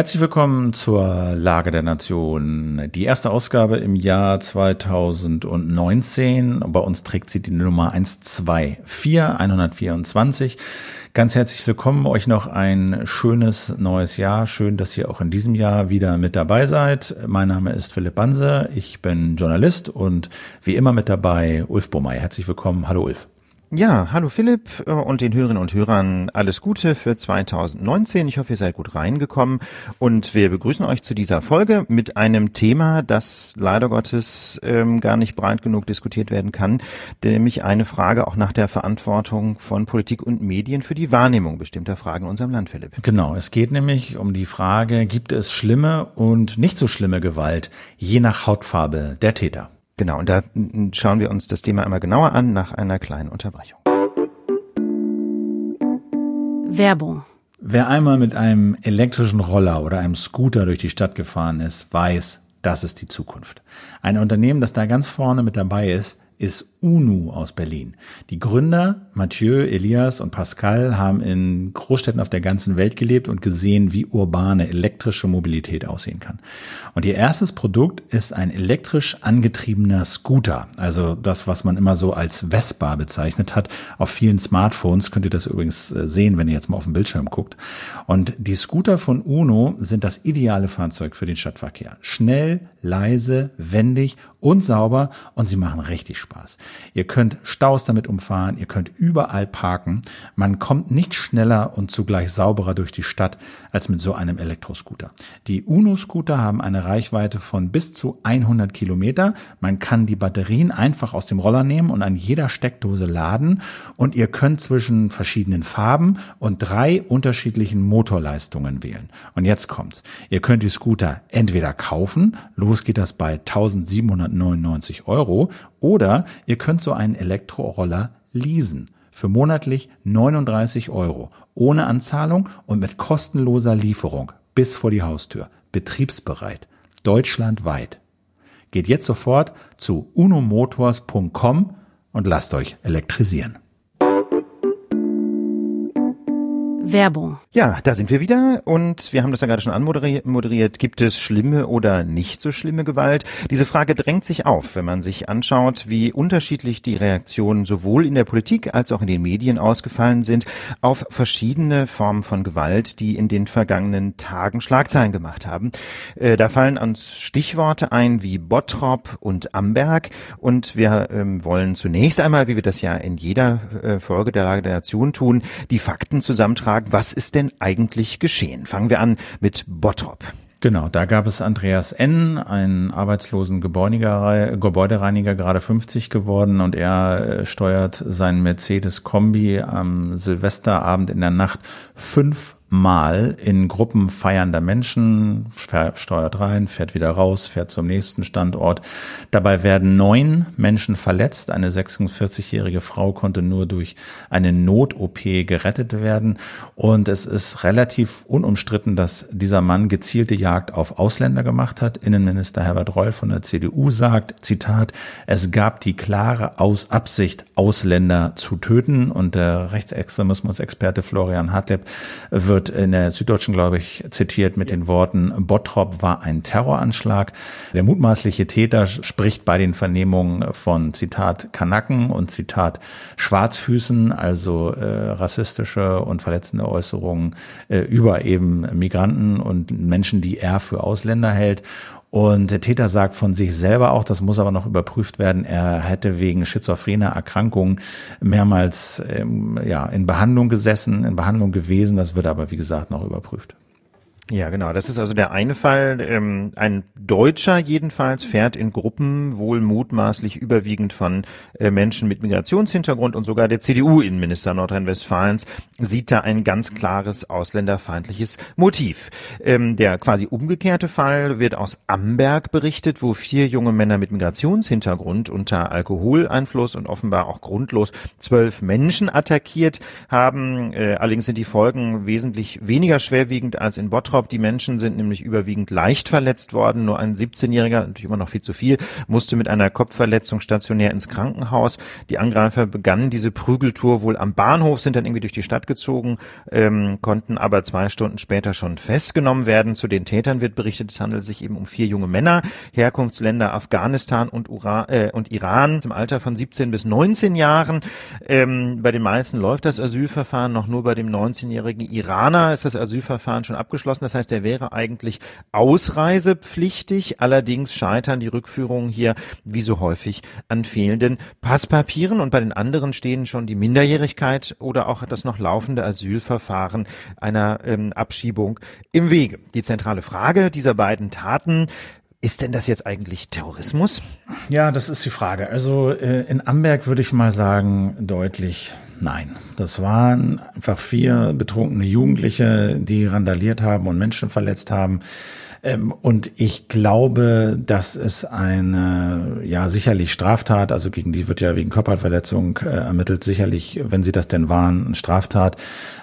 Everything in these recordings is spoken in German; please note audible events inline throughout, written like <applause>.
Herzlich willkommen zur Lage der Nation. Die erste Ausgabe im Jahr 2019. Bei uns trägt sie die Nummer 124, 124. Ganz herzlich willkommen, euch noch ein schönes neues Jahr. Schön, dass ihr auch in diesem Jahr wieder mit dabei seid. Mein Name ist Philipp Banse, ich bin Journalist und wie immer mit dabei Ulf Bommey. Herzlich willkommen. Hallo Ulf. Ja, hallo Philipp äh, und den Hörerinnen und Hörern alles Gute für 2019. Ich hoffe, ihr seid gut reingekommen und wir begrüßen euch zu dieser Folge mit einem Thema, das leider Gottes ähm, gar nicht breit genug diskutiert werden kann, nämlich eine Frage auch nach der Verantwortung von Politik und Medien für die Wahrnehmung bestimmter Fragen in unserem Land, Philipp. Genau, es geht nämlich um die Frage, gibt es schlimme und nicht so schlimme Gewalt, je nach Hautfarbe der Täter. Genau, und da schauen wir uns das Thema einmal genauer an nach einer kleinen Unterbrechung. Werbung. Wer einmal mit einem elektrischen Roller oder einem Scooter durch die Stadt gefahren ist, weiß, das ist die Zukunft. Ein Unternehmen, das da ganz vorne mit dabei ist, ist UNU aus Berlin. Die Gründer Mathieu, Elias und Pascal haben in Großstädten auf der ganzen Welt gelebt und gesehen, wie urbane elektrische Mobilität aussehen kann. Und ihr erstes Produkt ist ein elektrisch angetriebener Scooter. Also das, was man immer so als Vespa bezeichnet hat. Auf vielen Smartphones könnt ihr das übrigens äh, sehen, wenn ihr jetzt mal auf den Bildschirm guckt. Und die Scooter von UNO sind das ideale Fahrzeug für den Stadtverkehr. Schnell, leise, wendig und sauber und sie machen richtig Spaß. Ihr könnt Staus damit umfahren, ihr könnt überall parken. Man kommt nicht schneller und zugleich sauberer durch die Stadt als mit so einem Elektroscooter. Die UNO-Scooter haben eine Reichweite von bis zu 100 Kilometer. Man kann die Batterien einfach aus dem Roller nehmen und an jeder Steckdose laden und ihr könnt zwischen verschiedenen Farben und drei unterschiedlichen Motorleistungen wählen. Und jetzt kommt's. Ihr könnt die Scooter entweder kaufen, los geht das bei 1799 Euro, oder ihr könnt so einen Elektroroller leasen für monatlich 39 Euro, ohne Anzahlung und mit kostenloser Lieferung bis vor die Haustür, betriebsbereit, deutschlandweit. Geht jetzt sofort zu unomotors.com und lasst euch elektrisieren. Werbung. Ja, da sind wir wieder und wir haben das ja gerade schon anmoderiert. Gibt es schlimme oder nicht so schlimme Gewalt? Diese Frage drängt sich auf, wenn man sich anschaut, wie unterschiedlich die Reaktionen sowohl in der Politik als auch in den Medien ausgefallen sind auf verschiedene Formen von Gewalt, die in den vergangenen Tagen Schlagzeilen gemacht haben. Äh, da fallen uns Stichworte ein wie Bottrop und Amberg und wir ähm, wollen zunächst einmal, wie wir das ja in jeder äh, Folge der Lage der Nation tun, die Fakten zusammentragen fragen, was ist denn eigentlich geschehen? Fangen wir an mit Bottrop. Genau, da gab es Andreas N., einen arbeitslosen Gebäudereiniger, gerade 50 geworden und er äh, steuert seinen Mercedes-Kombi am Silvesterabend in der Nacht fünf Mal in Gruppen feiernder Menschen, steuert rein, fährt wieder raus, fährt zum nächsten Standort. Dabei werden neun Menschen verletzt. Eine 46-jährige Frau konnte nur durch eine Not-OP gerettet werden. Und es ist relativ unumstritten, dass dieser Mann gezielte Jagd auf Ausländer gemacht hat. Innenminister Herbert Reul von der CDU sagt, Zitat, es gab die klare Aus Absicht, Ausländer zu töten. Und der Rechtsextremismus-Experte Florian Hartlepp wird wird in der Süddeutschen, glaube ich, zitiert mit den Worten, Bottrop war ein Terroranschlag. Der mutmaßliche Täter spricht bei den Vernehmungen von Zitat Kanaken und Zitat Schwarzfüßen, also äh, rassistische und verletzende Äußerungen äh, über eben Migranten und Menschen, die er für Ausländer hält. Und der Täter sagt von sich selber auch, das muss aber noch überprüft werden, er hätte wegen schizophrener Erkrankungen mehrmals ähm, ja, in Behandlung gesessen, in Behandlung gewesen. Das wird aber, wie gesagt, noch überprüft. Ja, genau. Das ist also der eine Fall. Ähm, ein Deutscher jedenfalls fährt in Gruppen wohl mutmaßlich überwiegend von äh, Menschen mit Migrationshintergrund und sogar der CDU-Innenminister Nordrhein-Westfalens sieht da ein ganz klares ausländerfeindliches Motiv. Ähm, der quasi umgekehrte Fall wird aus Amberg berichtet, wo vier junge Männer mit Migrationshintergrund unter Alkoholeinfluss und offenbar auch grundlos zwölf Menschen attackiert haben. Äh, allerdings sind die Folgen wesentlich weniger schwerwiegend als in Bottrop Bottrop. Die Menschen sind nämlich überwiegend leicht verletzt worden. Nur ein 17-Jähriger, natürlich immer noch viel zu viel, musste mit einer Kopfverletzung stationär ins Krankenhaus. Die Angreifer begannen diese Prügeltour wohl am Bahnhof, sind dann irgendwie durch die Stadt gezogen, ähm, konnten aber zwei Stunden später schon festgenommen werden. Zu den Tätern wird berichtet, es handelt sich eben um vier junge Männer, Herkunftsländer Afghanistan und, Ura, äh, und Iran im Alter von 17 bis 19 Jahren. Ähm, bei den meisten läuft das Asylverfahren noch nur bei dem 19-jährigen Iraner ist das Asylverfahren schon abgeschlossen. Das heißt, er wäre eigentlich ausreisepflichtig. Allerdings scheitern die Rückführungen hier wie so häufig an fehlenden Passpapieren und bei den anderen stehen schon die Minderjährigkeit oder auch das noch laufende Asylverfahren einer ähm, Abschiebung im Wege. Die zentrale Frage dieser beiden Taten ist denn das jetzt eigentlich Terrorismus? Ja, das ist die Frage. Also äh, in Amberg würde ich mal sagen, deutlich nein. Das waren einfach vier betrunkene Jugendliche, die randaliert haben und Menschen verletzt haben. Ähm, und ich glaube, dass es eine, ja, sicherlich Straftat, also gegen die wird ja wegen Körperverletzung äh, ermittelt, sicherlich, wenn sie das denn waren, eine Straftat.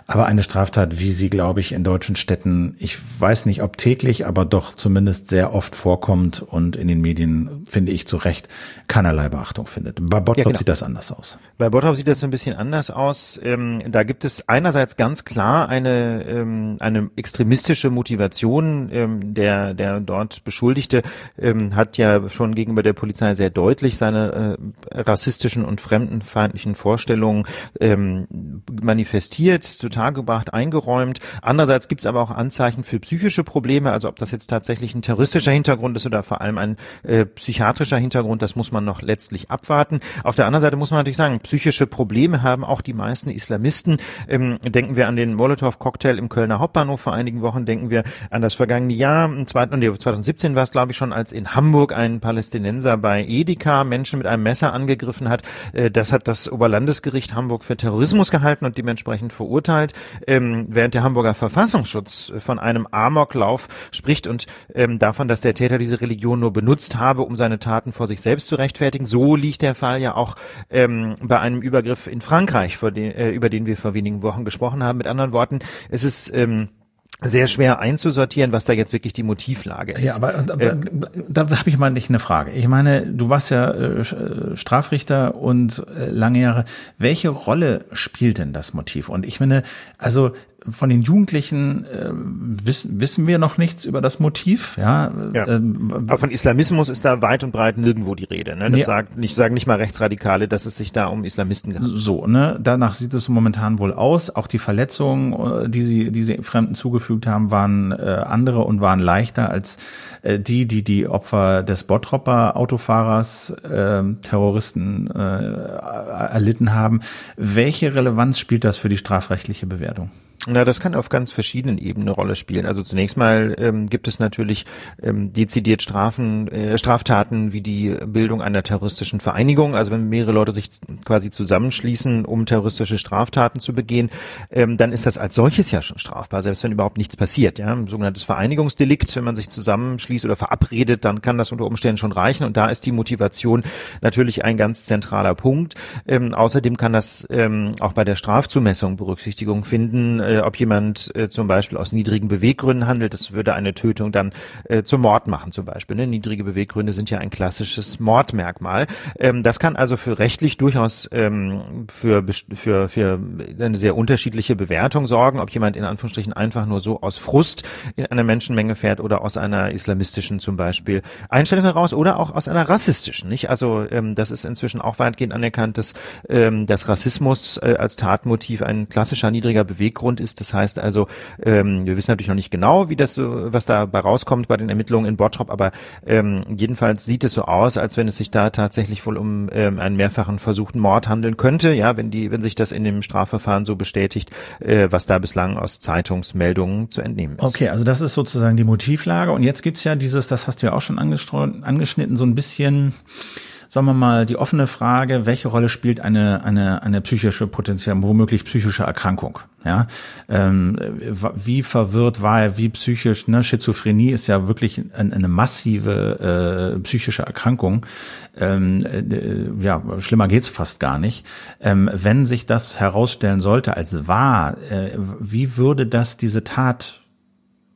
Aber eine Straftat, wie sie, glaube ich, in deutschen Städten, ich weiß nicht, ob täglich, aber doch zumindest sehr oft vorkommt und in den Medien, finde ich zu Recht, keinerlei Beachtung findet. Bei Bottrop ja, genau. sieht das anders aus. Bei Bottrop sieht das ein bisschen anders aus. Ähm, da gibt es einerseits ganz klar eine, ähm, eine extremistische Motivation ähm, der der, der dort Beschuldigte ähm, hat ja schon gegenüber der Polizei sehr deutlich seine äh, rassistischen und fremdenfeindlichen Vorstellungen ähm, manifestiert, zutage gebracht, eingeräumt. Andererseits gibt es aber auch Anzeichen für psychische Probleme, also ob das jetzt tatsächlich ein terroristischer Hintergrund ist oder vor allem ein äh, psychiatrischer Hintergrund, das muss man noch letztlich abwarten. Auf der anderen Seite muss man natürlich sagen, psychische Probleme haben auch die meisten Islamisten. Ähm, denken wir an den Molotow-Cocktail im Kölner Hauptbahnhof vor einigen Wochen, denken wir an das vergangene Jahr, 2017 war es, glaube ich, schon, als in Hamburg ein Palästinenser bei Edeka Menschen mit einem Messer angegriffen hat. Äh, das hat das Oberlandesgericht Hamburg für Terrorismus gehalten und dementsprechend verurteilt, ähm, während der Hamburger Verfassungsschutz von einem Amoklauf spricht und ähm, davon, dass der Täter diese Religion nur benutzt habe, um seine Taten vor sich selbst zu rechtfertigen. So liegt der Fall ja auch ähm, bei einem Übergriff in Frankreich, äh, über den wir vor wenigen Wochen gesprochen haben. Mit anderen Worten, es ist ähm, sehr schwer einzusortieren, was da jetzt wirklich die Motivlage ist. Ja, aber da, äh, da, da habe ich mal nicht eine Frage. Ich meine, du warst ja äh, Strafrichter und äh, lange Jahre. Welche Rolle spielt denn das Motiv? Und ich meine, also von den Jugendlichen äh, wissen, wissen wir noch nichts über das Motiv. Ja, ja. Ähm, aber von Islamismus ist da weit und breit nirgendwo die Rede. Ne? Das ja. sagt, nicht, sagen nicht mal Rechtsradikale, dass es sich da um Islamisten handelt. So, ne, danach sieht es momentan wohl aus. Auch die Verletzungen, äh, die sie, die sie Fremden zugefügt haben, waren äh, andere und waren leichter als äh, die, die die Opfer des Bottropper Autofahrers äh, Terroristen äh, erlitten haben. Welche Relevanz spielt das für die strafrechtliche Bewertung? Na, das kann auf ganz verschiedenen Ebenen eine Rolle spielen. Also zunächst mal ähm, gibt es natürlich ähm, dezidiert Strafen, äh, Straftaten wie die Bildung einer terroristischen Vereinigung. Also wenn mehrere Leute sich quasi zusammenschließen, um terroristische Straftaten zu begehen, ähm, dann ist das als solches ja schon strafbar, selbst wenn überhaupt nichts passiert. Ja, ein sogenanntes Vereinigungsdelikt, wenn man sich zusammenschließt oder verabredet, dann kann das unter Umständen schon reichen. Und da ist die Motivation natürlich ein ganz zentraler Punkt. Ähm, außerdem kann das ähm, auch bei der Strafzumessung Berücksichtigung finden. Äh, ob jemand äh, zum Beispiel aus niedrigen Beweggründen handelt. Das würde eine Tötung dann äh, zum Mord machen zum Beispiel. Ne? Niedrige Beweggründe sind ja ein klassisches Mordmerkmal. Ähm, das kann also für rechtlich durchaus ähm, für, für, für eine sehr unterschiedliche Bewertung sorgen, ob jemand in Anführungsstrichen einfach nur so aus Frust in einer Menschenmenge fährt oder aus einer islamistischen zum Beispiel Einstellung heraus oder auch aus einer rassistischen. Nicht? Also ähm, das ist inzwischen auch weitgehend anerkannt, dass, ähm, dass Rassismus äh, als Tatmotiv ein klassischer niedriger Beweggrund ist ist. Das heißt also, ähm, wir wissen natürlich noch nicht genau, wie das was dabei rauskommt bei den Ermittlungen in Bottrop, aber ähm, jedenfalls sieht es so aus, als wenn es sich da tatsächlich wohl um ähm, einen mehrfachen versuchten Mord handeln könnte. Ja, wenn die, wenn sich das in dem Strafverfahren so bestätigt, äh, was da bislang aus Zeitungsmeldungen zu entnehmen ist. Okay, also das ist sozusagen die Motivlage. Und jetzt gibt's ja dieses, das hast du ja auch schon angeschnitten, so ein bisschen sagen wir mal, die offene Frage, welche Rolle spielt eine, eine, eine psychische potenziell, womöglich psychische Erkrankung? Ja, ähm, wie verwirrt war er, wie psychisch, ne, Schizophrenie ist ja wirklich eine, eine massive äh, psychische Erkrankung. Ähm, äh, ja, schlimmer geht's fast gar nicht. Ähm, wenn sich das herausstellen sollte als wahr, äh, wie würde das diese Tat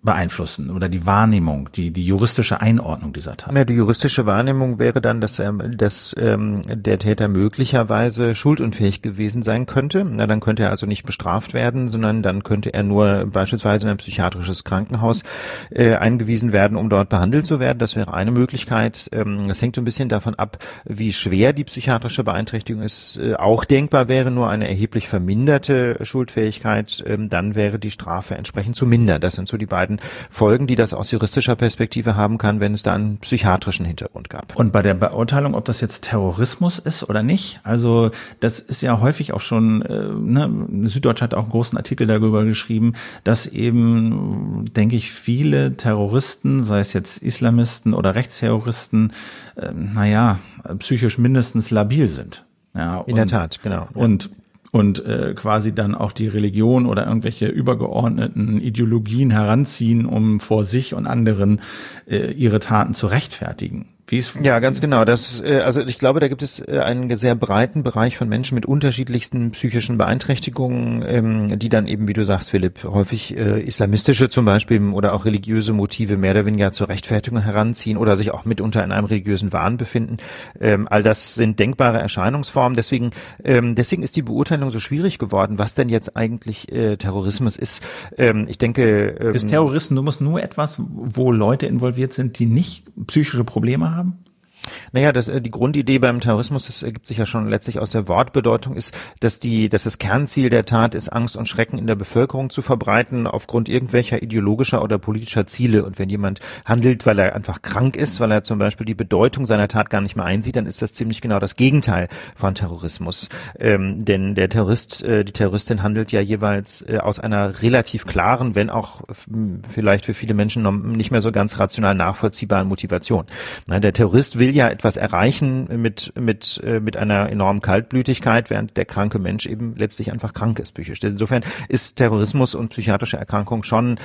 beeinflussen oder die Wahrnehmung, die, die juristische Einordnung dieser Tat? Ja, die juristische Wahrnehmung wäre dann, dass, ähm, dass ähm, der Täter möglicherweise schuldunfähig gewesen sein könnte. Na, dann könnte er also nicht bestraft werden, sondern dann könnte er nur beispielsweise in ein psychiatrisches Krankenhaus äh, eingewiesen werden, um dort behandelt zu werden. Das wäre eine Möglichkeit. Ähm, hängt ein bisschen davon ab, wie schwer die psychiatrische Beeinträchtigung ist. Äh, auch denkbar wäre nur eine erheblich verminderte Schuldfähigkeit. Ähm, dann wäre die Strafe entsprechend zu mindern. Das sind so die beiden werden Folgen, die das aus juristischer Perspektive haben kann, wenn es da einen psychiatrischen Hintergrund gab. Und bei der Beurteilung, ob das jetzt Terrorismus ist oder nicht, also das ist ja häufig auch schon, äh, ne, Süddeutsche hat auch einen großen Artikel darüber geschrieben, dass eben, denke ich, viele Terroristen, sei es jetzt Islamisten oder Rechtsterroristen, äh, naja, psychisch mindestens labil sind. Ja, In der Tat, genau. Und und äh, quasi dann auch die Religion oder irgendwelche übergeordneten Ideologien heranziehen, um vor sich und anderen äh, ihre Taten zu rechtfertigen. Wie ist ja, ganz genau. Das, äh, also ich glaube, da gibt es äh, einen sehr breiten Bereich von Menschen mit unterschiedlichsten psychischen Beeinträchtigungen, ähm, die dann eben, wie du sagst, Philipp, häufig äh, islamistische zum Beispiel oder auch religiöse Motive mehr oder weniger zur Rechtfertigung heranziehen oder sich auch mitunter in einem religiösen Wahn befinden. Ähm, all das sind denkbare Erscheinungsformen. Deswegen, ähm, deswegen ist die Beurteilung so schwierig geworden, was denn jetzt eigentlich äh, Terrorismus ist. Ähm, ich denke, ist Terroristen, du musst nur etwas, wo Leute involviert sind, die nicht psychische Probleme haben? Haben? Naja, das, äh, die Grundidee beim Terrorismus, das ergibt sich ja schon letztlich aus der Wortbedeutung, ist, dass die, dass das Kernziel der Tat ist, Angst und Schrecken in der Bevölkerung zu verbreiten aufgrund irgendwelcher ideologischer oder politischer Ziele. Und wenn jemand handelt, weil er einfach krank ist, weil er zum Beispiel die Bedeutung seiner Tat gar nicht mehr einsieht, dann ist das ziemlich genau das Gegenteil von Terrorismus. Ähm, denn der Terrorist, äh, die Terroristin handelt ja jeweils äh, aus einer relativ klaren, wenn auch vielleicht für viele Menschen noch nicht mehr so ganz rational nachvollziehbaren Motivation. Na, der Terrorist will ja etwas erreichen mit, mit, äh, mit einer enormen Kaltblütigkeit, während der kranke Mensch eben letztlich einfach krank ist psychisch. Insofern ist Terrorismus und psychiatrische Erkrankung schon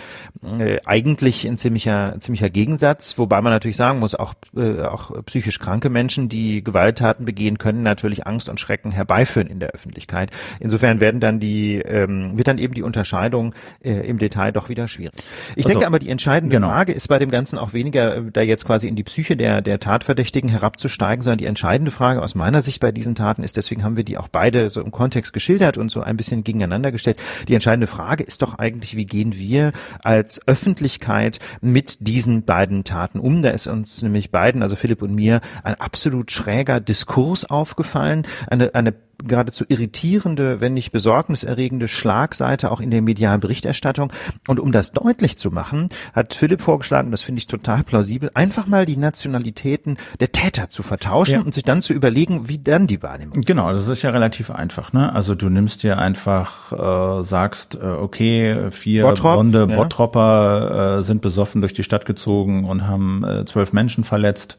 äh, eigentlich ein ziemlicher, ziemlicher Gegensatz, wobei man natürlich sagen muss, auch, äh, auch psychisch kranke Menschen, die Gewalttaten begehen, können natürlich Angst und Schrecken herbeiführen in der Öffentlichkeit. Insofern werden dann die, ähm, wird dann eben die Unterscheidung äh, im Detail doch wieder schwierig. Ich also, denke aber, die entscheidende genau. Frage ist bei dem Ganzen auch weniger, äh, da jetzt quasi in die Psyche der, der Tatverdächtigen herabzusteigen, sondern die entscheidende Frage aus meiner Sicht bei diesen Taten ist, deswegen haben wir die auch beide so im Kontext geschildert und so ein bisschen gegeneinander gestellt. Die entscheidende Frage ist doch eigentlich, wie gehen wir als Öffentlichkeit mit diesen beiden Taten um? Da ist uns nämlich beiden, also Philipp und mir, ein absolut schräger Diskurs aufgefallen, eine, eine geradezu irritierende, wenn nicht besorgniserregende Schlagseite auch in der medialen Berichterstattung. Und um das deutlich zu machen, hat Philipp vorgeschlagen, das finde ich total plausibel, einfach mal die Nationalitäten der Täter zu vertauschen ja. und sich dann zu überlegen, wie dann die Wahrnehmung. Genau, das ist ja relativ einfach. Ne? Also du nimmst dir einfach, äh, sagst, äh, okay, vier Bottrop, blonde ja. Bottropper äh, sind besoffen durch die Stadt gezogen und haben äh, zwölf Menschen verletzt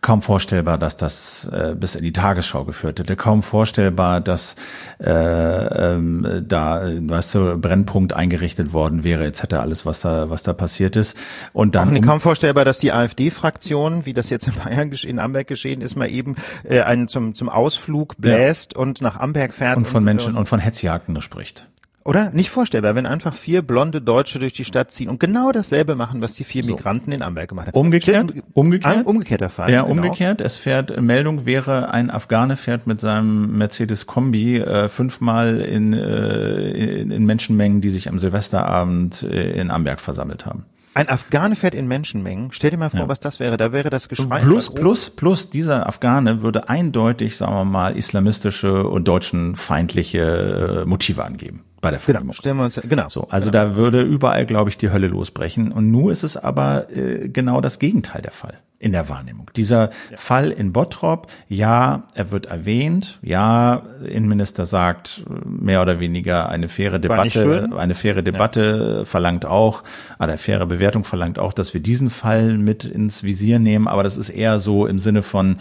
kaum vorstellbar, dass das äh, bis in die Tagesschau geführt hätte. Kaum vorstellbar, dass äh, ähm, da, weißt du, Brennpunkt eingerichtet worden wäre, etc. Alles, was da, was da passiert ist. Und dann Auch kaum vorstellbar, dass die AfD-Fraktion, wie das jetzt in Bayern in Amberg geschehen ist, mal eben äh, einen zum zum Ausflug bläst ja. und nach Amberg fährt und von Menschen und von Hetzjagden spricht. Oder? Nicht vorstellbar, wenn einfach vier blonde Deutsche durch die Stadt ziehen und genau dasselbe machen, was die vier so. Migranten in Amberg gemacht haben. Umgekehrt? Umgekehrt? umgekehrter Fall. Ja, genau. umgekehrt. Es fährt, Meldung wäre, ein Afghane fährt mit seinem Mercedes Kombi äh, fünfmal in, äh, in, in Menschenmengen, die sich am Silvesterabend äh, in Amberg versammelt haben. Ein Afghane fährt in Menschenmengen. Stell dir mal vor, ja. was das wäre. Da wäre das Geschrei. Plus, plus, plus, dieser Afghane würde eindeutig, sagen wir mal, islamistische und deutschenfeindliche äh, Motive angeben bei der Vernehmung. Genau, stellen wir uns, genau. So, also genau. da würde überall, glaube ich, die Hölle losbrechen. Und nur ist es aber äh, genau das Gegenteil der Fall in der Wahrnehmung. Dieser ja. Fall in Bottrop, ja, er wird erwähnt, ja, Innenminister sagt mehr oder weniger eine faire Debatte, eine faire Debatte ja. verlangt auch, eine faire Bewertung verlangt auch, dass wir diesen Fall mit ins Visier nehmen, aber das ist eher so im Sinne von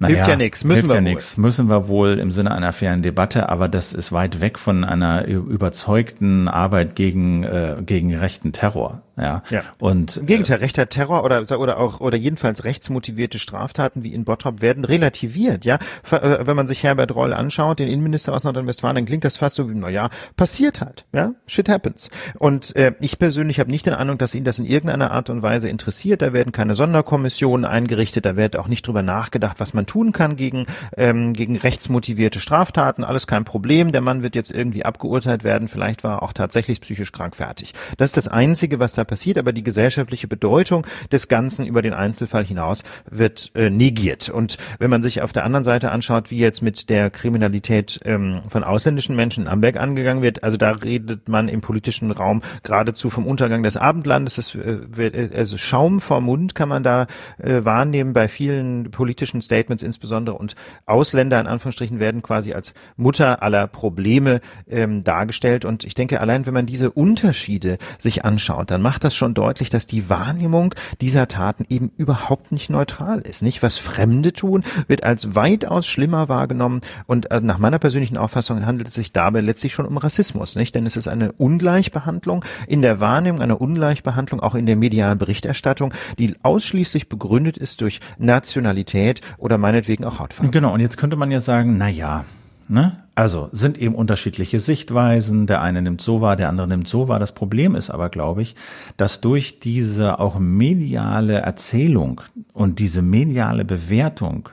naja, hilft ja nichts, müssen hilft wir ja nichts, müssen wir wohl im Sinne einer fairen Debatte, aber das ist weit weg von einer überzeugten Arbeit gegen äh, gegen rechten Terror. Ja. Ja. Und Im Gegenteil, rechter Terror oder oder auch oder jedenfalls rechtsmotivierte Straftaten wie in Bottrop werden relativiert. Ja, äh, wenn man sich Herbert Reul anschaut, den Innenminister aus Nordrhein-Westfalen, dann klingt das fast so wie, na ja, passiert halt. Ja, shit happens. Und äh, ich persönlich habe nicht den Eindruck, dass ihn das in irgendeiner Art und Weise interessiert. Da werden keine Sonderkommissionen eingerichtet, da wird auch nicht drüber nachgedacht, was man tun kann gegen ähm, gegen rechtsmotivierte Straftaten. Alles kein Problem. Der Mann wird jetzt irgendwie abgeurteilt werden. Vielleicht war er auch tatsächlich psychisch krank fertig. Das ist das Einzige, was da passiert. Aber die gesellschaftliche Bedeutung des Ganzen über den Einzelfall hinaus wird äh, negiert. Und wenn man sich auf der anderen Seite anschaut, wie jetzt mit der Kriminalität ähm, von ausländischen Menschen in Amberg angegangen wird, also da redet man im politischen Raum geradezu vom Untergang des Abendlandes. Es, äh, äh, also Schaum vor Mund kann man da äh, wahrnehmen bei vielen politischen Statements insbesondere. Und Ausländer in Anführungsstrichen werden quasi als Mutter aller Probleme ähm, dargestellt. Und ich denke, allein wenn man diese Unterschiede sich anschaut, dann macht das schon deutlich, dass die Wahrnehmung dieser Taten eben überhaupt nicht neutral ist. Nicht was Fremde tun, wird als weitaus schlimmer wahrgenommen. Und äh, nach meiner persönlichen Auffassung handelt es sich dabei letztlich schon um Rassismus, nicht? Denn es ist eine Ungleichbehandlung in der Wahrnehmung, eine Ungleichbehandlung auch in der medialen Berichterstattung, die ausschließlich begründet ist durch Nationalität oder meinetwegen auch Hautfarbe. Genau, und jetzt könnte man ja sagen, na ja, ne? Also sind eben unterschiedliche Sichtweisen, der eine nimmt so wahr, der andere nimmt so wahr. Das Problem ist aber, glaube ich, dass durch diese auch mediale Erzählung und diese mediale Bewertung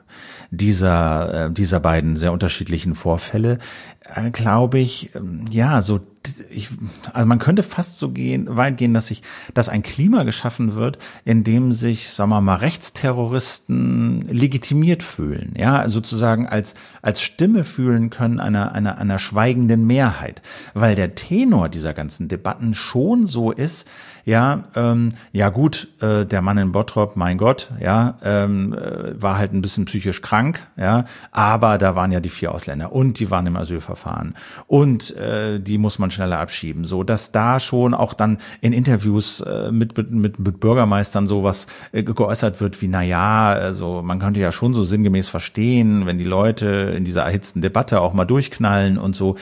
dieser, äh, dieser beiden sehr unterschiedlichen Vorfälle, äh, glaube ich, ähm, ja, so ich, also man könnte fast so gehen, weit gehen, dass sich, dass ein Klima geschaffen wird, in dem sich, sagen wir mal, Rechtsterroristen legitimiert fühlen, ja, sozusagen als, als Stimme fühlen können einer, einer, einer schweigenden Mehrheit, weil der Tenor dieser ganzen Debatten schon so ist, ja, ähm, ja gut, äh, der Mann in Bottrop, mein Gott, ja, ähm, äh, war halt ein bisschen psychisch krank, ja, aber da waren ja die vier Ausländer und die waren im Asylverfahren und äh, die muss man schneller abschieben, so dass da schon auch dann in Interviews äh, mit, mit, mit, mit Bürgermeistern sowas äh, geäußert wird wie, na ja, also man könnte ja schon so sinngemäß verstehen, wenn die Leute in dieser erhitzten Debatte auch mal durchknallen und so.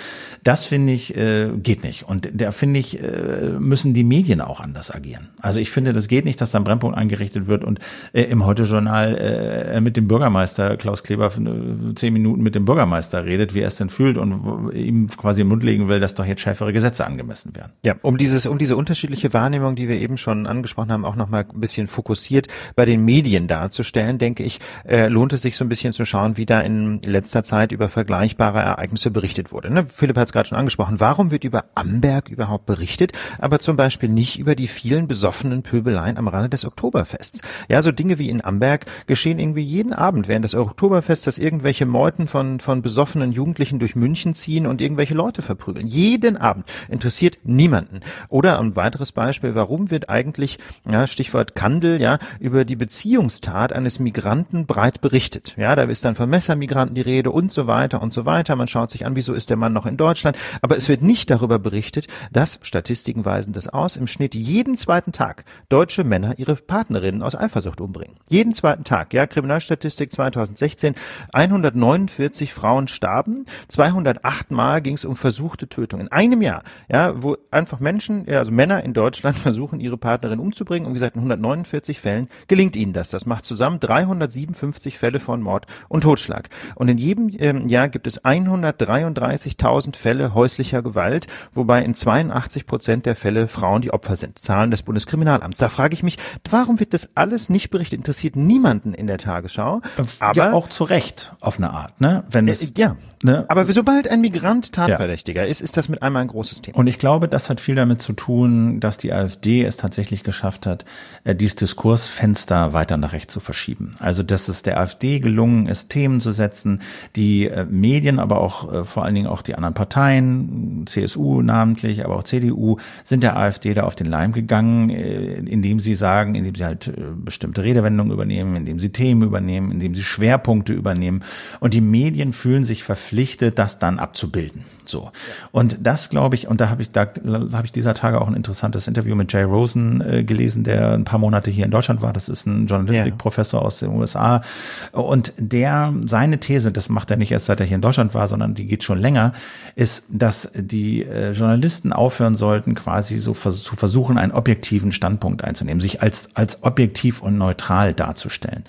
Das finde ich äh, geht nicht und da finde ich äh, müssen die Medien auch anders agieren. Also ich finde, das geht nicht, dass da ein Brennpunkt eingerichtet wird und äh, im Heute-Journal äh, mit dem Bürgermeister Klaus Kleber äh, zehn Minuten mit dem Bürgermeister redet, wie er es denn fühlt und ihm quasi im Mund legen will, dass doch jetzt schärfere Gesetze angemessen werden. Ja, um dieses, um diese unterschiedliche Wahrnehmung, die wir eben schon angesprochen haben, auch nochmal ein bisschen fokussiert bei den Medien darzustellen, denke ich, äh, lohnt es sich so ein bisschen zu schauen, wie da in letzter Zeit über vergleichbare Ereignisse berichtet wurde. Ne? Philipp hat es gerade schon angesprochen. Warum wird über Amberg überhaupt berichtet, aber zum Beispiel nicht über die vielen besoffenen Pöbeleien am Rande des Oktoberfests? Ja, so Dinge wie in Amberg geschehen irgendwie jeden Abend während des Oktoberfests, dass irgendwelche Meuten von, von besoffenen Jugendlichen durch München ziehen und irgendwelche Leute verprügeln. Jeden Abend. Interessiert niemanden. Oder ein weiteres Beispiel, warum wird eigentlich, ja, Stichwort Kandel, ja, über die Beziehungstat eines Migranten breit berichtet? Ja, da ist dann von Messermigranten die Rede und so weiter und so weiter. Man schaut sich an, wieso ist der Mann noch in Deutschland? Aber es wird nicht darüber berichtet, dass, Statistiken weisen das aus, im Schnitt jeden zweiten Tag deutsche Männer ihre Partnerinnen aus Eifersucht umbringen. Jeden zweiten Tag, ja, Kriminalstatistik 2016, 149 Frauen starben, 208 Mal ging es um versuchte Tötung. In einem Jahr, ja, wo einfach Menschen, ja, also Männer in Deutschland <laughs> versuchen, ihre Partnerin umzubringen. Und wie gesagt, in 149 Fällen gelingt ihnen das. Das macht zusammen 357 Fälle von Mord und Totschlag. Und in jedem ähm, Jahr gibt es 133.000 Fälle häuslicher Gewalt, wobei in 82 Prozent der Fälle Frauen die Opfer sind. Zahlen des Bundeskriminalamts. Da frage ich mich, warum wird das alles nicht berichtet? Interessiert niemanden in der Tagesschau. Aber ja, auch zu Recht auf eine Art, ne? Wenn es, äh, ja. Ne? Aber sobald ein Migrant Tatverdächtiger ja. ist, ist das mit einmal ein großes Thema. Und ich glaube, das hat viel damit zu tun, dass die AfD es tatsächlich geschafft hat, dieses Diskursfenster weiter nach rechts zu verschieben. Also, dass es der AfD gelungen ist, Themen zu setzen, die äh, Medien, aber auch äh, vor allen Dingen auch die anderen Parteien, CSU namentlich, aber auch CDU, sind der AfD da auf den Leim gegangen, äh, indem sie sagen, indem sie halt bestimmte Redewendungen übernehmen, indem sie Themen übernehmen, indem sie Schwerpunkte übernehmen. Und die Medien fühlen sich verpflichtet, das dann abzubilden. So. Und das, glaube ich, und da habe ich, da habe ich dieser Tage auch ein interessantes Interview mit Jay Rosen äh, gelesen, der ein paar Monate hier in Deutschland war. Das ist ein Journalistikprofessor aus den USA. Und der, seine These, das macht er nicht erst seit er hier in Deutschland war, sondern die geht schon länger, ist, dass die äh, Journalisten aufhören sollten, quasi so vers zu versuchen, einen objektiven Standpunkt einzunehmen, sich als, als objektiv und neutral darzustellen,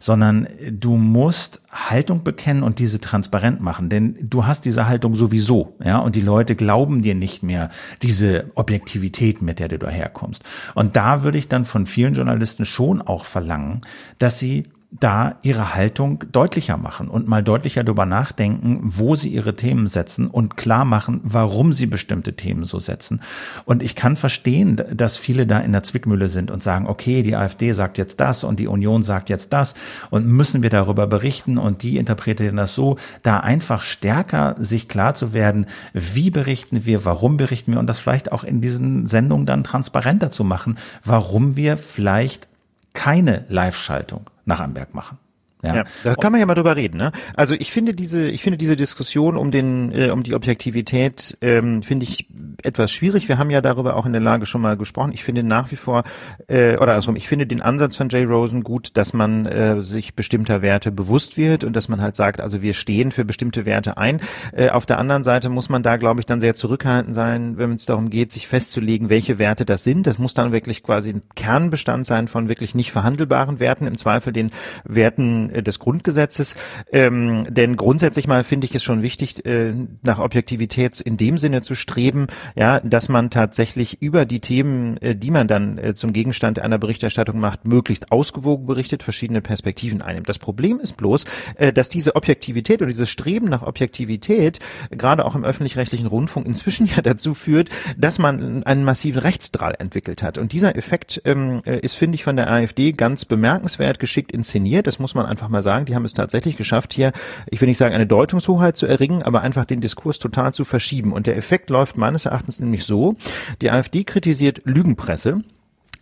sondern du musst Haltung bekennen und diese transparent machen, denn du hast diese Haltung sowieso, ja, und die Leute glauben dir nicht mehr diese Objektivität, mit der du daherkommst. Und da würde ich dann von vielen Journalisten schon auch verlangen, dass sie da ihre Haltung deutlicher machen und mal deutlicher darüber nachdenken, wo sie ihre Themen setzen und klar machen, warum sie bestimmte Themen so setzen. Und ich kann verstehen, dass viele da in der Zwickmühle sind und sagen, okay, die AfD sagt jetzt das und die Union sagt jetzt das und müssen wir darüber berichten und die interpretieren das so, da einfach stärker sich klar zu werden, wie berichten wir, warum berichten wir und das vielleicht auch in diesen Sendungen dann transparenter zu machen, warum wir vielleicht keine Live-Schaltung nach Amberg machen. Ja. ja, da kann man ja mal drüber reden. Ne? Also ich finde diese, ich finde diese Diskussion um den, äh, um die Objektivität, ähm, finde ich etwas schwierig. Wir haben ja darüber auch in der Lage schon mal gesprochen. Ich finde nach wie vor, äh, oder also ich finde den Ansatz von Jay Rosen gut, dass man äh, sich bestimmter Werte bewusst wird und dass man halt sagt, also wir stehen für bestimmte Werte ein. Äh, auf der anderen Seite muss man da, glaube ich, dann sehr zurückhaltend sein, wenn es darum geht, sich festzulegen, welche Werte das sind. Das muss dann wirklich quasi ein Kernbestand sein von wirklich nicht verhandelbaren Werten. Im Zweifel den Werten äh, des Grundgesetzes. Ähm, denn grundsätzlich mal finde ich es schon wichtig, äh, nach Objektivität in dem Sinne zu streben, ja, dass man tatsächlich über die Themen, äh, die man dann äh, zum Gegenstand einer Berichterstattung macht, möglichst ausgewogen berichtet, verschiedene Perspektiven einnimmt. Das Problem ist bloß, äh, dass diese Objektivität und dieses Streben nach Objektivität gerade auch im öffentlich-rechtlichen Rundfunk inzwischen ja dazu führt, dass man einen massiven Rechtsdrall entwickelt hat. Und dieser Effekt ähm, äh, ist, finde ich, von der AfD ganz bemerkenswert geschickt inszeniert. Das muss man einfach mal sagen, die haben es tatsächlich geschafft, hier, ich will nicht sagen, eine Deutungshoheit zu erringen, aber einfach den Diskurs total zu verschieben. Und der Effekt läuft meines Erachtens nämlich so, die AfD kritisiert Lügenpresse,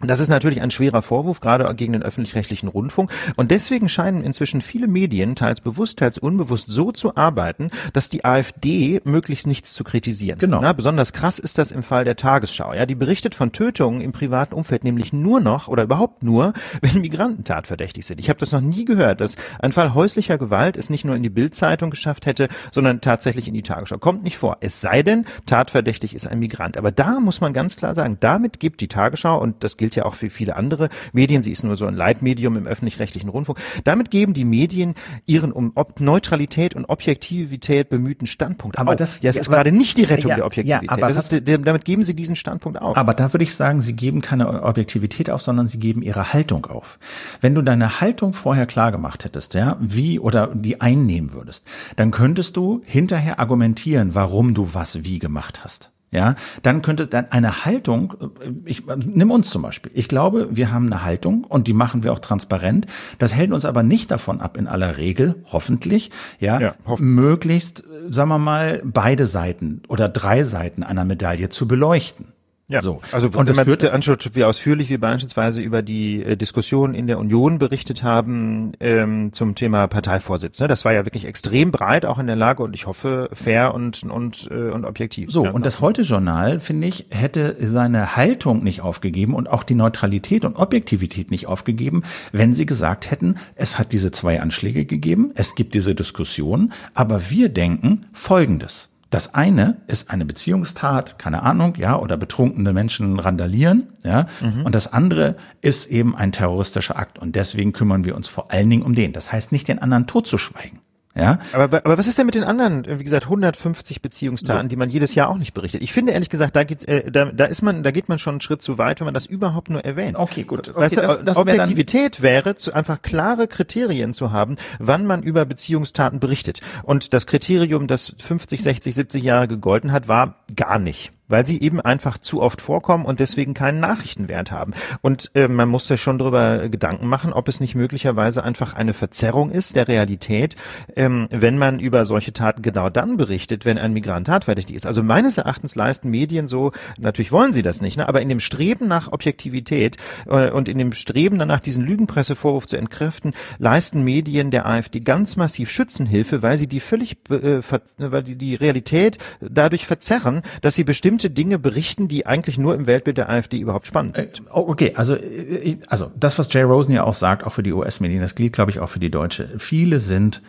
das ist natürlich ein schwerer Vorwurf, gerade gegen den öffentlich-rechtlichen Rundfunk. Und deswegen scheinen inzwischen viele Medien, teils bewusst, teils unbewusst, so zu arbeiten, dass die AfD möglichst nichts zu kritisieren. Genau. Na, besonders krass ist das im Fall der Tagesschau. Ja, die berichtet von Tötungen im privaten Umfeld nämlich nur noch oder überhaupt nur, <laughs> wenn Migranten tatverdächtig sind. Ich habe das noch nie gehört, dass ein Fall häuslicher Gewalt es nicht nur in die Bildzeitung geschafft hätte, sondern tatsächlich in die Tagesschau. Kommt nicht vor. Es sei denn, tatverdächtig ist ein Migrant. Aber da muss man ganz klar sagen, damit gibt die Tagesschau und das gilt gilt ja auch für viele andere Medien. Sie ist nur so ein Leitmedium im öffentlich-rechtlichen Rundfunk. Damit geben die Medien ihren um Ob Neutralität und Objektivität bemühten Standpunkt aber auf. Das, ja, es ist aber, gerade nicht die Rettung ja, der Objektivität. Ja, aber das ist, damit geben sie diesen Standpunkt auf. Aber da würde ich sagen, sie geben keine Objektivität auf, sondern sie geben ihre Haltung auf. Wenn du deine Haltung vorher klar gemacht hättest, ja, wie oder die einnehmen würdest, dann könntest du hinterher argumentieren, warum du was wie gemacht hast. Ja, dann könnte dann eine Haltung, äh, ich nimm uns zum Beispiel. Ich glaube, wir haben eine Haltung und die machen wir auch transparent. Das hält uns aber nicht davon ab, in aller Regel, hoffentlich, ja, ja hoffen. möglichst, äh, sagen wir mal, beide Seiten oder drei Seiten einer Medaille zu beleuchten. Ja, so. also und das führte anschaut, wie ausführlich wir beispielsweise über die äh, Diskussion in der Union berichtet haben ähm, zum Thema Parteivorsitz. Ne? Das war ja wirklich extrem breit, auch in der Lage und ich hoffe fair und und äh, und objektiv. So ja, und das Heute-Journal finde ich hätte seine Haltung nicht aufgegeben und auch die Neutralität und Objektivität nicht aufgegeben, wenn sie gesagt hätten, es hat diese zwei Anschläge gegeben, es gibt diese Diskussion, aber wir denken Folgendes. Das eine ist eine Beziehungstat, keine Ahnung, ja, oder betrunkene Menschen randalieren, ja. Mhm. Und das andere ist eben ein terroristischer Akt. Und deswegen kümmern wir uns vor allen Dingen um den. Das heißt nicht, den anderen totzuschweigen. Ja? Aber, aber was ist denn mit den anderen, wie gesagt, 150 Beziehungstaten, so. die man jedes Jahr auch nicht berichtet? Ich finde ehrlich gesagt, da geht, äh, da, da ist man, da geht man schon einen Schritt zu weit, wenn man das überhaupt nur erwähnt. Okay, gut. Okay, weißt du, das, das Objektivität wär wäre, zu, einfach klare Kriterien zu haben, wann man über Beziehungstaten berichtet. Und das Kriterium, das 50, 60, 70 Jahre gegolten hat, war gar nicht. Weil sie eben einfach zu oft vorkommen und deswegen keinen Nachrichtenwert haben. Und äh, man muss sich schon darüber Gedanken machen, ob es nicht möglicherweise einfach eine Verzerrung ist der Realität, ähm, wenn man über solche Taten genau dann berichtet, wenn ein Migrant tatverdächtig ist. Also meines Erachtens leisten Medien so, natürlich wollen sie das nicht, ne, aber in dem Streben nach Objektivität äh, und in dem Streben danach, diesen Lügenpressevorwurf zu entkräften, leisten Medien der AfD ganz massiv Schützenhilfe, weil sie die völlig, äh, weil die, die Realität dadurch verzerren, dass sie bestimmt bestimmte Dinge berichten, die eigentlich nur im Weltbild der AfD überhaupt spannend sind. Äh, oh, okay, also, äh, also das, was Jay Rosen ja auch sagt, auch für die US-Medien, das gilt, glaube ich, auch für die Deutsche. Viele sind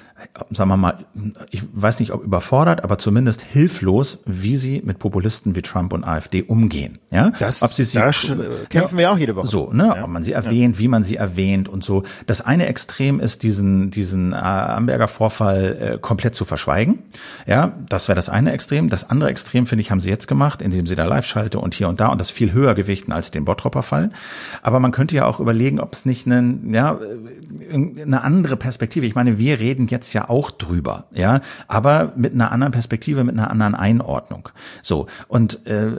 sagen wir mal, ich weiß nicht, ob überfordert, aber zumindest hilflos, wie sie mit Populisten wie Trump und AfD umgehen. Ja, das, ob sie sie da kämpfen wir auch jede Woche. So, ne, ja. ob man sie erwähnt, ja. wie man sie erwähnt und so. Das eine Extrem ist, diesen diesen äh, Amberger Vorfall äh, komplett zu verschweigen. Ja, das wäre das eine Extrem. Das andere Extrem finde ich haben sie jetzt gemacht, indem sie da Live-Schalte und hier und da und das viel höher gewichten als den Bottropper Fall. Aber man könnte ja auch überlegen, ob es nicht einen, ja, eine andere Perspektive. Ich meine, wir reden jetzt ja auch drüber, ja, aber mit einer anderen Perspektive, mit einer anderen Einordnung. So und äh,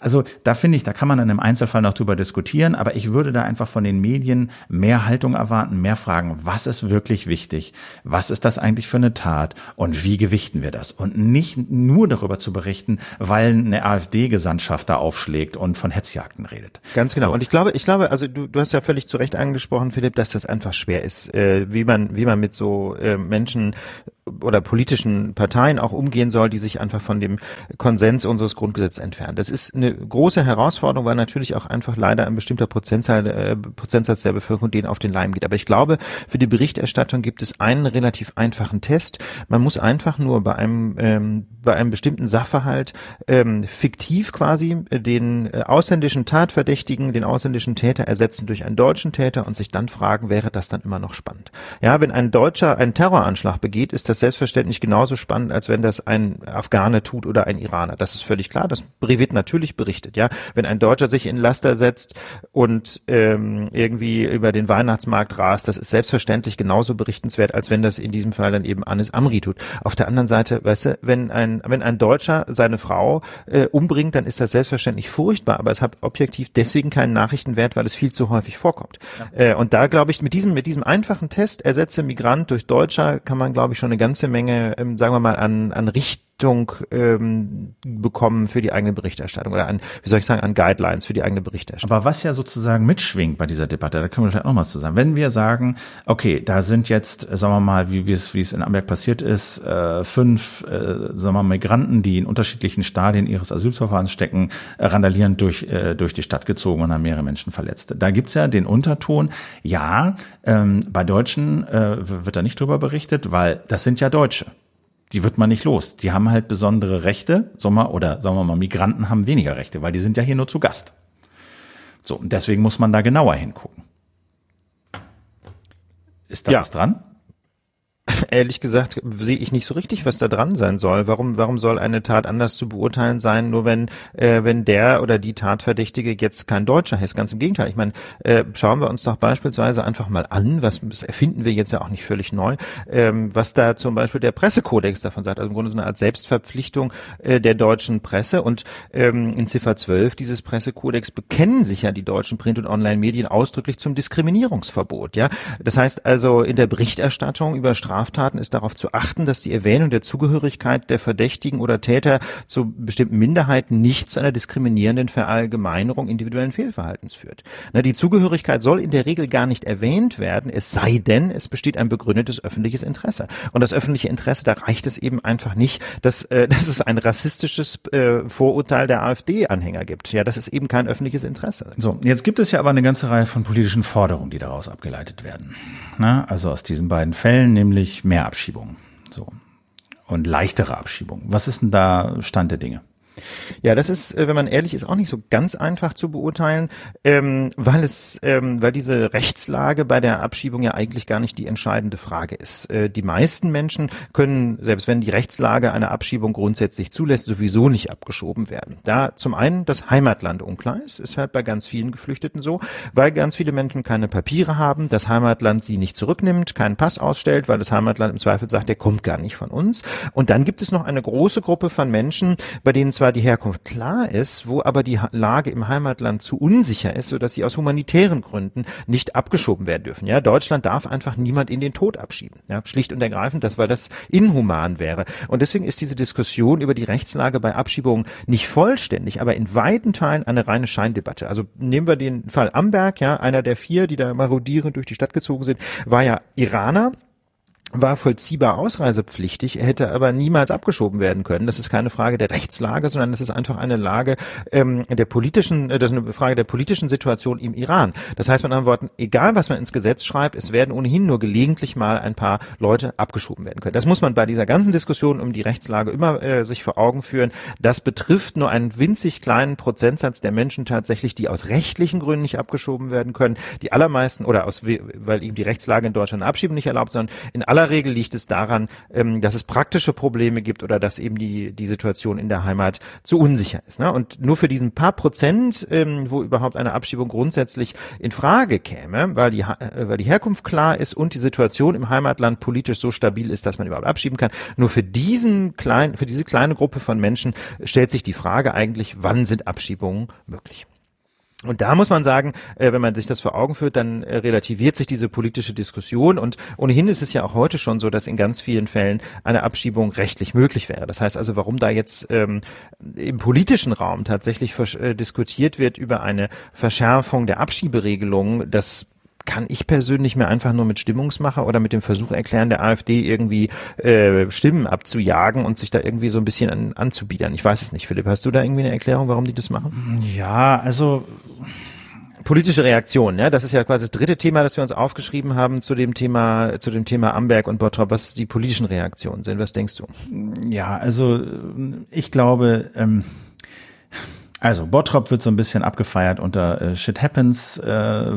also da finde ich, da kann man dann im Einzelfall noch drüber diskutieren, aber ich würde da einfach von den Medien mehr Haltung erwarten, mehr fragen, was ist wirklich wichtig, was ist das eigentlich für eine Tat und wie gewichten wir das und nicht nur darüber zu berichten, weil eine AfD-Gesandtschaft da aufschlägt und von Hetzjagden redet. Ganz genau. Und ich glaube, ich glaube, also du, du hast ja völlig zu Recht angesprochen, Philipp, dass das einfach schwer ist, äh, wie man, wie man mit so äh, Menschen oder politischen Parteien auch umgehen soll, die sich einfach von dem Konsens unseres Grundgesetzes entfernen. Das ist eine große Herausforderung, weil natürlich auch einfach leider ein bestimmter Prozentsatz, äh, Prozentsatz der Bevölkerung denen auf den Leim geht. Aber ich glaube, für die Berichterstattung gibt es einen relativ einfachen Test. Man muss einfach nur bei einem ähm, bei einem bestimmten Sachverhalt ähm, fiktiv quasi den äh, ausländischen Tatverdächtigen, den ausländischen Täter ersetzen durch einen deutschen Täter und sich dann fragen, wäre das dann immer noch spannend? Ja, wenn ein Deutscher einen Terroranschlag begeht, ist das selbstverständlich genauso spannend, als wenn das ein Afghane tut oder ein Iraner. Das ist völlig klar. Das wird natürlich berichtet. Ja, wenn ein Deutscher sich in Laster setzt und ähm, irgendwie über den Weihnachtsmarkt rast, das ist selbstverständlich genauso berichtenswert, als wenn das in diesem Fall dann eben Anis Amri tut. Auf der anderen Seite, weißt du, wenn ein wenn ein Deutscher seine Frau äh, umbringt, dann ist das selbstverständlich furchtbar, aber es hat objektiv deswegen keinen Nachrichtenwert, weil es viel zu häufig vorkommt. Ja. Äh, und da glaube ich, mit diesem mit diesem einfachen Test ersetze Migrant durch Deutscher kann man glaube ich schon eine ganze Menge, ähm, sagen wir mal, an an Richt Richtung ähm, bekommen für die eigene Berichterstattung oder an, wie soll ich sagen, an Guidelines für die eigene Berichterstattung. Aber was ja sozusagen mitschwingt bei dieser Debatte, da können wir vielleicht auch mal zusammen. Wenn wir sagen, okay, da sind jetzt, sagen wir mal, wie, wie es wie es in Amberg passiert ist, äh, fünf, äh, sagen wir mal, Migranten, die in unterschiedlichen Stadien ihres Asylverfahrens stecken, äh, randalierend durch äh, durch die Stadt gezogen und haben mehrere Menschen verletzt. Da gibt's ja den Unterton, ja, ähm, bei Deutschen äh, wird da nicht drüber berichtet, weil das sind ja Deutsche die wird man nicht los. Die haben halt besondere Rechte, Sommer oder sagen wir mal, Migranten haben weniger Rechte, weil die sind ja hier nur zu Gast. So, und deswegen muss man da genauer hingucken. Ist da ja. was dran? <laughs> ehrlich gesagt sehe ich nicht so richtig, was da dran sein soll. Warum, warum soll eine Tat anders zu beurteilen sein, nur wenn, äh, wenn der oder die Tatverdächtige jetzt kein Deutscher ist? Ganz im Gegenteil. Ich meine, äh, schauen wir uns doch beispielsweise einfach mal an, was das erfinden wir jetzt ja auch nicht völlig neu, ähm, was da zum Beispiel der Pressekodex davon sagt. Also im Grunde so eine Art Selbstverpflichtung äh, der deutschen Presse. Und ähm, in Ziffer 12 dieses Pressekodex bekennen sich ja die deutschen Print- und Online-Medien ausdrücklich zum Diskriminierungsverbot. Ja, Das heißt also in der Berichterstattung über Strafen Straftaten ist darauf zu achten, dass die Erwähnung der Zugehörigkeit der Verdächtigen oder Täter zu bestimmten Minderheiten nicht zu einer diskriminierenden Verallgemeinerung individuellen Fehlverhaltens führt. Na, die Zugehörigkeit soll in der Regel gar nicht erwähnt werden, es sei denn, es besteht ein begründetes öffentliches Interesse. Und das öffentliche Interesse, da reicht es eben einfach nicht, dass, äh, <laughs> dass es ein rassistisches äh, Vorurteil der AfD-Anhänger gibt. Ja, das ist eben kein öffentliches Interesse. So, jetzt gibt es ja aber eine ganze Reihe von politischen Forderungen, die daraus abgeleitet werden. Na, also aus diesen beiden Fällen, nämlich mehr Abschiebungen. So. Und leichtere Abschiebungen. Was ist denn da Stand der Dinge? Ja, das ist, äh, wenn man ehrlich ist, auch nicht so ganz einfach zu beurteilen, ähm, weil es, ähm, weil diese Rechtslage bei der Abschiebung ja eigentlich gar nicht die entscheidende Frage ist. Äh, die meisten Menschen können, selbst wenn die Rechtslage eine Abschiebung grundsätzlich zulässt, sowieso nicht abgeschoben werden. Da zum einen das Heimatland unklar ist, ist halt bei ganz vielen Geflüchteten so, weil ganz viele Menschen keine Papiere haben, das Heimatland sie nicht zurücknimmt, keinen Pass ausstellt, weil das Heimatland im Zweifel sagt, der kommt gar nicht von uns. Und dann gibt es noch eine große Gruppe von Menschen, bei denen zwar die Herkunft klar ist, wo aber die Lage im Heimatland zu unsicher ist, sodass sie aus humanitären Gründen nicht abgeschoben werden dürfen. Ja, Deutschland darf einfach niemand in den Tod abschieben. Ja, schlicht und ergreifend, das, weil das inhuman wäre. Und deswegen ist diese Diskussion über die Rechtslage bei Abschiebungen nicht vollständig, aber in weiten Teilen eine reine Scheindebatte. Also nehmen wir den Fall Amberg, ja, einer der vier, die da marodierend durch die Stadt gezogen sind, war ja Iraner war vollziehbar ausreisepflichtig, hätte aber niemals abgeschoben werden können. Das ist keine Frage der Rechtslage, sondern das ist einfach eine Lage ähm, der politischen, äh, das ist eine Frage der politischen Situation im Iran. Das heißt mit anderen Worten, egal was man ins Gesetz schreibt, es werden ohnehin nur gelegentlich mal ein paar Leute abgeschoben werden können. Das muss man bei dieser ganzen Diskussion um die Rechtslage immer äh, sich vor Augen führen. Das betrifft nur einen winzig kleinen Prozentsatz der Menschen tatsächlich, die aus rechtlichen Gründen nicht abgeschoben werden können. Die allermeisten oder aus, weil eben die Rechtslage in Deutschland Abschieben nicht erlaubt, sondern in aller Regel liegt es daran, ähm, dass es praktische Probleme gibt oder dass eben die, die Situation in der Heimat zu unsicher ist. Ne? Und nur für diesen paar Prozent, ähm, wo überhaupt eine Abschiebung grundsätzlich in Frage käme, weil die, äh, weil die Herkunft klar ist und die Situation im Heimatland politisch so stabil ist, dass man überhaupt abschieben kann, nur für diesen kleinen, für diese kleine Gruppe von Menschen stellt sich die Frage eigentlich, wann sind Abschiebungen möglich? Und da muss man sagen, äh, wenn man sich das vor Augen führt, dann äh, relativiert sich diese politische Diskussion. Und ohnehin ist es ja auch heute schon so, dass in ganz vielen Fällen eine Abschiebung rechtlich möglich wäre. Das heißt also, warum da jetzt ähm, im politischen Raum tatsächlich äh, diskutiert wird über eine Verschärfung der Abschieberegelung, das kann ich persönlich mir einfach nur mit Stimmungsmacher oder mit dem Versuch erklären, der AfD irgendwie äh, Stimmen abzujagen und sich da irgendwie so ein bisschen an, anzubiedern. Ich weiß es nicht, Philipp. Hast du da irgendwie eine Erklärung, warum die das machen? Ja, also politische Reaktion, ja, das ist ja quasi das dritte Thema, das wir uns aufgeschrieben haben zu dem Thema, zu dem Thema Amberg und Bottrop, was die politischen Reaktionen sind. Was denkst du? Ja, also ich glaube, ähm, also Bottrop wird so ein bisschen abgefeiert unter äh, Shit Happens, äh,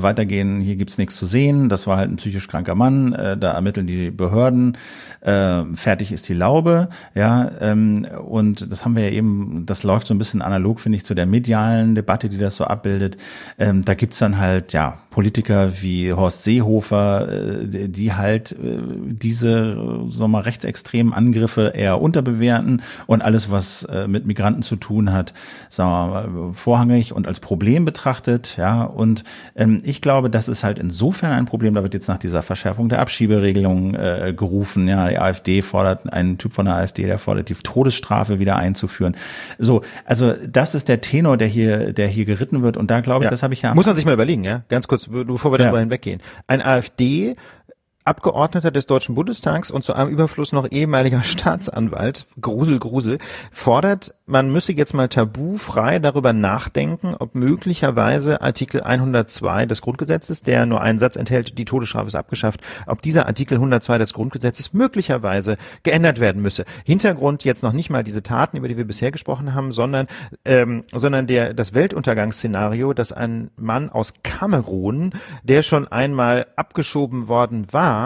weitergehen, hier gibt's nichts zu sehen, das war halt ein psychisch kranker Mann, äh, da ermitteln die Behörden, äh, fertig ist die Laube, ja, ähm, und das haben wir ja eben, das läuft so ein bisschen analog, finde ich, zu der medialen Debatte, die das so abbildet. Ähm, da gibt's dann halt, ja, Politiker wie Horst Seehofer, äh, die halt äh, diese, sagen wir mal, rechtsextremen Angriffe eher unterbewerten und alles, was äh, mit Migranten zu tun hat, sagen wir mal, vorrangig und als Problem betrachtet, ja. Und ähm, ich glaube, das ist halt insofern ein Problem. Da wird jetzt nach dieser Verschärfung der Abschieberegelung äh, gerufen. Ja, die AfD fordert einen Typ von der AfD, der fordert die Todesstrafe wieder einzuführen. So, also das ist der Tenor, der hier, der hier geritten wird. Und da glaube ich, ja. das habe ich ja. Muss man sich mal überlegen, ja. Ganz kurz, bevor wir darüber ja. hinweggehen. Ein AfD Abgeordneter des Deutschen Bundestags und zu einem Überfluss noch ehemaliger <laughs> Staatsanwalt, Grusel, Grusel, fordert, man müsse jetzt mal tabufrei darüber nachdenken, ob möglicherweise Artikel 102 des Grundgesetzes, der nur einen Satz enthält, die Todesstrafe ist abgeschafft, ob dieser Artikel 102 des Grundgesetzes möglicherweise geändert werden müsse. Hintergrund jetzt noch nicht mal diese Taten, über die wir bisher gesprochen haben, sondern, ähm, sondern der, das Weltuntergangsszenario, dass ein Mann aus Kamerun, der schon einmal abgeschoben worden war,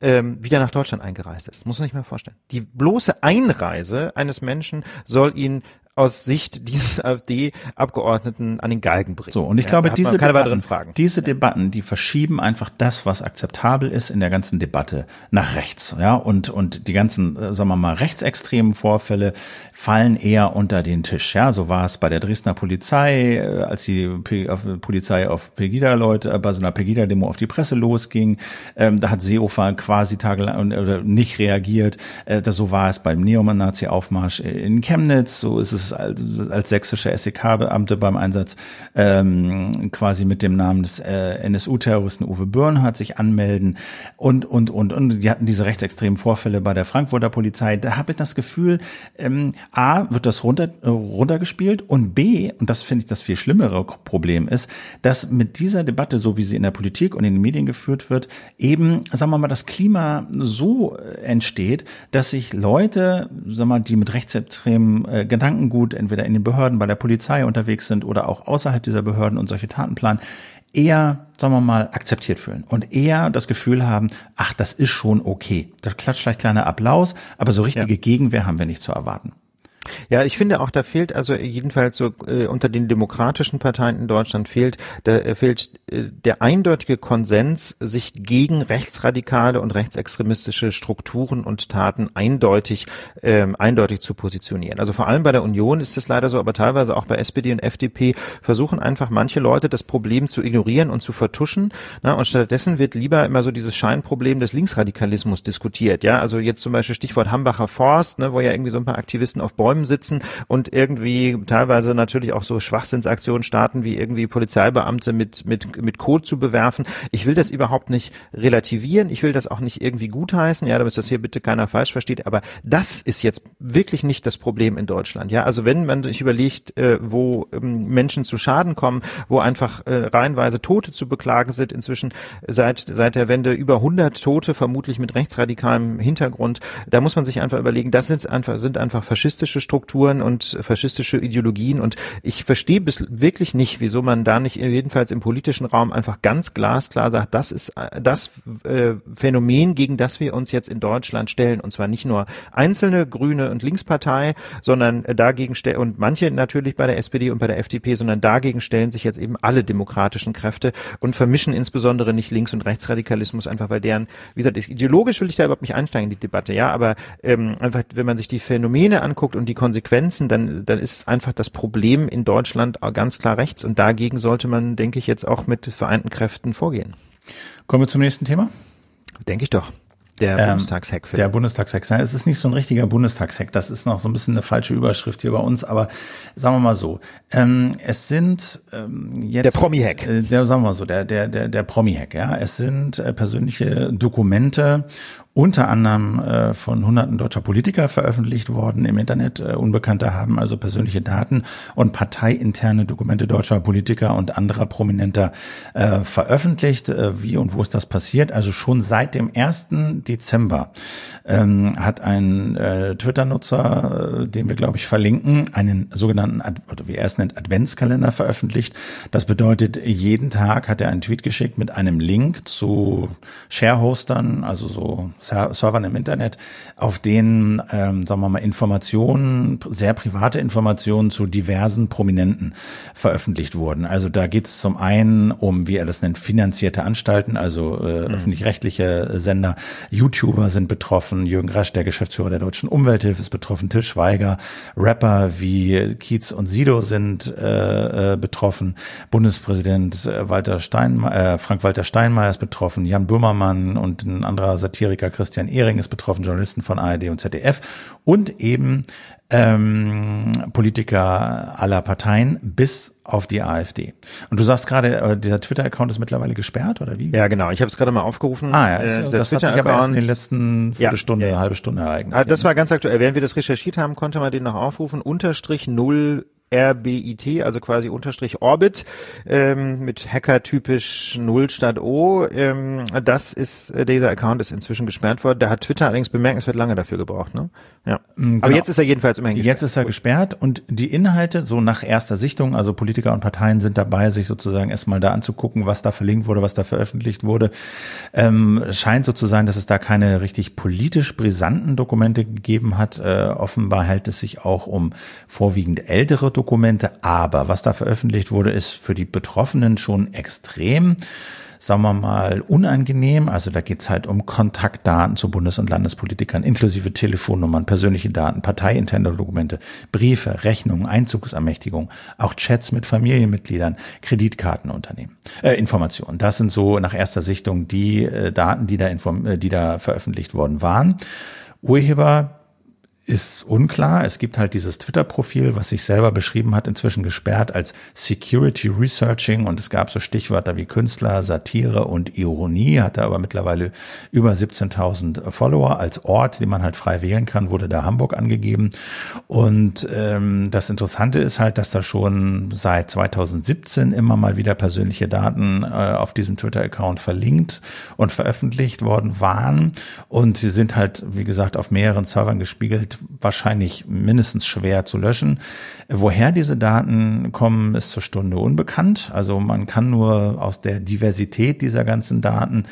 ähm, wieder nach Deutschland eingereist ist. Muss man sich mal vorstellen. Die bloße Einreise eines Menschen soll ihn aus Sicht dieses <laughs> AfD-Abgeordneten an den Galgen bringen. So, und ich ja, glaube, diese, Debatten, diese Debatten, die verschieben einfach das, was akzeptabel ist in der ganzen Debatte nach rechts. Ja, und, und die ganzen, äh, sagen wir mal, rechtsextremen Vorfälle fallen eher unter den Tisch. Ja, so war es bei der Dresdner Polizei, äh, als die Polizei auf Pegida-Leute, äh, bei so einer Pegida-Demo auf die Presse losging. Ähm, da hat Seehofer quasi tagelang oder nicht reagiert. Äh, das, so war es beim Neonazi-Aufmarsch in Chemnitz. So ist es als, als sächsische SEK-Beamte beim Einsatz ähm, quasi mit dem Namen des äh, NSU-Terroristen Uwe Bürnhardt sich anmelden und und und und die hatten diese rechtsextremen Vorfälle bei der Frankfurter Polizei. Da habe ich das Gefühl, ähm, a wird das runter äh, runtergespielt und b und das finde ich das viel schlimmere Problem ist, dass mit dieser Debatte, so wie sie in der Politik und in den Medien geführt wird, eben sagen wir mal das Klima so entsteht, dass sich Leute, sagen wir mal, die mit rechtsextremen äh, Gedanken gut entweder in den Behörden, bei der Polizei unterwegs sind oder auch außerhalb dieser Behörden und solche Taten planen, eher, sagen wir mal, akzeptiert fühlen und eher das Gefühl haben, ach, das ist schon okay. Da klatscht vielleicht kleiner Applaus, aber so richtige ja. Gegenwehr haben wir nicht zu erwarten. Ja, ich finde auch, da fehlt also jedenfalls so äh, unter den demokratischen Parteien in Deutschland fehlt, da äh, fehlt äh, der eindeutige Konsens, sich gegen rechtsradikale und rechtsextremistische Strukturen und Taten eindeutig ähm, eindeutig zu positionieren. Also vor allem bei der Union ist es leider so, aber teilweise auch bei SPD und FDP versuchen einfach manche Leute das Problem zu ignorieren und zu vertuschen. Na, und stattdessen wird lieber immer so dieses Scheinproblem des Linksradikalismus diskutiert. Ja, also jetzt zum Beispiel Stichwort Hambacher Forst, ne, wo ja irgendwie so ein paar Aktivisten auf Bäumen Räumen sitzen und irgendwie teilweise natürlich auch so Schwachsinnsaktionen starten, wie irgendwie Polizeibeamte mit, mit, mit Code zu bewerfen. Ich will das überhaupt nicht relativieren. Ich will das auch nicht irgendwie gutheißen. Ja, damit das hier bitte keiner falsch versteht. Aber das ist jetzt wirklich nicht das Problem in Deutschland. Ja, also wenn man sich überlegt, äh, wo ähm, Menschen zu Schaden kommen, wo einfach äh, reihenweise Tote zu beklagen sind, inzwischen seit, seit der Wende über 100 Tote, vermutlich mit rechtsradikalem Hintergrund, da muss man sich einfach überlegen, das sind einfach, sind einfach faschistische Strukturen und faschistische Ideologien. Und ich verstehe bis wirklich nicht, wieso man da nicht jedenfalls im politischen Raum einfach ganz glasklar sagt, das ist das äh, Phänomen, gegen das wir uns jetzt in Deutschland stellen. Und zwar nicht nur einzelne Grüne und Linkspartei, sondern dagegen stellen und manche natürlich bei der SPD und bei der FDP, sondern dagegen stellen sich jetzt eben alle demokratischen Kräfte und vermischen insbesondere nicht Links- und Rechtsradikalismus einfach, weil deren, wie gesagt, ideologisch will ich da überhaupt nicht einsteigen in die Debatte, ja, aber ähm, einfach, wenn man sich die Phänomene anguckt und die Konsequenzen, dann, dann ist einfach das Problem in Deutschland ganz klar rechts und dagegen sollte man, denke ich, jetzt auch mit vereinten Kräften vorgehen. Kommen wir zum nächsten Thema? Denke ich doch. Der ähm, Bundestagshack. Der Bundestagshack. Nein, es ist nicht so ein richtiger Bundestagshack. Das ist noch so ein bisschen eine falsche Überschrift hier bei uns. Aber sagen wir mal so, ähm, es sind ähm, jetzt der Promi-Hack. Äh, der sagen wir mal so, der der der der Promi-Hack. Ja, es sind äh, persönliche Dokumente unter anderem äh, von hunderten deutscher Politiker veröffentlicht worden im Internet. Äh, Unbekannte haben also persönliche Daten und parteiinterne Dokumente deutscher Politiker und anderer Prominenter äh, veröffentlicht. Äh, wie und wo ist das passiert? Also schon seit dem 1. Dezember ähm, hat ein äh, Twitter-Nutzer, äh, den wir, glaube ich, verlinken, einen sogenannten, Ad oder wie er es nennt, Adventskalender veröffentlicht. Das bedeutet, jeden Tag hat er einen Tweet geschickt mit einem Link zu Sharehostern, also so Servern im Internet, auf denen, ähm, sagen wir mal, Informationen, sehr private Informationen zu diversen Prominenten veröffentlicht wurden. Also da geht es zum einen um, wie er das nennt, finanzierte Anstalten, also äh, mhm. öffentlich-rechtliche Sender. YouTuber sind betroffen, Jürgen Rasch, der Geschäftsführer der Deutschen Umwelthilfe, ist betroffen, Till Schweiger, Rapper wie Kiez und Sido sind äh, äh, betroffen, Bundespräsident äh, Walter Steinmeier, äh, Frank-Walter Steinmeier ist betroffen, Jan Böhmermann und ein anderer Satiriker Christian Ehring ist betroffen, Journalisten von ARD und ZDF und eben ähm, Politiker aller Parteien bis auf die AfD. Und du sagst gerade, äh, der Twitter-Account ist mittlerweile gesperrt oder wie? Ja, genau. Ich habe es gerade mal aufgerufen. Ah ja, äh, das hat sich aber erst in den letzten Viertelstunde, ja, ja. halbe Stunde ereignet. Ah, das war ganz aktuell. Während wir das recherchiert haben, konnte man den noch aufrufen. Unterstrich null RBIT, also quasi Unterstrich Orbit, ähm, mit Hacker-typisch Null statt O. Ähm, das ist, äh, dieser Account ist inzwischen gesperrt worden. Da hat Twitter allerdings bemerkenswert lange dafür gebraucht, ne? Ja. Aber genau. jetzt ist er jedenfalls immerhin gesperrt. Jetzt ist er gesperrt und die Inhalte, so nach erster Sichtung, also Politiker und Parteien sind dabei, sich sozusagen erstmal da anzugucken, was da verlinkt wurde, was da veröffentlicht wurde. Ähm, scheint so zu sein, dass es da keine richtig politisch brisanten Dokumente gegeben hat. Äh, offenbar hält es sich auch um vorwiegend ältere Dokumente, aber was da veröffentlicht wurde, ist für die Betroffenen schon extrem sagen wir mal, unangenehm. Also da geht's halt um Kontaktdaten zu Bundes- und Landespolitikern, inklusive Telefonnummern, persönliche Daten, parteiinterne Dokumente, Briefe, Rechnungen, Einzugsermächtigung, auch Chats mit Familienmitgliedern, Kreditkartenunternehmen, äh, Informationen. Das sind so nach erster Sichtung die äh, Daten, die da, inform äh, die da veröffentlicht worden waren. Urheber ist unklar. Es gibt halt dieses Twitter-Profil, was sich selber beschrieben hat, inzwischen gesperrt als Security Researching und es gab so Stichwörter wie Künstler, Satire und Ironie, hatte aber mittlerweile über 17.000 Follower. Als Ort, den man halt frei wählen kann, wurde da Hamburg angegeben. Und ähm, das Interessante ist halt, dass da schon seit 2017 immer mal wieder persönliche Daten äh, auf diesem Twitter-Account verlinkt und veröffentlicht worden waren. Und sie sind halt, wie gesagt, auf mehreren Servern gespiegelt wahrscheinlich mindestens schwer zu löschen. Woher diese Daten kommen, ist zur Stunde unbekannt. Also man kann nur aus der Diversität dieser ganzen Daten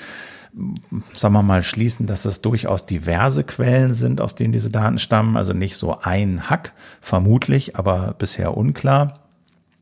sagen wir mal, schließen, dass es durchaus diverse Quellen sind, aus denen diese Daten stammen. Also nicht so ein Hack, vermutlich, aber bisher unklar.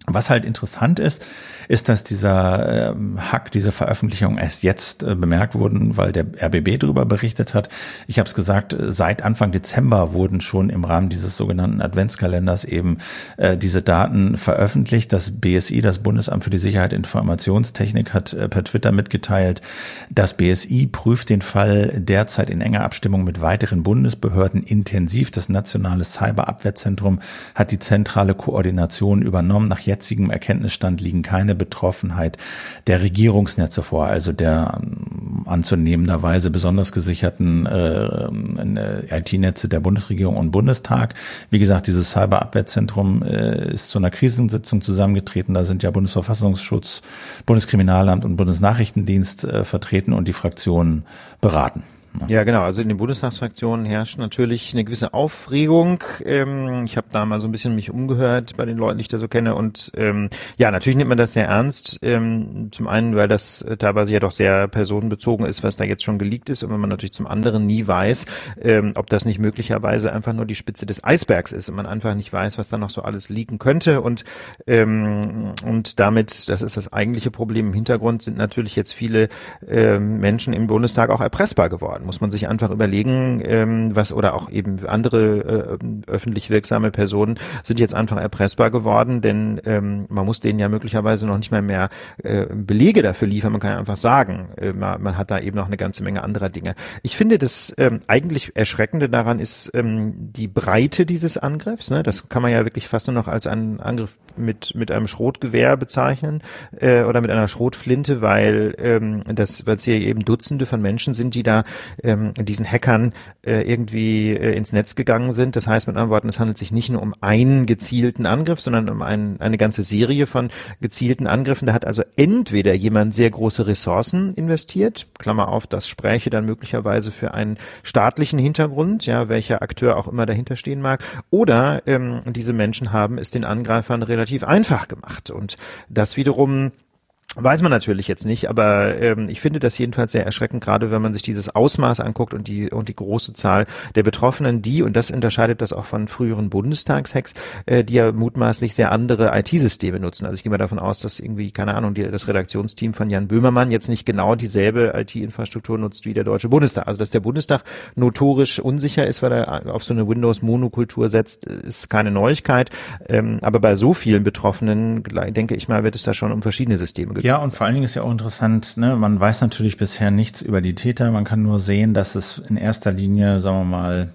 Was halt interessant ist, ist, dass dieser ähm, Hack, diese Veröffentlichung erst jetzt äh, bemerkt wurden, weil der RBB darüber berichtet hat. Ich habe es gesagt, äh, seit Anfang Dezember wurden schon im Rahmen dieses sogenannten Adventskalenders eben äh, diese Daten veröffentlicht. Das BSI, das Bundesamt für die Sicherheit Informationstechnik, hat äh, per Twitter mitgeteilt, das BSI prüft den Fall derzeit in enger Abstimmung mit weiteren Bundesbehörden intensiv. Das nationale Cyberabwehrzentrum hat die zentrale Koordination übernommen. Nach jetzigem Erkenntnisstand liegen keine Betroffenheit der Regierungsnetze vor, also der ähm, anzunehmenderweise besonders gesicherten äh, äh IT-Netze der Bundesregierung und Bundestag. Wie gesagt, dieses Cyberabwehrzentrum äh, ist zu einer Krisensitzung zusammengetreten. Da sind ja Bundesverfassungsschutz, Bundeskriminalamt und Bundesnachrichtendienst äh, vertreten und die Fraktionen beraten. Ja, genau. Also in den Bundestagsfraktionen herrscht natürlich eine gewisse Aufregung. Ähm, ich habe da mal so ein bisschen mich umgehört bei den Leuten, die ich da so kenne. Und ähm, ja, natürlich nimmt man das sehr ernst. Ähm, zum einen, weil das teilweise ja doch sehr personenbezogen ist, was da jetzt schon geleakt ist. Und wenn man natürlich zum anderen nie weiß, ähm, ob das nicht möglicherweise einfach nur die Spitze des Eisbergs ist und man einfach nicht weiß, was da noch so alles liegen könnte. Und, ähm, und damit, das ist das eigentliche Problem im Hintergrund, sind natürlich jetzt viele ähm, Menschen im Bundestag auch erpressbar geworden muss man sich einfach überlegen, ähm, was oder auch eben andere äh, öffentlich wirksame Personen sind jetzt einfach erpressbar geworden, denn ähm, man muss denen ja möglicherweise noch nicht mal mehr äh, Belege dafür liefern. Man kann ja einfach sagen, äh, man, man, hat da eben noch eine ganze Menge anderer Dinge. Ich finde, das ähm, eigentlich Erschreckende daran ist ähm, die Breite dieses Angriffs. Ne? Das kann man ja wirklich fast nur noch als einen Angriff mit mit einem Schrotgewehr bezeichnen äh, oder mit einer Schrotflinte, weil ähm, das, weil es hier eben Dutzende von Menschen sind, die da ähm, diesen Hackern äh, irgendwie äh, ins Netz gegangen sind. Das heißt mit anderen Worten, es handelt sich nicht nur um einen gezielten Angriff, sondern um ein, eine ganze Serie von gezielten Angriffen. Da hat also entweder jemand sehr große Ressourcen investiert, Klammer auf, das spräche dann möglicherweise für einen staatlichen Hintergrund, ja, welcher Akteur auch immer dahinter stehen mag, oder ähm, diese Menschen haben es den Angreifern relativ einfach gemacht. Und das wiederum Weiß man natürlich jetzt nicht, aber ähm, ich finde das jedenfalls sehr erschreckend, gerade wenn man sich dieses Ausmaß anguckt und die und die große Zahl der Betroffenen, die und das unterscheidet das auch von früheren Bundestagshacks, äh, die ja mutmaßlich sehr andere IT-Systeme nutzen. Also ich gehe mal davon aus, dass irgendwie keine Ahnung die, das Redaktionsteam von Jan Böhmermann jetzt nicht genau dieselbe IT-Infrastruktur nutzt wie der deutsche Bundestag. Also dass der Bundestag notorisch unsicher ist, weil er auf so eine Windows-Monokultur setzt, ist keine Neuigkeit. Ähm, aber bei so vielen Betroffenen denke ich mal, wird es da schon um verschiedene Systeme ja, und vor allen Dingen ist ja auch interessant, ne, man weiß natürlich bisher nichts über die Täter. Man kann nur sehen, dass es in erster Linie, sagen wir mal,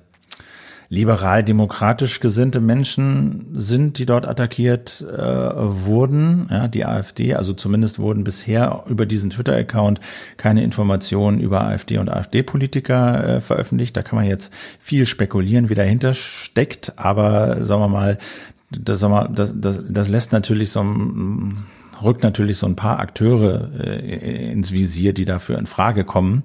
liberal-demokratisch gesinnte Menschen sind, die dort attackiert äh, wurden, ja, die AfD. Also zumindest wurden bisher über diesen Twitter-Account keine Informationen über AfD und AfD-Politiker äh, veröffentlicht. Da kann man jetzt viel spekulieren, wie dahinter steckt. Aber sagen wir mal, das, sagen wir, das, das, das lässt natürlich so ein rückt natürlich so ein paar Akteure äh, ins Visier, die dafür in Frage kommen.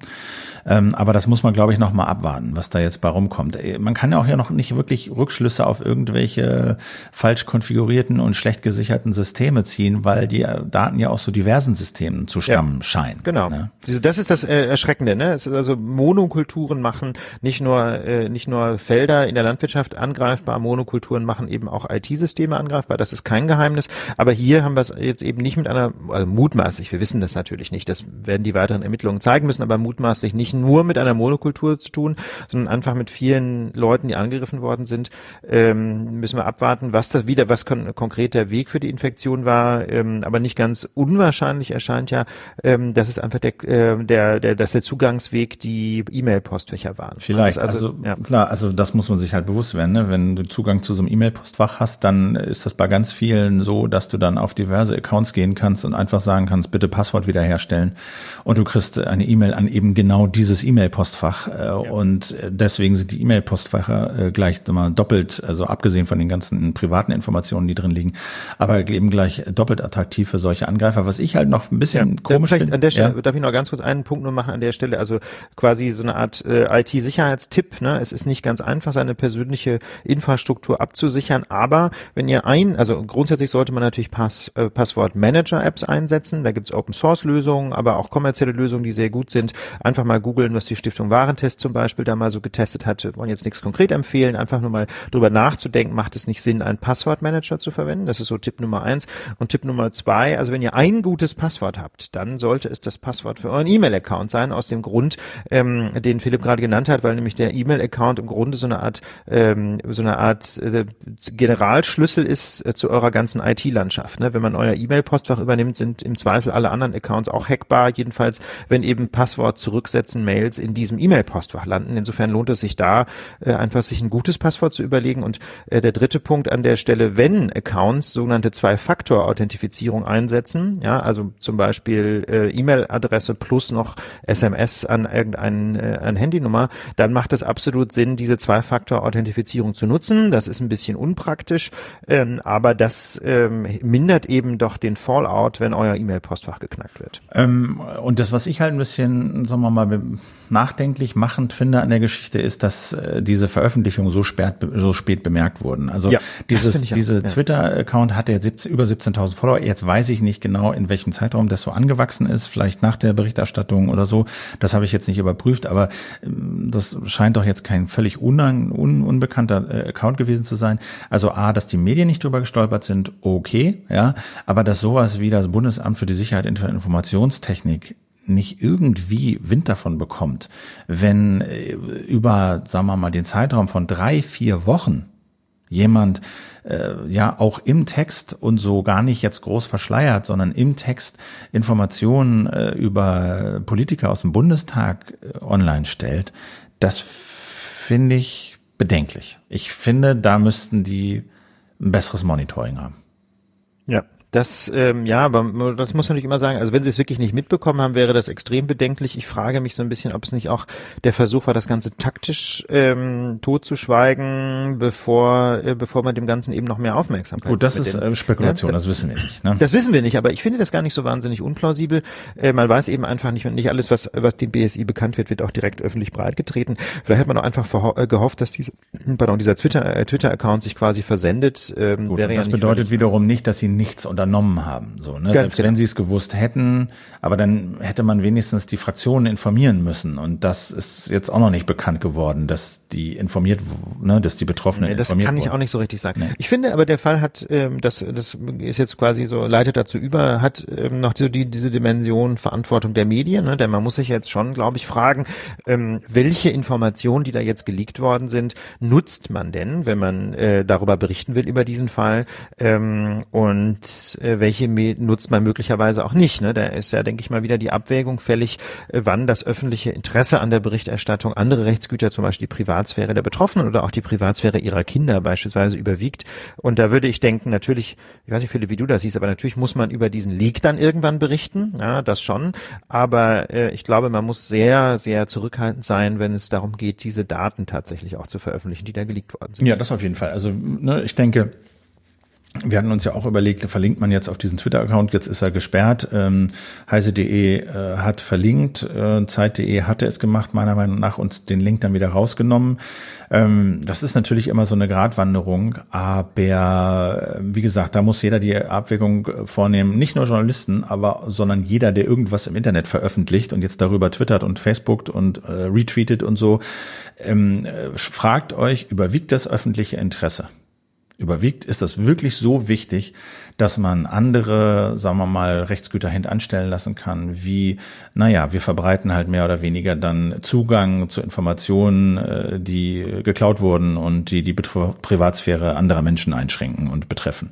Ähm, aber das muss man, glaube ich, noch mal abwarten, was da jetzt bei rumkommt. Äh, man kann ja auch ja noch nicht wirklich Rückschlüsse auf irgendwelche falsch konfigurierten und schlecht gesicherten Systeme ziehen, weil die Daten ja aus so diversen Systemen zu stammen ja, scheinen. Genau. Ne? Das ist das äh, Erschreckende. Ne? Es ist also Monokulturen machen nicht nur äh, nicht nur Felder in der Landwirtschaft angreifbar, Monokulturen machen eben auch IT-Systeme angreifbar. Das ist kein Geheimnis. Aber hier haben wir es jetzt eben nicht mit einer, also mutmaßlich, wir wissen das natürlich nicht, das werden die weiteren Ermittlungen zeigen müssen, aber mutmaßlich nicht nur mit einer Monokultur zu tun, sondern einfach mit vielen Leuten, die angegriffen worden sind. Ähm, müssen wir abwarten, was das wieder, was kon konkret der Weg für die Infektion war, ähm, aber nicht ganz unwahrscheinlich erscheint ja, ähm, dass es einfach der, äh, der, der, dass der Zugangsweg die E-Mail-Postfächer waren. Vielleicht, also, also ja. klar, also das muss man sich halt bewusst werden, ne? wenn du Zugang zu so einem E-Mail-Postfach hast, dann ist das bei ganz vielen so, dass du dann auf diverse Accounts gehen kannst und einfach sagen kannst, bitte Passwort wiederherstellen und du kriegst eine E-Mail an eben genau dieses E-Mail-Postfach äh, ja. und deswegen sind die E-Mail-Postfacher äh, gleich mal doppelt, also abgesehen von den ganzen privaten Informationen, die drin liegen, aber eben gleich doppelt attraktiv für solche Angreifer. Was ich halt noch ein bisschen ja, komisch finde. An der Stelle ja? darf ich noch ganz kurz einen Punkt nur machen an der Stelle, also quasi so eine Art äh, IT-Sicherheitstipp. Ne? Es ist nicht ganz einfach, seine persönliche Infrastruktur abzusichern, aber wenn ihr ein, also grundsätzlich sollte man natürlich Pass, äh, Passwort-Manager-Apps einsetzen. Da gibt's Open-Source-Lösungen, aber auch kommerzielle Lösungen, die sehr gut sind. Einfach mal googeln, was die Stiftung Warentest zum Beispiel da mal so getestet hat. Wir wollen jetzt nichts konkret empfehlen, einfach nur mal drüber nachzudenken, macht es nicht Sinn, einen Passwortmanager zu verwenden? Das ist so Tipp Nummer eins. Und Tipp Nummer zwei, also wenn ihr ein gutes Passwort habt, dann sollte es das Passwort für euren E-Mail-Account sein, aus dem Grund, ähm, den Philipp gerade genannt hat, weil nämlich der E-Mail-Account im Grunde so eine Art, ähm, so eine Art äh, Generalschlüssel ist äh, zu eurer ganzen IT-Landschaft. Ne? Wenn man euer E-Mail-Postfach übernimmt, sind im Zweifel alle anderen Accounts auch hackbar, jedenfalls wenn eben Passwort zurücksetzen Mails in diesem E-Mail-Postfach landen. Insofern lohnt es sich da äh, einfach sich ein gutes Passwort zu überlegen. Und äh, der dritte Punkt an der Stelle, wenn Accounts sogenannte Zwei-Faktor-Authentifizierung einsetzen, ja, also zum Beispiel äh, E-Mail-Adresse plus noch SMS an irgendein äh, an Handynummer, dann macht es absolut Sinn, diese Zwei-Faktor-Authentifizierung zu nutzen. Das ist ein bisschen unpraktisch, ähm, aber das ähm, mindert eben doch den Fallout, wenn euer E-Mail-Postfach geknackt wird. Ähm, und das, was ich halt ein bisschen, sagen wir mal, nachdenklich machend finde an der Geschichte, ist, dass äh, diese Veröffentlichungen so spät, so spät bemerkt wurden. Also ja, dieses, diese ja. Twitter-Account hatte jetzt über 17.000 Follower. Jetzt weiß ich nicht genau, in welchem Zeitraum das so angewachsen ist, vielleicht nach der Berichterstattung oder so. Das habe ich jetzt nicht überprüft, aber ähm, das scheint doch jetzt kein völlig un un unbekannter äh, Account gewesen zu sein. Also A, dass die Medien nicht drüber gestolpert sind, okay, ja, aber dass sowas wie das Bundesamt für die Sicherheit in der Informationstechnik nicht irgendwie Wind davon bekommt, wenn äh, über, sagen wir mal, den Zeitraum von drei, vier Wochen jemand äh, ja auch im Text und so gar nicht jetzt groß verschleiert, sondern im Text Informationen äh, über Politiker aus dem Bundestag äh, online stellt, das finde ich bedenklich. Ich finde, da müssten die ein besseres Monitoring haben. Ja, das, ähm, ja, aber das muss man natürlich immer sagen. Also wenn sie es wirklich nicht mitbekommen haben, wäre das extrem bedenklich. Ich frage mich so ein bisschen, ob es nicht auch der Versuch war, das Ganze taktisch ähm, totzuschweigen, bevor, äh, bevor man dem Ganzen eben noch mehr Aufmerksamkeit Gut, das ist äh, Spekulation, ja, das, das, wissen wir nicht. Ne? Das wissen wir nicht, aber ich finde das gar nicht so wahnsinnig unplausibel. Äh, man weiß eben einfach nicht, nicht alles, was, was dem BSI bekannt wird, wird auch direkt öffentlich breitgetreten. Vielleicht hat man auch einfach äh, gehofft, dass diese, pardon, dieser Twitter, äh, Twitter-Account sich quasi versendet. Ähm, Gut, wäre ja das bedeutet wiederum nicht, dass sie nichts unter unternommen haben. So, ne? Ganz genau. Wenn sie es gewusst hätten, aber dann hätte man wenigstens die Fraktionen informieren müssen. Und das ist jetzt auch noch nicht bekannt geworden, dass die informiert, ne, dass die Betroffenen nee, das informiert Das kann ich auch nicht so richtig sagen. Nee. Ich finde aber, der Fall hat, ähm, das, das ist jetzt quasi so, leitet dazu über, hat ähm, noch so die, diese Dimension Verantwortung der Medien. Ne? Denn man muss sich jetzt schon, glaube ich, fragen, ähm, welche Informationen, die da jetzt geleakt worden sind, nutzt man denn, wenn man äh, darüber berichten will, über diesen Fall? Ähm, und äh, welche nutzt man möglicherweise auch nicht. Ne? Da ist ja, denke ich mal, wieder die Abwägung fällig, äh, wann das öffentliche Interesse an der Berichterstattung andere Rechtsgüter, zum Beispiel die Privatsphäre der Betroffenen oder auch die Privatsphäre ihrer Kinder beispielsweise überwiegt. Und da würde ich denken, natürlich, ich weiß nicht, Philipp, wie du das siehst, aber natürlich muss man über diesen Leak dann irgendwann berichten, ja, das schon. Aber äh, ich glaube, man muss sehr, sehr zurückhaltend sein, wenn es darum geht, diese Daten tatsächlich auch zu veröffentlichen, die da geleakt worden sind. Ja, das auf jeden Fall. Also ne, ich denke, wir hatten uns ja auch überlegt, verlinkt man jetzt auf diesen Twitter-Account, jetzt ist er gesperrt. Ähm, Heise.de äh, hat verlinkt, äh, Zeit.de hatte es gemacht, meiner Meinung nach, uns den Link dann wieder rausgenommen. Ähm, das ist natürlich immer so eine Gratwanderung, aber äh, wie gesagt, da muss jeder die Abwägung vornehmen, nicht nur Journalisten, aber sondern jeder, der irgendwas im Internet veröffentlicht und jetzt darüber twittert und Facebookt und äh, retweetet und so, ähm, äh, fragt euch, überwiegt das öffentliche Interesse? Überwiegt, ist das wirklich so wichtig, dass man andere, sagen wir mal, Rechtsgüter hintanstellen lassen kann, wie, naja, wir verbreiten halt mehr oder weniger dann Zugang zu Informationen, äh, die geklaut wurden und die die Privatsphäre anderer Menschen einschränken und betreffen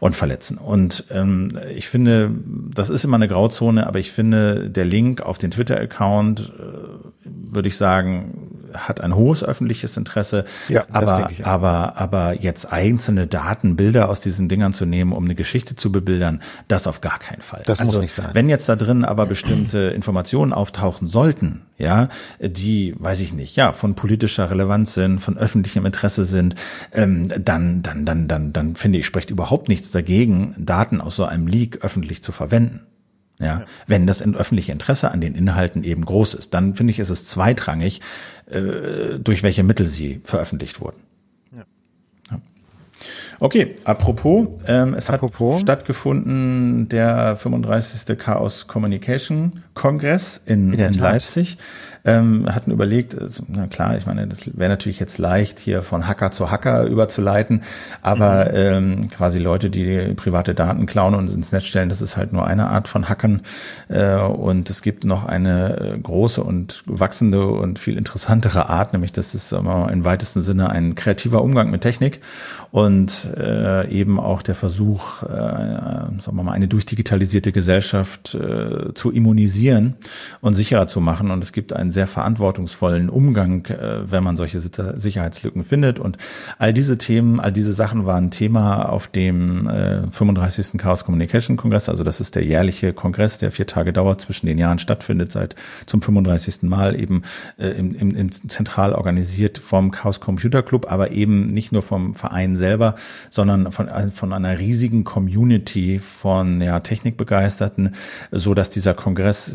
und verletzen. Und ähm, ich finde, das ist immer eine Grauzone, aber ich finde, der Link auf den Twitter-Account, äh, würde ich sagen, hat ein hohes öffentliches Interesse. Ja, aber, aber, aber jetzt einzelne Daten, Bilder aus diesen Dingern zu nehmen, um eine Geschichte zu bebildern, das auf gar keinen Fall. Das also, muss nicht sein. Wenn jetzt da drin aber bestimmte Informationen auftauchen sollten, ja, die, weiß ich nicht, ja, von politischer Relevanz sind, von öffentlichem Interesse sind, ähm, dann, dann, dann, dann, dann finde ich, spricht überhaupt nichts dagegen, Daten aus so einem Leak öffentlich zu verwenden. Ja, ja. wenn das öffentliche Interesse an den Inhalten eben groß ist, dann finde ich, ist es zweitrangig, äh, durch welche Mittel sie veröffentlicht wurden. Ja. Okay, apropos, ähm, es apropos. hat stattgefunden der 35. Chaos Communication Kongress in, in, in Leipzig. Ähm, hatten überlegt, na klar, ich meine, das wäre natürlich jetzt leicht, hier von Hacker zu Hacker überzuleiten, aber mhm. ähm, quasi Leute, die private Daten klauen und ins Netz stellen, das ist halt nur eine Art von Hackern. Äh, und es gibt noch eine große und wachsende und viel interessantere Art, nämlich das ist im weitesten Sinne ein kreativer Umgang mit Technik und äh, eben auch der Versuch, äh, sagen wir mal, eine durchdigitalisierte Gesellschaft äh, zu immunisieren und sicherer zu machen. Und es gibt einen sehr verantwortungsvollen Umgang, äh, wenn man solche Sicherheitslücken findet. Und all diese Themen, all diese Sachen waren Thema auf dem äh, 35. Chaos Communication Kongress. Also das ist der jährliche Kongress, der vier Tage dauert, zwischen den Jahren stattfindet, seit zum 35. Mal eben äh, im, im, im zentral organisiert vom Chaos Computer Club, aber eben nicht nur vom Verein selber, sondern von, von einer riesigen Community von ja, Technikbegeisterten, so dass dieser Kongress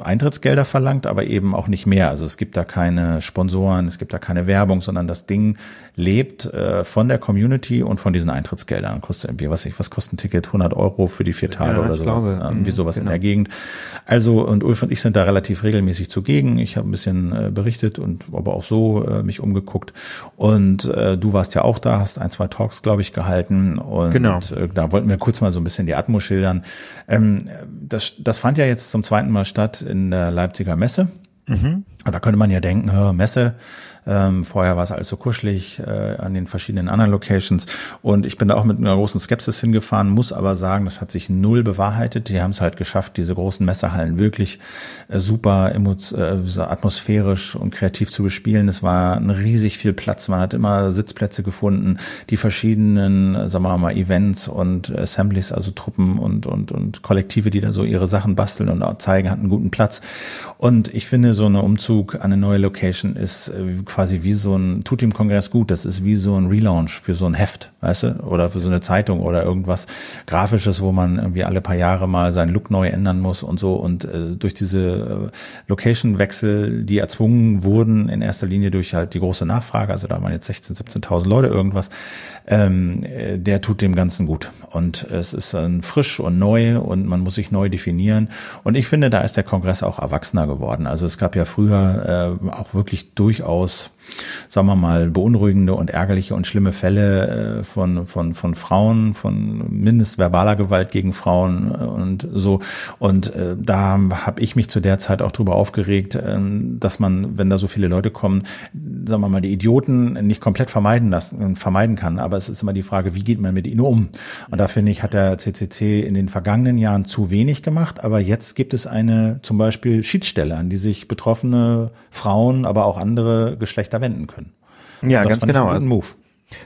Eintrittsgelder verlangt, aber eben auch nicht mehr. Also es gibt da keine Sponsoren, es gibt da keine Werbung, sondern das Ding lebt äh, von der Community und von diesen Eintrittsgeldern. Kostet irgendwie, was ich, was kostet ein Ticket? 100 Euro für die vier Tage ja, oder sowas. Glaube, irgendwie sowas genau. in der Gegend. Also und Ulf und ich sind da relativ regelmäßig zugegen. Ich habe ein bisschen äh, berichtet und aber auch so äh, mich umgeguckt. Und äh, du warst ja auch da, hast ein, zwei Talks, glaube ich, gehalten. Und genau. äh, da wollten wir kurz mal so ein bisschen die Atmo schildern. Ähm, das, das fand ja jetzt zum zweiten Mal statt in der Leipziger Messe. Mhm. Da könnte man ja denken, Messe, ähm, vorher war es alles so kuschelig äh, an den verschiedenen anderen Locations. Und ich bin da auch mit einer großen Skepsis hingefahren, muss aber sagen, das hat sich null bewahrheitet. Die haben es halt geschafft, diese großen Messehallen wirklich äh, super äh, atmosphärisch und kreativ zu bespielen. Es war ein riesig viel Platz. Man hat immer Sitzplätze gefunden, die verschiedenen, sagen wir mal, Events und Assemblies, also Truppen und, und, und Kollektive, die da so ihre Sachen basteln und zeigen, hatten guten Platz. Und ich finde, so ein Umzug an eine neue Location ist äh, quasi wie so ein, tut dem Kongress gut, das ist wie so ein Relaunch für so ein Heft, weißt du, oder für so eine Zeitung oder irgendwas Grafisches, wo man irgendwie alle paar Jahre mal seinen Look neu ändern muss und so. Und äh, durch diese äh, Location-Wechsel, die erzwungen wurden, in erster Linie durch halt die große Nachfrage, also da waren jetzt 16, 17.000 Leute irgendwas, ähm, äh, der tut dem Ganzen gut. Und es ist ein frisch und neu und man muss sich neu definieren. Und ich finde, da ist der Kongress auch erwachsener geworden. Also es gab ja früher äh, auch wirklich durchaus Schluss. Sagen wir mal, beunruhigende und ärgerliche und schlimme Fälle äh, von, von, von Frauen, von mindestverbaler Gewalt gegen Frauen äh, und so. Und äh, da habe ich mich zu der Zeit auch drüber aufgeregt, äh, dass man, wenn da so viele Leute kommen, sagen wir mal, die Idioten nicht komplett vermeiden lassen, vermeiden kann. Aber es ist immer die Frage, wie geht man mit ihnen um? Und da finde ich, hat der CCC in den vergangenen Jahren zu wenig gemacht. Aber jetzt gibt es eine zum Beispiel Schiedsstelle, an die sich betroffene Frauen, aber auch andere Geschlechter wenden können. Ja, ganz genau. Also, Move.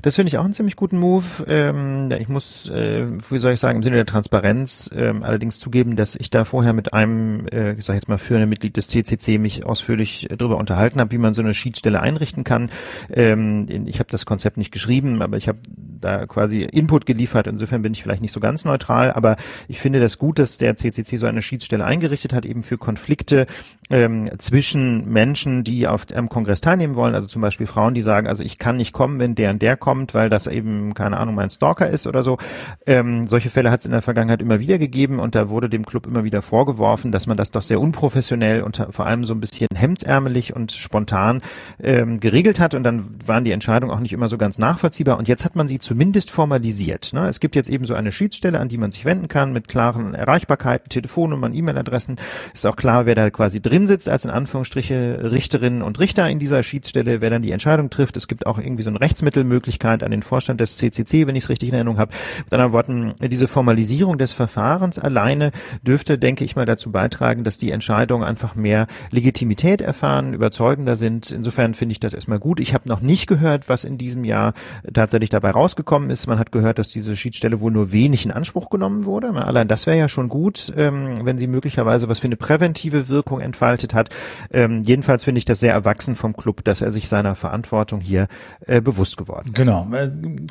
Das finde ich auch einen ziemlich guten Move. Ähm, ich muss, äh, wie soll ich sagen, im Sinne der Transparenz ähm, allerdings zugeben, dass ich da vorher mit einem, äh, ich sage jetzt mal führenden Mitglied des CCC mich ausführlich äh, darüber unterhalten habe, wie man so eine Schiedsstelle einrichten kann. Ähm, ich habe das Konzept nicht geschrieben, aber ich habe da quasi Input geliefert. Insofern bin ich vielleicht nicht so ganz neutral, aber ich finde das gut, dass der CCC so eine Schiedsstelle eingerichtet hat, eben für Konflikte ähm, zwischen Menschen, die auf einem Kongress teilnehmen wollen, also zum Beispiel Frauen, die sagen, also ich kann nicht kommen, wenn der und der kommt, weil das eben, keine Ahnung, mein Stalker ist oder so. Ähm, solche Fälle hat es in der Vergangenheit immer wieder gegeben und da wurde dem Club immer wieder vorgeworfen, dass man das doch sehr unprofessionell und vor allem so ein bisschen hemdsärmelig und spontan ähm, geregelt hat und dann waren die Entscheidungen auch nicht immer so ganz nachvollziehbar und jetzt hat man sie zumindest formalisiert. Ne? Es gibt jetzt eben so eine Schiedsstelle, an die man sich wenden kann mit klaren Erreichbarkeiten, Telefonnummern, E-Mail-Adressen. Ist auch klar, wer da quasi drin sitzt als in Anführungsstriche Richterinnen und Richter in dieser Schiedsstelle, wer dann die Entscheidung trifft. Es gibt auch irgendwie so eine Rechtsmittelmöglichkeit Möglichkeit an den Vorstand des CCC, wenn ich es richtig in Erinnerung habe. Mit anderen Worten, diese Formalisierung des Verfahrens alleine dürfte, denke ich mal, dazu beitragen, dass die Entscheidungen einfach mehr Legitimität erfahren, überzeugender sind. Insofern finde ich das erstmal gut. Ich habe noch nicht gehört, was in diesem Jahr tatsächlich dabei rausgekommen ist. Man hat gehört, dass diese Schiedsstelle wohl nur wenig in Anspruch genommen wurde. Allein das wäre ja schon gut, ähm, wenn sie möglicherweise was für eine präventive Wirkung entfaltet hat. Ähm, jedenfalls finde ich das sehr erwachsen vom Club, dass er sich seiner Verantwortung hier äh, bewusst geworden ist. Genau.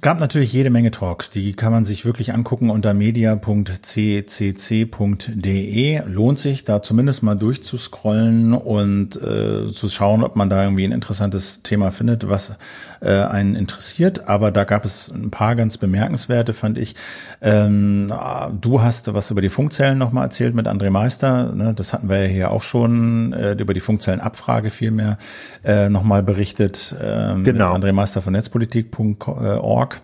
Gab natürlich jede Menge Talks. Die kann man sich wirklich angucken unter media.ccc.de. Lohnt sich, da zumindest mal durchzuscrollen und äh, zu schauen, ob man da irgendwie ein interessantes Thema findet, was äh, einen interessiert. Aber da gab es ein paar ganz bemerkenswerte, fand ich. Ähm, du hast was über die Funkzellen nochmal erzählt mit André Meister. Ne? Das hatten wir ja hier auch schon äh, über die Funkzellenabfrage vielmehr äh, nochmal berichtet. Ähm, genau. André Meister von netzpolitik.org.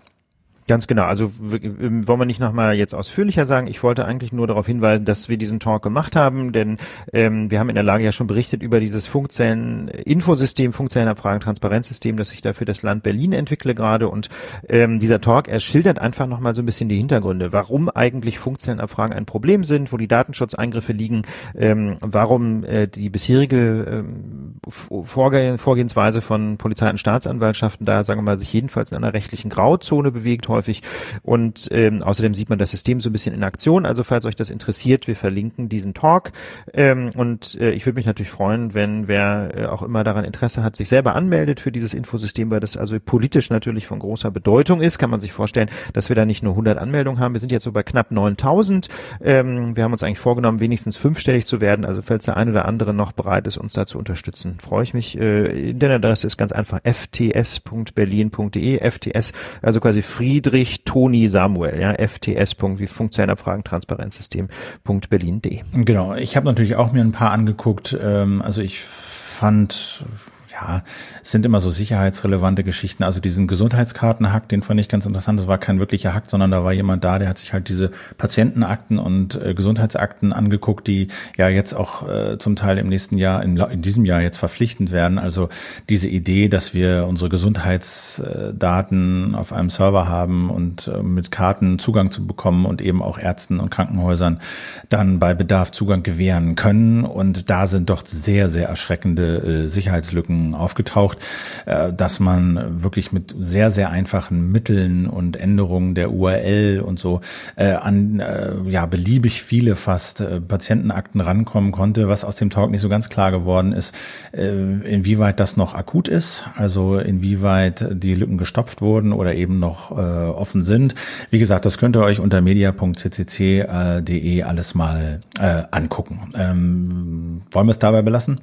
Ganz genau. Also wollen wir nicht nochmal jetzt ausführlicher sagen. Ich wollte eigentlich nur darauf hinweisen, dass wir diesen Talk gemacht haben, denn ähm, wir haben in der Lage ja schon berichtet über dieses Funkzellen-Infosystem, Funkzellenabfragen-Transparenzsystem, das sich dafür das Land Berlin entwickle gerade. Und ähm, dieser Talk, er schildert einfach nochmal so ein bisschen die Hintergründe, warum eigentlich Funkzellenabfragen ein Problem sind, wo die Datenschutzeingriffe liegen, ähm, warum äh, die bisherige ähm, Vorgeh Vorgehensweise von Polizei und Staatsanwaltschaften da, sagen wir mal, sich jedenfalls in einer rechtlichen Grauzone bewegt häufig. Und ähm, außerdem sieht man das System so ein bisschen in Aktion. Also falls euch das interessiert, wir verlinken diesen Talk. Ähm, und äh, ich würde mich natürlich freuen, wenn wer äh, auch immer daran Interesse hat, sich selber anmeldet für dieses Infosystem, weil das also politisch natürlich von großer Bedeutung ist. Kann man sich vorstellen, dass wir da nicht nur 100 Anmeldungen haben. Wir sind jetzt so bei knapp 9000. Ähm, wir haben uns eigentlich vorgenommen, wenigstens fünfstellig zu werden. Also falls der eine oder andere noch bereit ist, uns da zu unterstützen, freue ich mich. Äh, Internetadresse ist ganz einfach fts.berlin.de. FTS, also quasi Frieden Friedrich Toni Samuel, ja, fts. wie Funktionärabfragen Transparenzsystem.berlin.de. Genau, ich habe natürlich auch mir ein paar angeguckt. Ähm, also ich fand ja, es sind immer so sicherheitsrelevante Geschichten. Also diesen Gesundheitskartenhack, den fand ich ganz interessant. Das war kein wirklicher Hack, sondern da war jemand da, der hat sich halt diese Patientenakten und äh, Gesundheitsakten angeguckt, die ja jetzt auch äh, zum Teil im nächsten Jahr, in, in, diesem Jahr jetzt verpflichtend werden. Also diese Idee, dass wir unsere Gesundheitsdaten auf einem Server haben und äh, mit Karten Zugang zu bekommen und eben auch Ärzten und Krankenhäusern dann bei Bedarf Zugang gewähren können. Und da sind doch sehr, sehr erschreckende äh, Sicherheitslücken aufgetaucht, äh, dass man wirklich mit sehr, sehr einfachen Mitteln und Änderungen der URL und so äh, an äh, ja beliebig viele fast Patientenakten rankommen konnte, was aus dem Talk nicht so ganz klar geworden ist, inwieweit das noch akut ist, also inwieweit die Lücken gestopft wurden oder eben noch offen sind. Wie gesagt, das könnt ihr euch unter media.ccc.de alles mal angucken. Ähm, wollen wir es dabei belassen?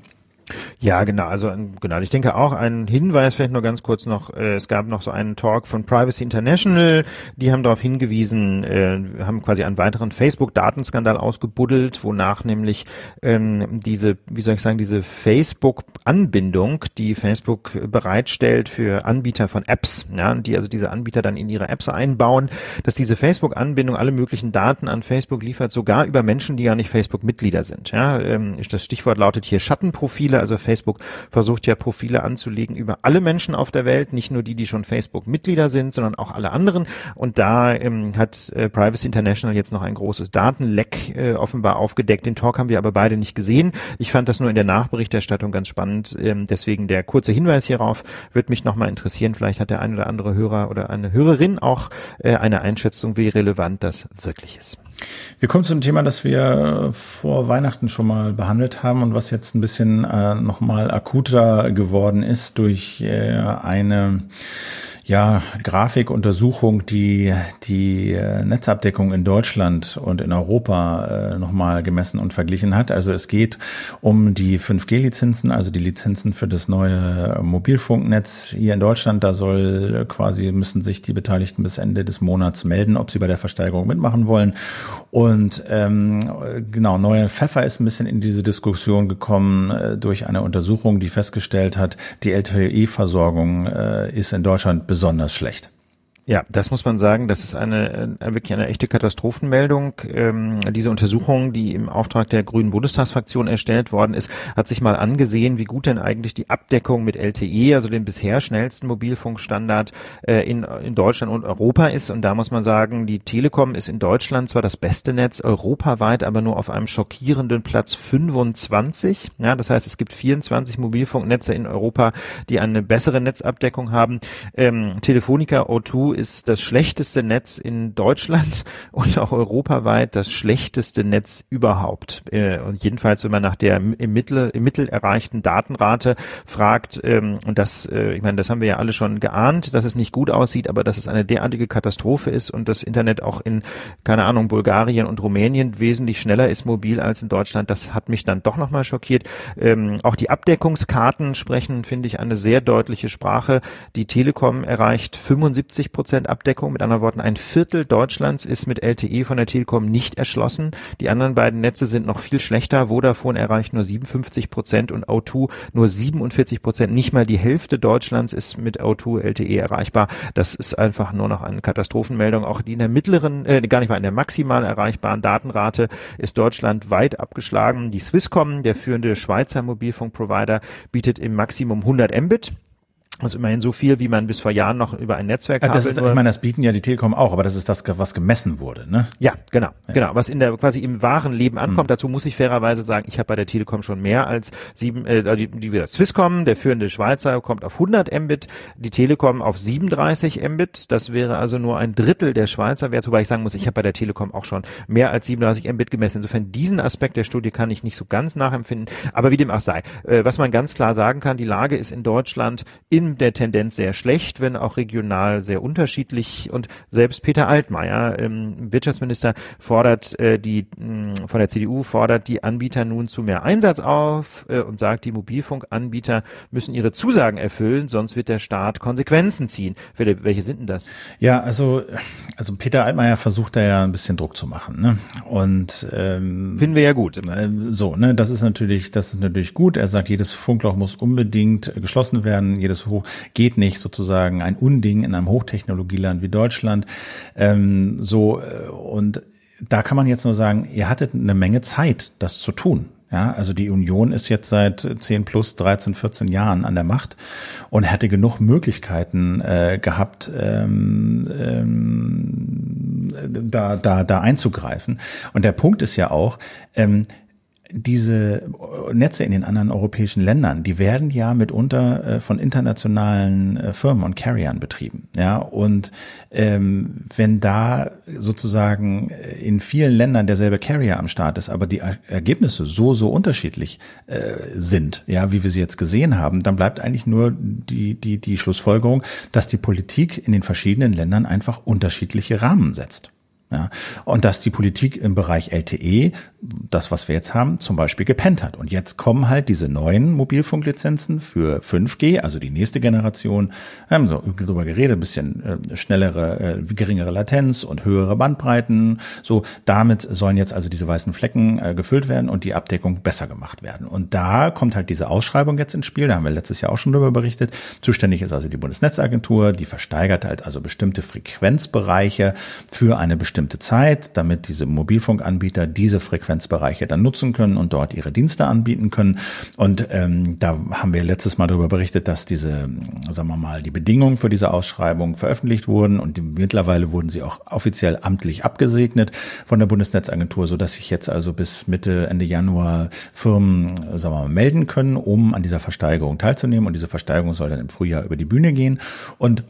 Ja, genau. Also genau. Ich denke auch ein Hinweis vielleicht nur ganz kurz noch. Äh, es gab noch so einen Talk von Privacy International. Die haben darauf hingewiesen, äh, haben quasi einen weiteren Facebook-Datenskandal ausgebuddelt, wonach nämlich ähm, diese, wie soll ich sagen, diese Facebook-Anbindung, die Facebook bereitstellt für Anbieter von Apps, ja, die also diese Anbieter dann in ihre Apps einbauen, dass diese Facebook-Anbindung alle möglichen Daten an Facebook liefert, sogar über Menschen, die gar nicht Facebook-Mitglieder sind. Ja, ähm, das Stichwort lautet hier Schattenprofile Profile. Also Facebook versucht ja Profile anzulegen über alle Menschen auf der Welt, nicht nur die, die schon Facebook-Mitglieder sind, sondern auch alle anderen. Und da ähm, hat äh, Privacy International jetzt noch ein großes Datenleck äh, offenbar aufgedeckt. Den Talk haben wir aber beide nicht gesehen. Ich fand das nur in der Nachberichterstattung ganz spannend. Ähm, deswegen der kurze Hinweis hierauf wird mich nochmal interessieren. Vielleicht hat der ein oder andere Hörer oder eine Hörerin auch äh, eine Einschätzung, wie relevant das wirklich ist. Wir kommen zum Thema, das wir vor Weihnachten schon mal behandelt haben und was jetzt ein bisschen äh, nochmal akuter geworden ist durch äh, eine ja, Grafikuntersuchung, die die äh, Netzabdeckung in Deutschland und in Europa äh, nochmal gemessen und verglichen hat. Also es geht um die 5G-Lizenzen, also die Lizenzen für das neue Mobilfunknetz hier in Deutschland. Da soll quasi, müssen sich die Beteiligten bis Ende des Monats melden, ob sie bei der Versteigerung mitmachen wollen. Und ähm, genau, neuer Pfeffer ist ein bisschen in diese Diskussion gekommen äh, durch eine Untersuchung, die festgestellt hat, die LTE-Versorgung äh, ist in Deutschland besonders schlecht. Ja, das muss man sagen. Das ist eine äh, wirklich eine echte Katastrophenmeldung. Ähm, diese Untersuchung, die im Auftrag der Grünen Bundestagsfraktion erstellt worden ist, hat sich mal angesehen, wie gut denn eigentlich die Abdeckung mit LTE, also dem bisher schnellsten Mobilfunkstandard äh, in, in Deutschland und Europa ist. Und da muss man sagen, die Telekom ist in Deutschland zwar das beste Netz, europaweit aber nur auf einem schockierenden Platz 25. Ja, das heißt, es gibt 24 Mobilfunknetze in Europa, die eine bessere Netzabdeckung haben. Ähm, Telefonica O2 ist das schlechteste Netz in Deutschland <laughs> und auch europaweit das schlechteste Netz überhaupt. Äh, und jedenfalls, wenn man nach der im Mittel, im Mittel erreichten Datenrate fragt, ähm, und das, äh, ich meine, das haben wir ja alle schon geahnt, dass es nicht gut aussieht, aber dass es eine derartige Katastrophe ist und das Internet auch in, keine Ahnung, Bulgarien und Rumänien wesentlich schneller ist mobil als in Deutschland, das hat mich dann doch nochmal schockiert. Ähm, auch die Abdeckungskarten sprechen, finde ich, eine sehr deutliche Sprache. Die Telekom erreicht 75 Prozent Prozent Abdeckung. Mit anderen Worten, ein Viertel Deutschlands ist mit LTE von der Telekom nicht erschlossen. Die anderen beiden Netze sind noch viel schlechter. Vodafone erreicht nur 57 Prozent und O2 nur 47 Prozent. Nicht mal die Hälfte Deutschlands ist mit O2 LTE erreichbar. Das ist einfach nur noch eine Katastrophenmeldung. Auch die in der mittleren, äh, gar nicht mal in der maximal erreichbaren Datenrate ist Deutschland weit abgeschlagen. Die Swisscom, der führende Schweizer Mobilfunkprovider, bietet im Maximum 100 Mbit. Das ist immerhin so viel, wie man bis vor Jahren noch über ein Netzwerk ja, das ist, Ich meine, das bieten ja die Telekom auch, aber das ist das, was gemessen wurde, ne? Ja, genau, ja. genau. Was in der quasi im wahren Leben ankommt. Mhm. Dazu muss ich fairerweise sagen, ich habe bei der Telekom schon mehr als sieben. Äh, die, die Swisscom, der führende Schweizer, kommt auf 100 Mbit, die Telekom auf 37 Mbit. Das wäre also nur ein Drittel der Schweizer Wert, wobei ich sagen muss, ich habe bei der Telekom auch schon mehr als 37 Mbit gemessen. Insofern diesen Aspekt der Studie kann ich nicht so ganz nachempfinden. Aber wie dem auch sei, äh, was man ganz klar sagen kann, die Lage ist in Deutschland in der Tendenz sehr schlecht, wenn auch regional sehr unterschiedlich. Und selbst Peter Altmaier, ähm, Wirtschaftsminister, fordert äh, die mh, von der CDU fordert die Anbieter nun zu mehr Einsatz auf äh, und sagt, die Mobilfunkanbieter müssen ihre Zusagen erfüllen, sonst wird der Staat Konsequenzen ziehen. Philipp, welche sind denn das? Ja, also also Peter Altmaier versucht da ja ein bisschen Druck zu machen, ne? Und ähm, finden wir ja gut. Äh, so, ne, das ist natürlich das ist natürlich gut. Er sagt, jedes Funkloch muss unbedingt geschlossen werden, jedes Hoch geht nicht sozusagen ein Unding in einem Hochtechnologieland wie Deutschland. Ähm, so äh, und da kann man jetzt nur sagen, ihr hattet eine Menge Zeit, das zu tun. Ja, also die Union ist jetzt seit 10 plus 13, 14 Jahren an der Macht und hätte genug Möglichkeiten äh, gehabt, ähm, ähm, da, da, da einzugreifen. Und der Punkt ist ja auch, ähm, diese Netze in den anderen europäischen Ländern, die werden ja mitunter äh, von internationalen äh, Firmen und Carriern betrieben. Ja, und ähm, wenn da sozusagen in vielen Ländern derselbe Carrier am Start ist, aber die Ergebnisse so, so unterschiedlich äh, sind, ja, wie wir sie jetzt gesehen haben, dann bleibt eigentlich nur die, die, die Schlussfolgerung, dass die Politik in den verschiedenen Ländern einfach unterschiedliche Rahmen setzt. Ja, und dass die Politik im Bereich LTE, das was wir jetzt haben, zum Beispiel gepennt hat. Und jetzt kommen halt diese neuen Mobilfunklizenzen für 5G, also die nächste Generation. Wir haben so drüber geredet, ein bisschen äh, schnellere, äh, geringere Latenz und höhere Bandbreiten. So, damit sollen jetzt also diese weißen Flecken äh, gefüllt werden und die Abdeckung besser gemacht werden. Und da kommt halt diese Ausschreibung jetzt ins Spiel. Da haben wir letztes Jahr auch schon drüber berichtet. Zuständig ist also die Bundesnetzagentur, die versteigert halt also bestimmte Frequenzbereiche für eine bestimmte bestimmte Zeit, damit diese Mobilfunkanbieter diese Frequenzbereiche dann nutzen können und dort ihre Dienste anbieten können. Und ähm, da haben wir letztes Mal darüber berichtet, dass diese, sagen wir mal, die Bedingungen für diese Ausschreibung veröffentlicht wurden und die, mittlerweile wurden sie auch offiziell amtlich abgesegnet von der Bundesnetzagentur, so dass sich jetzt also bis Mitte, Ende Januar Firmen, sagen wir mal, melden können, um an dieser Versteigerung teilzunehmen. Und diese Versteigerung soll dann im Frühjahr über die Bühne gehen. Und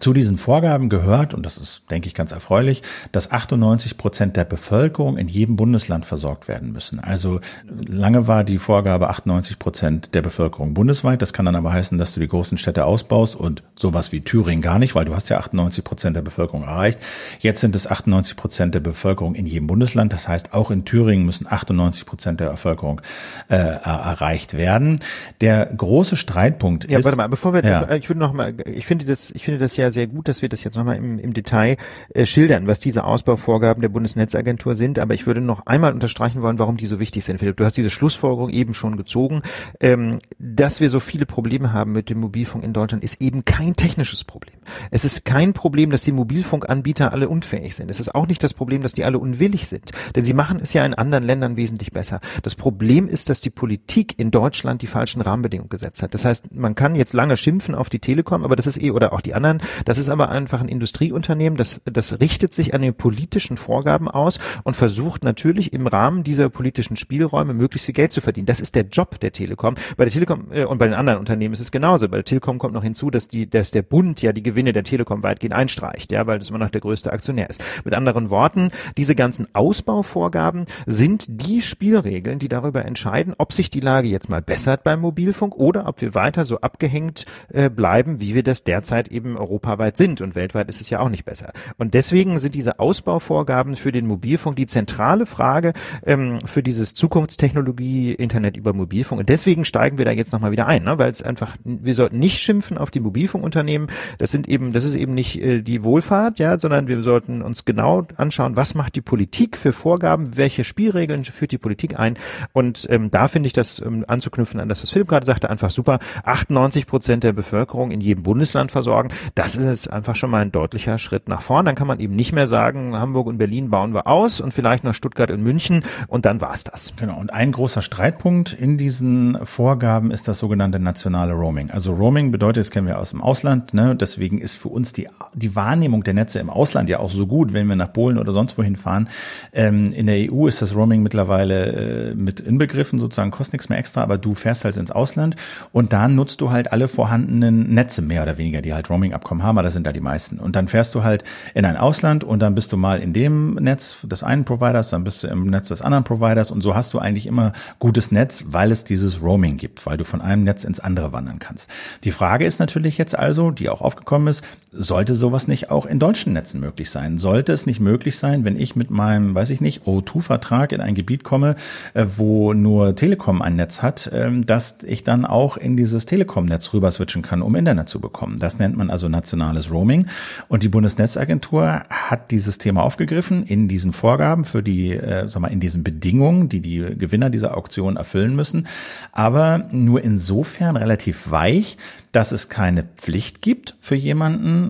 zu diesen Vorgaben gehört, und das ist, denke ich, ganz erfreulich, dass 98 Prozent der Bevölkerung in jedem Bundesland versorgt werden müssen. Also lange war die Vorgabe 98 Prozent der Bevölkerung bundesweit. Das kann dann aber heißen, dass du die großen Städte ausbaust und sowas wie Thüringen gar nicht, weil du hast ja 98 Prozent der Bevölkerung erreicht. Jetzt sind es 98 Prozent der Bevölkerung in jedem Bundesland. Das heißt, auch in Thüringen müssen 98 Prozent der Bevölkerung äh, erreicht werden. Der große Streitpunkt ja, ist. Ja, warte mal, bevor wir, ja. ich würde noch mal, ich finde das, ich finde das ja sehr gut, dass wir das jetzt nochmal im, im Detail äh, schildern, was diese Ausbauvorgaben der Bundesnetzagentur sind. Aber ich würde noch einmal unterstreichen wollen, warum die so wichtig sind. Philipp, du hast diese Schlussfolgerung eben schon gezogen. Ähm, dass wir so viele Probleme haben mit dem Mobilfunk in Deutschland, ist eben kein technisches Problem. Es ist kein Problem, dass die Mobilfunkanbieter alle unfähig sind. Es ist auch nicht das Problem, dass die alle unwillig sind. Denn sie machen es ja in anderen Ländern wesentlich besser. Das Problem ist, dass die Politik in Deutschland die falschen Rahmenbedingungen gesetzt hat. Das heißt, man kann jetzt lange schimpfen auf die Telekom, aber das ist eh, oder auch die anderen, das ist aber einfach ein Industrieunternehmen, das, das richtet sich an den politischen Vorgaben aus und versucht natürlich im Rahmen dieser politischen Spielräume möglichst viel Geld zu verdienen. Das ist der Job der Telekom. Bei der Telekom äh, und bei den anderen Unternehmen ist es genauso. Bei der Telekom kommt noch hinzu, dass die, dass der Bund ja die Gewinne der Telekom weitgehend einstreicht, ja, weil das immer noch der größte Aktionär ist. Mit anderen Worten, diese ganzen Ausbauvorgaben sind die Spielregeln, die darüber entscheiden, ob sich die Lage jetzt mal bessert beim Mobilfunk oder ob wir weiter so abgehängt äh, bleiben, wie wir das derzeit eben europaweit sind. Und weltweit ist es ja auch nicht besser. Und deswegen sind diese Ausbauvorgaben für den Mobilfunk die zentrale Frage ähm, für dieses Zukunftstechnologie Internet über Mobilfunk. Und deswegen steigen wir da jetzt nochmal wieder ein, ne? weil es einfach, wir sollten nicht schimpfen auf die Mobilfunkunternehmen. Das sind eben, das ist eben nicht äh, die Wohlfahrt, ja, sondern wir sollten uns genau anschauen, was macht die Politik für Vorgaben, welche Spielregeln führt die Politik ein. Und ähm, da finde ich das ähm, anzuknüpfen an das, was Philipp gerade sagte, einfach super. 98 Prozent der Bevölkerung in jedem Bundesland versorgen. Das ist einfach schon mal ein deutlicher Schritt nach vorn. Dann kann man eben nicht mehr sagen, Hamburg und Berlin bauen wir aus und vielleicht noch Stuttgart und München und dann war's das. Genau. Und ein großer Streitpunkt in diesen Vorgaben ist das sogenannte nationale Roaming. Also Roaming bedeutet, das kennen wir aus dem Ausland, ne? deswegen ist für uns die, die Wahrnehmung der Netze im Ausland ja auch so gut, wenn wir nach Polen oder sonst wohin fahren. Ähm, in der EU ist das Roaming mittlerweile äh, mit inbegriffen, sozusagen kostet nichts mehr extra, aber du fährst halt ins Ausland und da nutzt du halt alle vorhandenen Netze mehr oder weniger, die halt Roaming-Abkommen haben, aber das sind da die meisten. Und dann fährst du halt in ein Ausland und dann bist du mal in dem Netz des einen Providers, dann bist du im Netz des anderen Providers und so hast du eigentlich immer gutes Netz, weil es dieses Roaming gibt, weil du von einem Netz ins andere wandern kannst. Die Frage ist natürlich jetzt also, die auch aufgekommen ist, sollte sowas nicht auch in deutschen Netzen möglich sein? Sollte es nicht möglich sein, wenn ich mit meinem, weiß ich nicht, O2-Vertrag in ein Gebiet komme, äh, wo nur Telekom ein Netz hat, ähm, dass ich dann auch in dieses Telekom-Netz rüber switchen kann, um Internet zu bekommen? Das nennt man also nationales Roaming. Und die Bundesnetzagentur hat dieses Thema aufgegriffen in diesen Vorgaben für die, äh, sag mal, in diesen Bedingungen, die die Gewinner dieser Auktion erfüllen müssen. Aber nur insofern relativ weich, dass es keine Pflicht gibt für jemanden,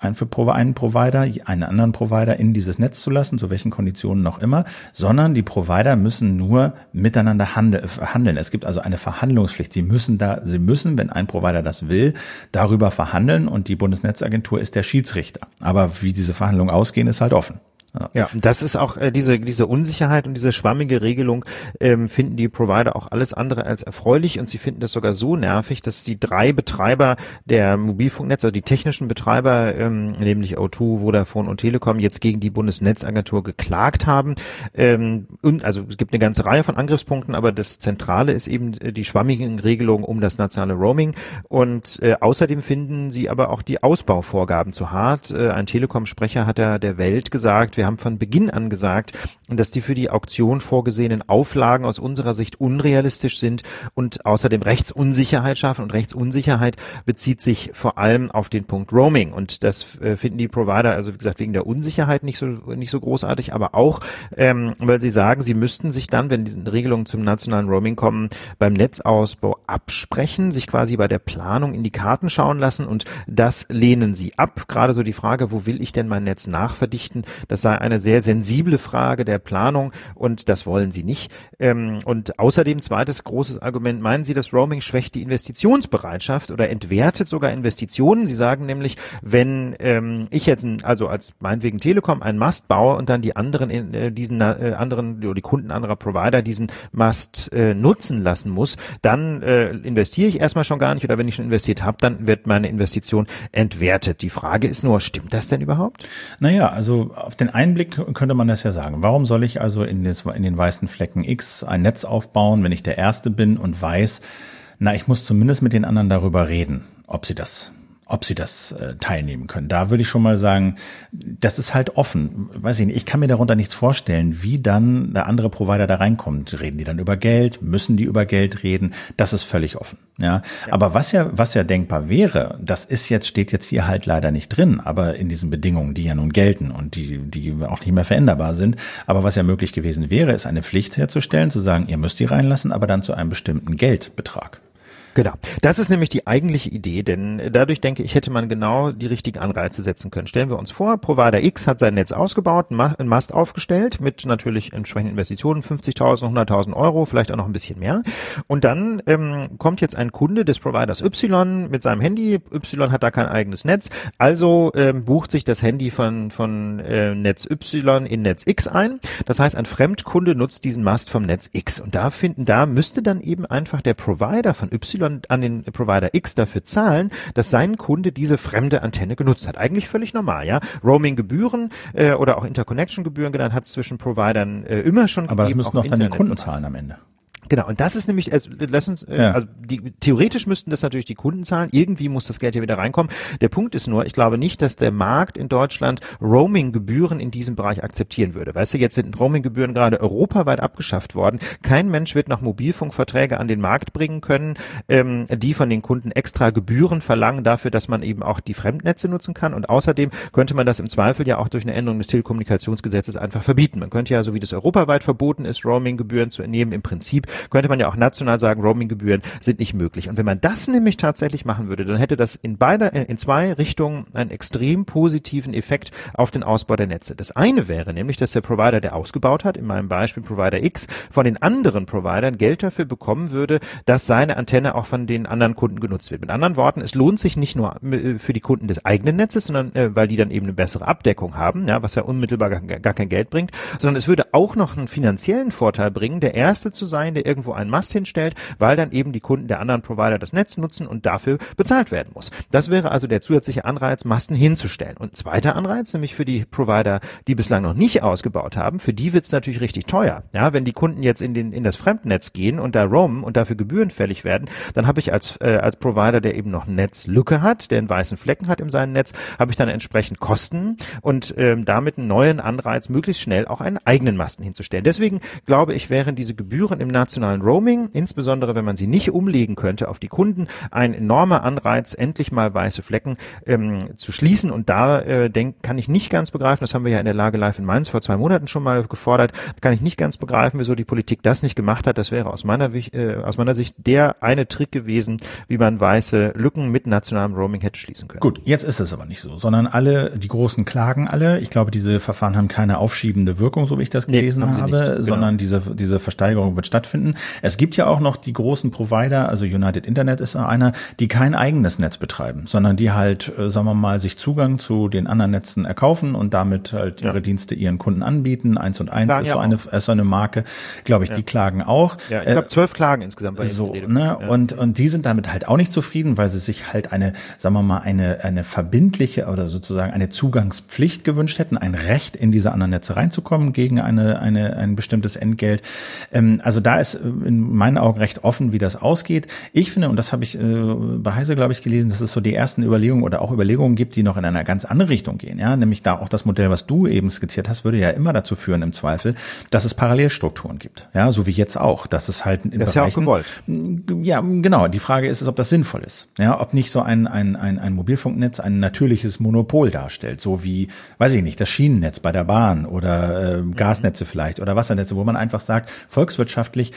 einen, für einen Provider, einen anderen Provider in dieses Netz zu lassen, zu welchen Konditionen noch immer, sondern die Provider müssen nur miteinander handeln. Es gibt also eine Verhandlungspflicht. Sie müssen da, sie müssen, wenn ein Provider das will, darüber verhandeln und die Bundesnetzagentur ist der Schiedsrichter. Aber wie diese Verhandlungen ausgehen, ist halt offen. Ja, das ist auch äh, diese diese Unsicherheit und diese schwammige Regelung ähm, finden die Provider auch alles andere als erfreulich und sie finden das sogar so nervig, dass die drei Betreiber der Mobilfunknetze, also die technischen Betreiber, ähm, nämlich O2, Vodafone und Telekom, jetzt gegen die Bundesnetzagentur geklagt haben. Ähm, und also es gibt eine ganze Reihe von Angriffspunkten, aber das Zentrale ist eben äh, die schwammigen Regelungen um das nationale Roaming und äh, außerdem finden sie aber auch die Ausbauvorgaben zu hart. Äh, ein Telekom-Sprecher hat ja der Welt gesagt, wir wir haben von Beginn an gesagt, dass die für die Auktion vorgesehenen Auflagen aus unserer Sicht unrealistisch sind und außerdem Rechtsunsicherheit schaffen. Und Rechtsunsicherheit bezieht sich vor allem auf den Punkt Roaming. Und das äh, finden die Provider, also wie gesagt, wegen der Unsicherheit nicht so, nicht so großartig, aber auch, ähm, weil sie sagen, sie müssten sich dann, wenn diese Regelungen zum nationalen Roaming kommen, beim Netzausbau absprechen, sich quasi bei der Planung in die Karten schauen lassen und das lehnen sie ab. Gerade so die Frage, wo will ich denn mein Netz nachverdichten, das sei eine sehr sensible Frage der Planung und das wollen sie nicht. Ähm, und außerdem zweites großes Argument, meinen Sie, das Roaming schwächt die Investitionsbereitschaft oder entwertet sogar Investitionen? Sie sagen nämlich, wenn ähm, ich jetzt, ein, also als meinetwegen Telekom einen Mast baue und dann die anderen, äh, diesen äh, anderen, die Kunden anderer Provider diesen Mast äh, nutzen lassen muss, dann äh, investiere ich erstmal schon gar nicht oder wenn ich schon investiert habe, dann wird meine Investition entwertet. Die Frage ist nur, stimmt das denn überhaupt? Naja, also auf den Einblick könnte man das ja sagen. Warum soll ich also in, des, in den weißen Flecken X ein Netz aufbauen, wenn ich der Erste bin und weiß, na, ich muss zumindest mit den anderen darüber reden, ob sie das ob sie das äh, teilnehmen können. Da würde ich schon mal sagen, das ist halt offen. Weiß ich nicht, ich kann mir darunter nichts vorstellen, wie dann der andere Provider da reinkommt. Reden die dann über Geld? Müssen die über Geld reden? Das ist völlig offen. Ja, ja. aber was ja was ja denkbar wäre, das ist jetzt steht jetzt hier halt leider nicht drin, aber in diesen Bedingungen, die ja nun gelten und die die auch nicht mehr veränderbar sind. Aber was ja möglich gewesen wäre, ist eine Pflicht herzustellen, zu sagen, ihr müsst die reinlassen, aber dann zu einem bestimmten Geldbetrag. Genau. Das ist nämlich die eigentliche Idee, denn dadurch denke ich, hätte man genau die richtigen Anreize setzen können. Stellen wir uns vor, Provider X hat sein Netz ausgebaut, einen Mast aufgestellt mit natürlich entsprechenden Investitionen, 50.000, 100.000 Euro, vielleicht auch noch ein bisschen mehr. Und dann ähm, kommt jetzt ein Kunde des Providers Y mit seinem Handy. Y hat da kein eigenes Netz, also ähm, bucht sich das Handy von, von äh, Netz Y in Netz X ein. Das heißt, ein Fremdkunde nutzt diesen Mast vom Netz X. Und da finden, da müsste dann eben einfach der Provider von Y an den Provider X dafür zahlen, dass sein Kunde diese fremde Antenne genutzt hat. Eigentlich völlig normal, ja. Roaming-Gebühren äh, oder auch Interconnection-Gebühren genannt hat es zwischen Providern äh, immer schon Aber gegeben. Aber das müssen doch dann die Kunden zahlen am Ende. Genau, und das ist nämlich, also, lass uns, äh, ja. also die, theoretisch müssten das natürlich die Kunden zahlen, irgendwie muss das Geld ja wieder reinkommen. Der Punkt ist nur, ich glaube nicht, dass der Markt in Deutschland Roaming-Gebühren in diesem Bereich akzeptieren würde. Weißt du, jetzt sind Roaming-Gebühren gerade europaweit abgeschafft worden. Kein Mensch wird noch Mobilfunkverträge an den Markt bringen können, ähm, die von den Kunden extra Gebühren verlangen dafür, dass man eben auch die Fremdnetze nutzen kann. Und außerdem könnte man das im Zweifel ja auch durch eine Änderung des Telekommunikationsgesetzes einfach verbieten. Man könnte ja, so wie das europaweit verboten ist, Roaming-Gebühren zu entnehmen, im Prinzip könnte man ja auch national sagen, Roaminggebühren sind nicht möglich. Und wenn man das nämlich tatsächlich machen würde, dann hätte das in beider, äh, in zwei Richtungen einen extrem positiven Effekt auf den Ausbau der Netze. Das eine wäre nämlich, dass der Provider, der ausgebaut hat, in meinem Beispiel Provider X, von den anderen Providern Geld dafür bekommen würde, dass seine Antenne auch von den anderen Kunden genutzt wird. Mit anderen Worten, es lohnt sich nicht nur äh, für die Kunden des eigenen Netzes, sondern äh, weil die dann eben eine bessere Abdeckung haben, ja, was ja unmittelbar gar, gar kein Geld bringt, sondern es würde auch noch einen finanziellen Vorteil bringen, der erste zu sein, der irgendwo einen Mast hinstellt, weil dann eben die Kunden der anderen Provider das Netz nutzen und dafür bezahlt werden muss. Das wäre also der zusätzliche Anreiz, Masten hinzustellen. Und zweiter Anreiz, nämlich für die Provider, die bislang noch nicht ausgebaut haben, für die wird es natürlich richtig teuer. Ja, wenn die Kunden jetzt in, den, in das Fremdnetz gehen und da roamen und dafür Gebühren fällig werden, dann habe ich als, äh, als Provider, der eben noch Netzlücke hat, der einen weißen Flecken hat in seinem Netz, habe ich dann entsprechend Kosten und ähm, damit einen neuen Anreiz, möglichst schnell auch einen eigenen Masten hinzustellen. Deswegen glaube ich, wären diese Gebühren im nationalen Roaming, insbesondere wenn man sie nicht umlegen könnte auf die Kunden, ein enormer Anreiz, endlich mal weiße Flecken ähm, zu schließen. Und da äh, denk, kann ich nicht ganz begreifen, das haben wir ja in der Lage live in Mainz vor zwei Monaten schon mal gefordert, kann ich nicht ganz begreifen, wieso die Politik das nicht gemacht hat. Das wäre aus meiner, äh, aus meiner Sicht der eine Trick gewesen, wie man weiße Lücken mit nationalem Roaming hätte schließen können. Gut, jetzt ist es aber nicht so, sondern alle, die Großen klagen alle. Ich glaube, diese Verfahren haben keine aufschiebende Wirkung, so wie ich das gelesen nee, habe, genau. sondern diese, diese Versteigerung wird stattfinden. Es gibt ja auch noch die großen Provider, also United Internet ist einer, die kein eigenes Netz betreiben, sondern die halt, äh, sagen wir mal, sich Zugang zu den anderen Netzen erkaufen und damit halt ihre ja. Dienste ihren Kunden anbieten. Eins und eins ist, so eine, ist so eine Marke, glaube ich, ja. die klagen auch. Ja, ich glaube zwölf Klagen insgesamt. Bei so, ne? Und, und die sind damit halt auch nicht zufrieden, weil sie sich halt eine, sagen wir mal, eine, eine verbindliche oder sozusagen eine Zugangspflicht gewünscht hätten, ein Recht in diese anderen Netze reinzukommen gegen eine, eine, ein bestimmtes Entgelt. Ähm, also da ist in meinen Augen recht offen, wie das ausgeht. Ich finde, und das habe ich äh, bei Heise, glaube ich, gelesen, dass es so die ersten Überlegungen oder auch Überlegungen gibt, die noch in einer ganz andere Richtung gehen. Ja, nämlich da auch das Modell, was du eben skizziert hast, würde ja immer dazu führen, im Zweifel, dass es Parallelstrukturen gibt. Ja, so wie jetzt auch, dass es halt in das Bereichen, ist ja auch gewollt. Ja, genau. Die Frage ist, ob das sinnvoll ist. Ja, ob nicht so ein, ein, ein, ein Mobilfunknetz ein natürliches Monopol darstellt, so wie, weiß ich nicht, das Schienennetz bei der Bahn oder äh, Gasnetze vielleicht oder Wassernetze, wo man einfach sagt, volkswirtschaftlich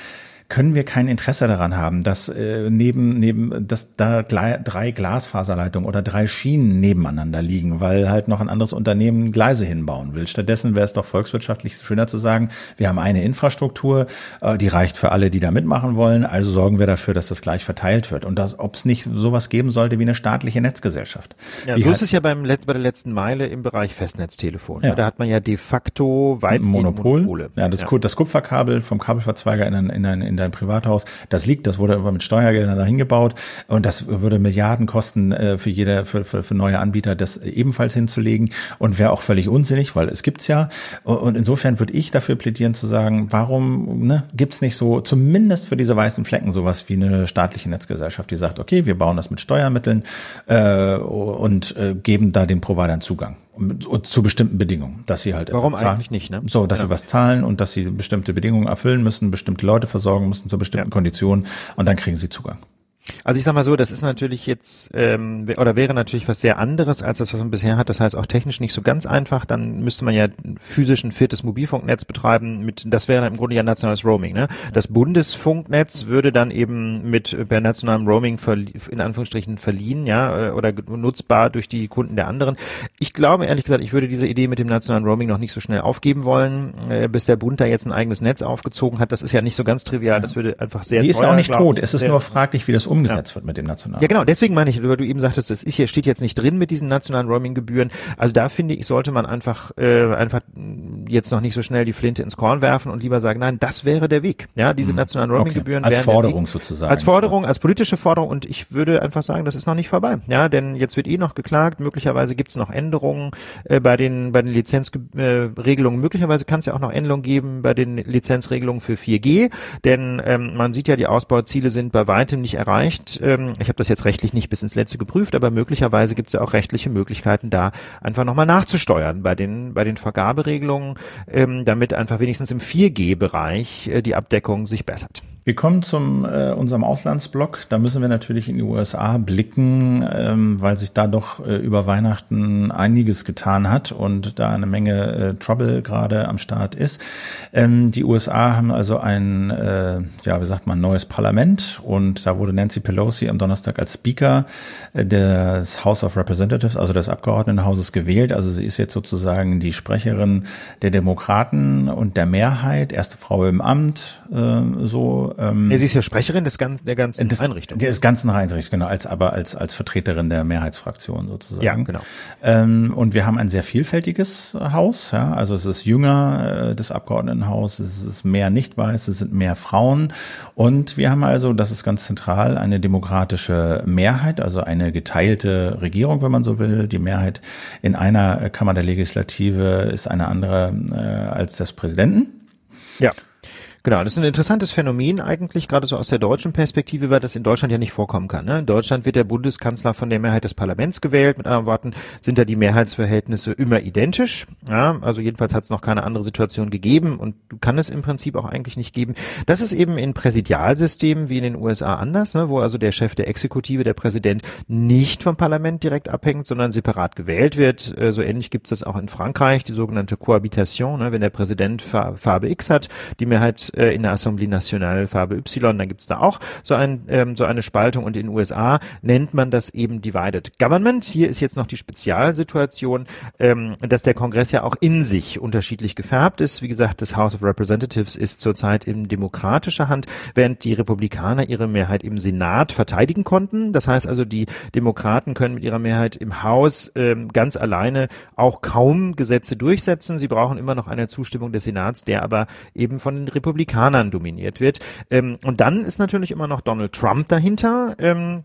können wir kein Interesse daran haben, dass äh, neben neben dass da drei Glasfaserleitungen oder drei Schienen nebeneinander liegen, weil halt noch ein anderes Unternehmen Gleise hinbauen will. Stattdessen wäre es doch volkswirtschaftlich schöner zu sagen, wir haben eine Infrastruktur, äh, die reicht für alle, die da mitmachen wollen, also sorgen wir dafür, dass das gleich verteilt wird und ob es nicht sowas geben sollte wie eine staatliche Netzgesellschaft. Ja, so ist es ja beim bei der letzten Meile im Bereich Festnetztelefon. Ja. Da hat man ja de facto weit Monopol. Monopole. Ja, das, ja. das Kupferkabel vom Kabelverzweiger in, in, in dein Privathaus. Das liegt, das wurde immer mit Steuergeldern dahin gebaut und das würde Milliarden kosten äh, für jeder, für, für, für neue Anbieter, das ebenfalls hinzulegen und wäre auch völlig unsinnig, weil es gibt's ja. Und insofern würde ich dafür plädieren zu sagen, warum ne, gibt's nicht so zumindest für diese weißen Flecken sowas wie eine staatliche Netzgesellschaft, die sagt, okay, wir bauen das mit Steuermitteln äh, und äh, geben da den Providern Zugang zu bestimmten Bedingungen, dass sie halt warum zahlen. eigentlich nicht, ne? So, dass ja. sie was zahlen und dass sie bestimmte Bedingungen erfüllen müssen, bestimmte Leute versorgen müssen zu bestimmten ja. Konditionen und dann kriegen sie Zugang. Also ich sag mal so, das ist natürlich jetzt ähm, oder wäre natürlich was sehr anderes als das, was man bisher hat. Das heißt auch technisch nicht so ganz einfach. Dann müsste man ja physisch ein viertes Mobilfunknetz betreiben. Mit das wäre dann im Grunde ja nationales Roaming. Ne? Das Bundesfunknetz würde dann eben mit per nationalem Roaming in Anführungsstrichen verliehen, ja, äh, oder nutzbar durch die Kunden der anderen. Ich glaube ehrlich gesagt, ich würde diese Idee mit dem nationalen Roaming noch nicht so schnell aufgeben wollen, äh, bis der Bund da jetzt ein eigenes Netz aufgezogen hat. Das ist ja nicht so ganz trivial. Das würde einfach sehr. Die ist ja auch nicht tot. Es ist nur fraglich, wie das um umgesetzt ja. wird mit dem nationalen. Ja, genau. Deswegen meine ich, weil du eben sagtest, das ist hier steht jetzt nicht drin mit diesen nationalen Roaming-Gebühren. Also da finde ich, sollte man einfach äh, einfach jetzt noch nicht so schnell die Flinte ins Korn werfen und lieber sagen, nein, das wäre der Weg. Ja, diese mhm. nationalen Roaming-Gebühren okay. als Forderung sozusagen. Als Forderung, als politische Forderung. Und ich würde einfach sagen, das ist noch nicht vorbei. Ja, denn jetzt wird eh noch geklagt. Möglicherweise gibt es noch Änderungen äh, bei den bei den Lizenzregelungen. Äh, Möglicherweise kann es ja auch noch Änderungen geben bei den Lizenzregelungen für 4G, denn ähm, man sieht ja, die Ausbauziele sind bei weitem nicht erreicht erreicht. Ähm, ich habe das jetzt rechtlich nicht bis ins Letzte geprüft, aber möglicherweise gibt es ja auch rechtliche Möglichkeiten, da einfach nochmal nachzusteuern bei den, bei den Vergaberegelungen, ähm, damit einfach wenigstens im 4G-Bereich äh, die Abdeckung sich bessert. Wir kommen zum äh, unserem Auslandsblock. Da müssen wir natürlich in die USA blicken, ähm, weil sich da doch äh, über Weihnachten einiges getan hat und da eine Menge äh, Trouble gerade am Start ist. Ähm, die USA haben also ein, äh, ja, wie sagt man, neues Parlament und da wurde Nancy Pelosi am Donnerstag als Speaker äh, des House of Representatives, also des Abgeordnetenhauses gewählt. Also sie ist jetzt sozusagen die Sprecherin der Demokraten und der Mehrheit, erste Frau im Amt, äh, so ähm, ja, sie ist ja Sprecherin des ganzen, der ganzen des, Einrichtung. Des ganzen Einrichtung, genau, als aber als als Vertreterin der Mehrheitsfraktion sozusagen. Ja, genau. Ähm, und wir haben ein sehr vielfältiges Haus, ja, also es ist jünger äh, des Abgeordnetenhaus, es ist mehr nicht weiß, es sind mehr Frauen und wir haben also, das ist ganz zentral, eine demokratische Mehrheit, also eine geteilte Regierung, wenn man so will. Die Mehrheit in einer Kammer der Legislative ist eine andere äh, als des Präsidenten. Ja. Genau, das ist ein interessantes Phänomen eigentlich, gerade so aus der deutschen Perspektive, weil das in Deutschland ja nicht vorkommen kann. Ne? In Deutschland wird der Bundeskanzler von der Mehrheit des Parlaments gewählt. Mit anderen Worten sind da die Mehrheitsverhältnisse immer identisch. Ja? Also jedenfalls hat es noch keine andere Situation gegeben und kann es im Prinzip auch eigentlich nicht geben. Das ist eben in Präsidialsystemen wie in den USA anders, ne? wo also der Chef der Exekutive, der Präsident, nicht vom Parlament direkt abhängt, sondern separat gewählt wird. Äh, so ähnlich gibt es das auch in Frankreich, die sogenannte Cohabitation, ne? wenn der Präsident Farbe X hat, die Mehrheit äh, in der Assemblée Nationale Farbe Y, dann gibt's da auch so, ein, ähm, so eine Spaltung und in den USA nennt man das eben Divided Government. Hier ist jetzt noch die Spezialsituation, ähm, dass der Kongress ja auch in sich unterschiedlich gefärbt ist. Wie gesagt, das House of Representatives ist zurzeit in demokratischer Hand, während die Republikaner ihre Mehrheit im Senat verteidigen konnten. Das heißt also, die Demokraten können mit ihrer Mehrheit im Haus ähm, ganz alleine auch kaum Gesetze durchsetzen. Sie brauchen immer noch eine Zustimmung des Senats, der aber eben von den Republikanern Republikanern dominiert wird. Ähm, und dann ist natürlich immer noch Donald Trump dahinter. Ähm,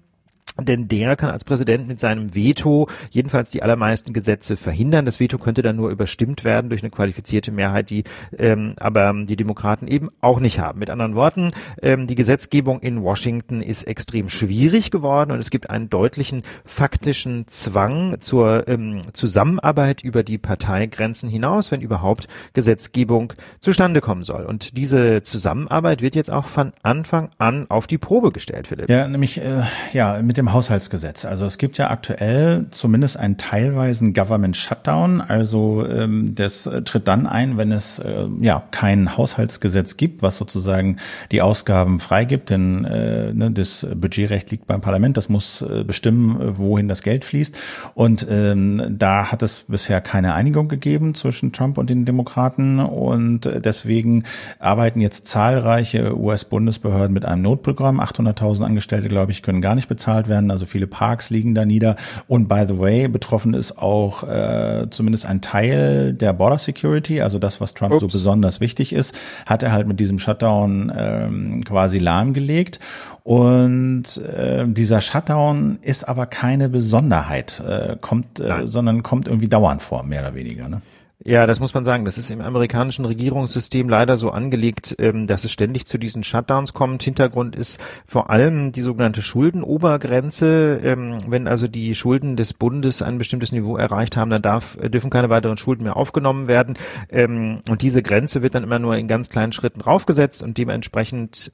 denn der kann als Präsident mit seinem Veto jedenfalls die allermeisten Gesetze verhindern. Das Veto könnte dann nur überstimmt werden durch eine qualifizierte Mehrheit, die ähm, aber die Demokraten eben auch nicht haben. Mit anderen Worten, ähm, die Gesetzgebung in Washington ist extrem schwierig geworden und es gibt einen deutlichen faktischen Zwang zur ähm, Zusammenarbeit über die Parteigrenzen hinaus, wenn überhaupt Gesetzgebung zustande kommen soll. Und diese Zusammenarbeit wird jetzt auch von Anfang an auf die Probe gestellt, Philipp. Ja, nämlich äh, ja mit dem dem Haushaltsgesetz. Also es gibt ja aktuell zumindest einen teilweisen Government Shutdown. Also ähm, das tritt dann ein, wenn es äh, ja kein Haushaltsgesetz gibt, was sozusagen die Ausgaben freigibt. Denn äh, ne, das Budgetrecht liegt beim Parlament. Das muss äh, bestimmen, wohin das Geld fließt. Und ähm, da hat es bisher keine Einigung gegeben zwischen Trump und den Demokraten. Und deswegen arbeiten jetzt zahlreiche US-Bundesbehörden mit einem Notprogramm. 800.000 Angestellte, glaube ich, können gar nicht bezahlt werden werden, also viele Parks liegen da nieder. Und by the way, betroffen ist auch äh, zumindest ein Teil der Border Security, also das, was Trump Ups. so besonders wichtig ist, hat er halt mit diesem Shutdown ähm, quasi lahmgelegt. Und äh, dieser Shutdown ist aber keine Besonderheit, äh, kommt, äh, sondern kommt irgendwie dauernd vor, mehr oder weniger. Ne? Ja, das muss man sagen. Das ist im amerikanischen Regierungssystem leider so angelegt, ähm, dass es ständig zu diesen Shutdowns kommt. Hintergrund ist vor allem die sogenannte Schuldenobergrenze. Ähm, wenn also die Schulden des Bundes ein bestimmtes Niveau erreicht haben, dann darf, dürfen keine weiteren Schulden mehr aufgenommen werden. Ähm, und diese Grenze wird dann immer nur in ganz kleinen Schritten draufgesetzt und dementsprechend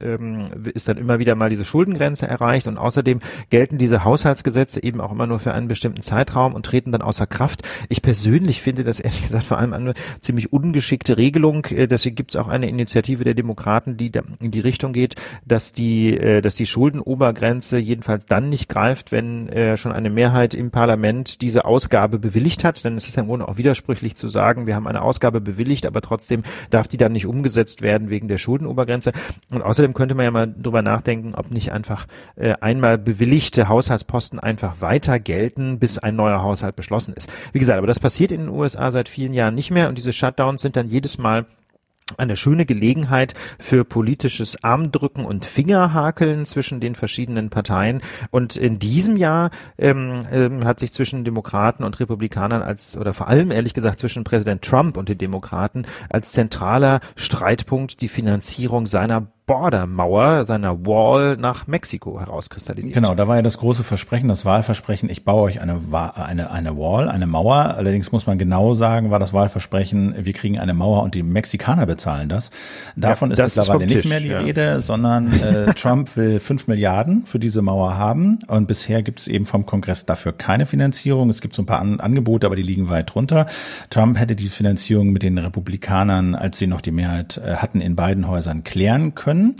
ist dann immer wieder mal diese Schuldengrenze erreicht. Und außerdem gelten diese Haushaltsgesetze eben auch immer nur für einen bestimmten Zeitraum und treten dann außer Kraft. Ich persönlich finde das ehrlich gesagt vor allem eine ziemlich ungeschickte Regelung. Äh, deswegen gibt es auch eine Initiative der Demokraten, die in die Richtung geht, dass die, äh, dass die Schuldenobergrenze jedenfalls dann nicht greift, wenn äh, schon eine Mehrheit im Parlament diese Ausgabe bewilligt hat. Denn es ist ja im Grunde auch widersprüchlich zu sagen, wir haben eine Ausgabe bewilligt, aber trotzdem darf die dann nicht umgesetzt werden wegen der Schuldenobergrenze. Und außerdem könnte man ja mal drüber nachdenken, ob nicht einfach einmal bewilligte Haushaltsposten einfach weiter gelten, bis ein neuer Haushalt beschlossen ist. Wie gesagt, aber das passiert in den USA seit vielen Jahren nicht mehr und diese Shutdowns sind dann jedes Mal eine schöne Gelegenheit für politisches Armdrücken und Fingerhakeln zwischen den verschiedenen Parteien. Und in diesem Jahr ähm, ähm, hat sich zwischen Demokraten und Republikanern als, oder vor allem ehrlich gesagt zwischen Präsident Trump und den Demokraten als zentraler Streitpunkt die Finanzierung seiner Bordermauer, seiner Wall nach Mexiko herauskristallisiert. Genau, da war ja das große Versprechen, das Wahlversprechen, ich baue euch eine, eine, eine Wall, eine Mauer. Allerdings muss man genau sagen, war das Wahlversprechen, wir kriegen eine Mauer und die Mexikaner bezahlen das. Davon ja, ist mittlerweile ist nicht mehr die ja. Rede, sondern äh, <laughs> Trump will fünf Milliarden für diese Mauer haben und bisher gibt es eben vom Kongress dafür keine Finanzierung. Es gibt so ein paar An Angebote, aber die liegen weit drunter. Trump hätte die Finanzierung mit den Republikanern, als sie noch die Mehrheit äh, hatten, in beiden Häusern klären können können.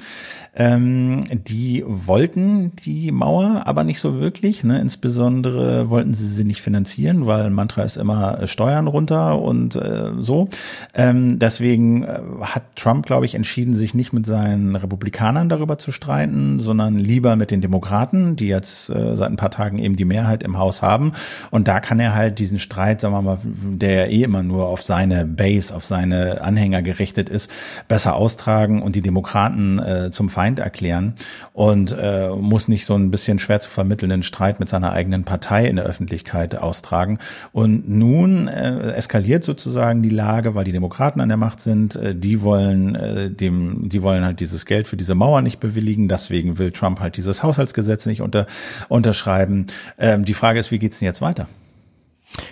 Ähm, die wollten die Mauer aber nicht so wirklich. Ne? Insbesondere wollten sie sie nicht finanzieren, weil Mantra ist immer äh, Steuern runter und äh, so. Ähm, deswegen äh, hat Trump, glaube ich, entschieden, sich nicht mit seinen Republikanern darüber zu streiten, sondern lieber mit den Demokraten, die jetzt äh, seit ein paar Tagen eben die Mehrheit im Haus haben. Und da kann er halt diesen Streit, sagen wir mal, der eh immer nur auf seine Base, auf seine Anhänger gerichtet ist, besser austragen und die Demokraten äh, zum Feind erklären und äh, muss nicht so ein bisschen schwer zu vermittelnden Streit mit seiner eigenen Partei in der Öffentlichkeit austragen. Und nun äh, eskaliert sozusagen die Lage, weil die Demokraten an der Macht sind. Äh, die wollen äh, dem, die wollen halt dieses Geld für diese Mauer nicht bewilligen. Deswegen will Trump halt dieses Haushaltsgesetz nicht unter, unterschreiben. Ähm, die Frage ist, wie geht's denn jetzt weiter?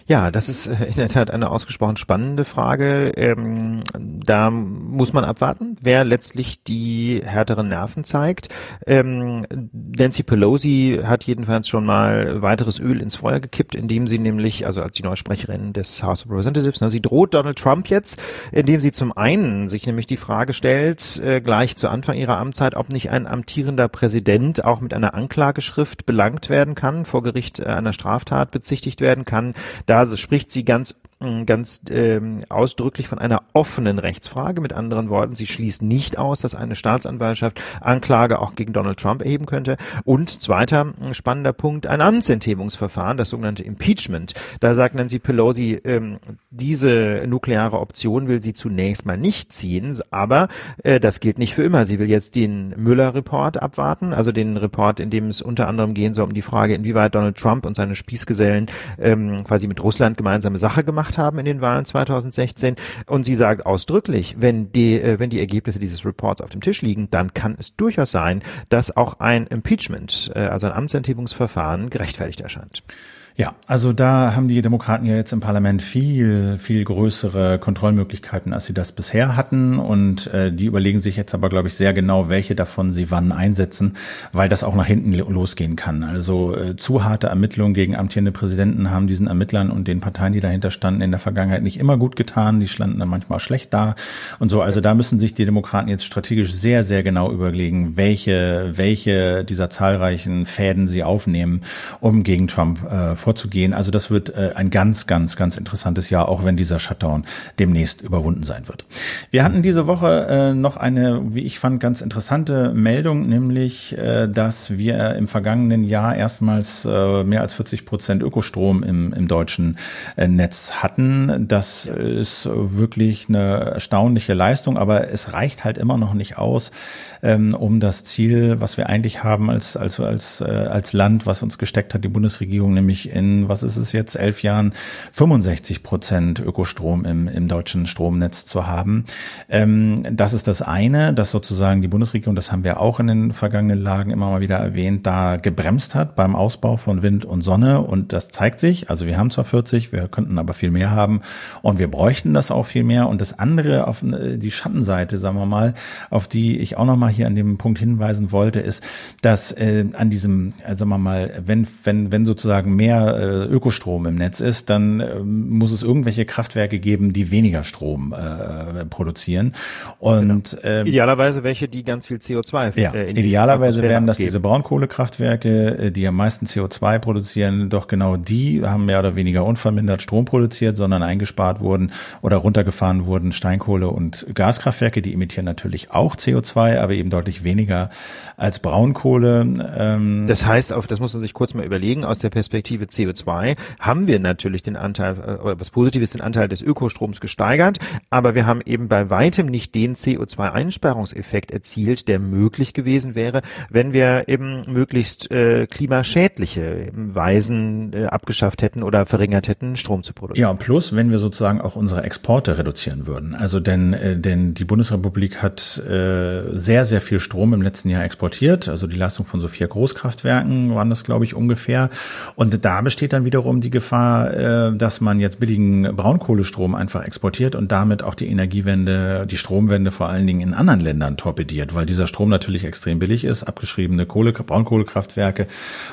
Ja, das ist äh, in der Tat eine ausgesprochen spannende Frage. Ähm, da muss man abwarten, wer letztlich die härteren Nerven zeigt. Ähm, Nancy Pelosi hat jedenfalls schon mal weiteres Öl ins Feuer gekippt, indem sie nämlich, also als die neue Sprecherin des House of Representatives, ne, sie droht Donald Trump jetzt, indem sie zum einen sich nämlich die Frage stellt, äh, gleich zu Anfang ihrer Amtszeit, ob nicht ein amtierender Präsident auch mit einer Anklageschrift belangt werden kann, vor Gericht äh, einer Straftat bezichtigt werden kann. Da spricht sie ganz ganz ähm, ausdrücklich von einer offenen Rechtsfrage. Mit anderen Worten, sie schließt nicht aus, dass eine Staatsanwaltschaft Anklage auch gegen Donald Trump erheben könnte. Und zweiter spannender Punkt, ein Amtsenthebungsverfahren, das sogenannte Impeachment. Da sagt Nancy Pelosi, ähm, diese nukleare Option will sie zunächst mal nicht ziehen, aber äh, das gilt nicht für immer. Sie will jetzt den Müller-Report abwarten, also den Report, in dem es unter anderem gehen soll um die Frage, inwieweit Donald Trump und seine Spießgesellen ähm, quasi mit Russland gemeinsame Sache gemacht gemacht haben in den Wahlen 2016. Und sie sagt ausdrücklich, wenn die, äh, wenn die Ergebnisse dieses Reports auf dem Tisch liegen, dann kann es durchaus sein, dass auch ein Impeachment, äh, also ein Amtsenthebungsverfahren, gerechtfertigt erscheint. Ja, also da haben die Demokraten ja jetzt im Parlament viel, viel größere Kontrollmöglichkeiten, als sie das bisher hatten. Und äh, die überlegen sich jetzt aber, glaube ich, sehr genau, welche davon sie wann einsetzen, weil das auch nach hinten losgehen kann. Also äh, zu harte Ermittlungen gegen amtierende Präsidenten haben diesen Ermittlern und den Parteien, die dahinter standen, in der Vergangenheit nicht immer gut getan. Die standen dann manchmal schlecht da und so. Also da müssen sich die Demokraten jetzt strategisch sehr, sehr genau überlegen, welche, welche dieser zahlreichen Fäden sie aufnehmen, um gegen Trump äh, vorzugehen. Also das wird äh, ein ganz, ganz, ganz interessantes Jahr, auch wenn dieser Shutdown demnächst überwunden sein wird. Wir hatten diese Woche äh, noch eine, wie ich fand, ganz interessante Meldung, nämlich, äh, dass wir im vergangenen Jahr erstmals äh, mehr als 40 Prozent Ökostrom im, im deutschen äh, Netz hatten. Das ist wirklich eine erstaunliche Leistung, aber es reicht halt immer noch nicht aus, ähm, um das Ziel, was wir eigentlich haben als, als, als, äh, als Land, was uns gesteckt hat, die Bundesregierung, nämlich in, was ist es jetzt, elf Jahren 65 Prozent Ökostrom im, im deutschen Stromnetz zu haben. Ähm, das ist das eine, dass sozusagen die Bundesregierung, das haben wir auch in den vergangenen Lagen immer mal wieder erwähnt, da gebremst hat beim Ausbau von Wind und Sonne und das zeigt sich. Also wir haben zwar 40, wir könnten aber viel mehr haben und wir bräuchten das auch viel mehr. Und das andere auf äh, die Schattenseite, sagen wir mal, auf die ich auch noch mal hier an dem Punkt hinweisen wollte, ist, dass äh, an diesem, äh, sagen wir mal, wenn wenn wenn sozusagen mehr äh, Ökostrom im Netz ist, dann äh, muss es irgendwelche Kraftwerke geben, die weniger Strom äh, produzieren. Und genau. äh, idealerweise welche, die ganz viel CO2. Ja, äh, idealerweise wären das diese Braunkohlekraftwerke, äh, die am meisten CO2 produzieren. Doch genau die haben mehr oder weniger unvermindert Strom produziert, sondern eingespart wurden oder runtergefahren wurden Steinkohle und Gaskraftwerke. Die emittieren natürlich auch CO2, aber eben deutlich weniger als Braunkohle. Ähm das heißt, auf das muss man sich kurz mal überlegen. Aus der Perspektive CO2 haben wir natürlich den Anteil, äh, was Positives, den Anteil des Ökostroms gesteigert, aber wir haben eben bei weitem nicht den CO2-Einsparungseffekt erzielt, der möglich gewesen wäre, wenn wir eben möglichst äh, klimaschädliche Weisen äh, abgeschafft hätten oder verringert hätten, Strom zu produzieren. Ja, plus wenn wir sozusagen auch unsere Exporte reduzieren würden. Also denn, äh, denn die Bundesrepublik hat äh, sehr, sehr viel Strom im letzten Jahr exportiert. Also die Leistung von so vier Großkraftwerken waren das, glaube ich, ungefähr. Und da besteht dann wiederum die Gefahr, äh, dass man jetzt billigen Braunkohlestrom einfach exportiert und damit auch die Energiewende, die Stromwende vor allen Dingen in anderen Ländern torpediert, weil dieser Strom natürlich extrem billig ist, abgeschriebene Kohle, Braunkohlekraftwerke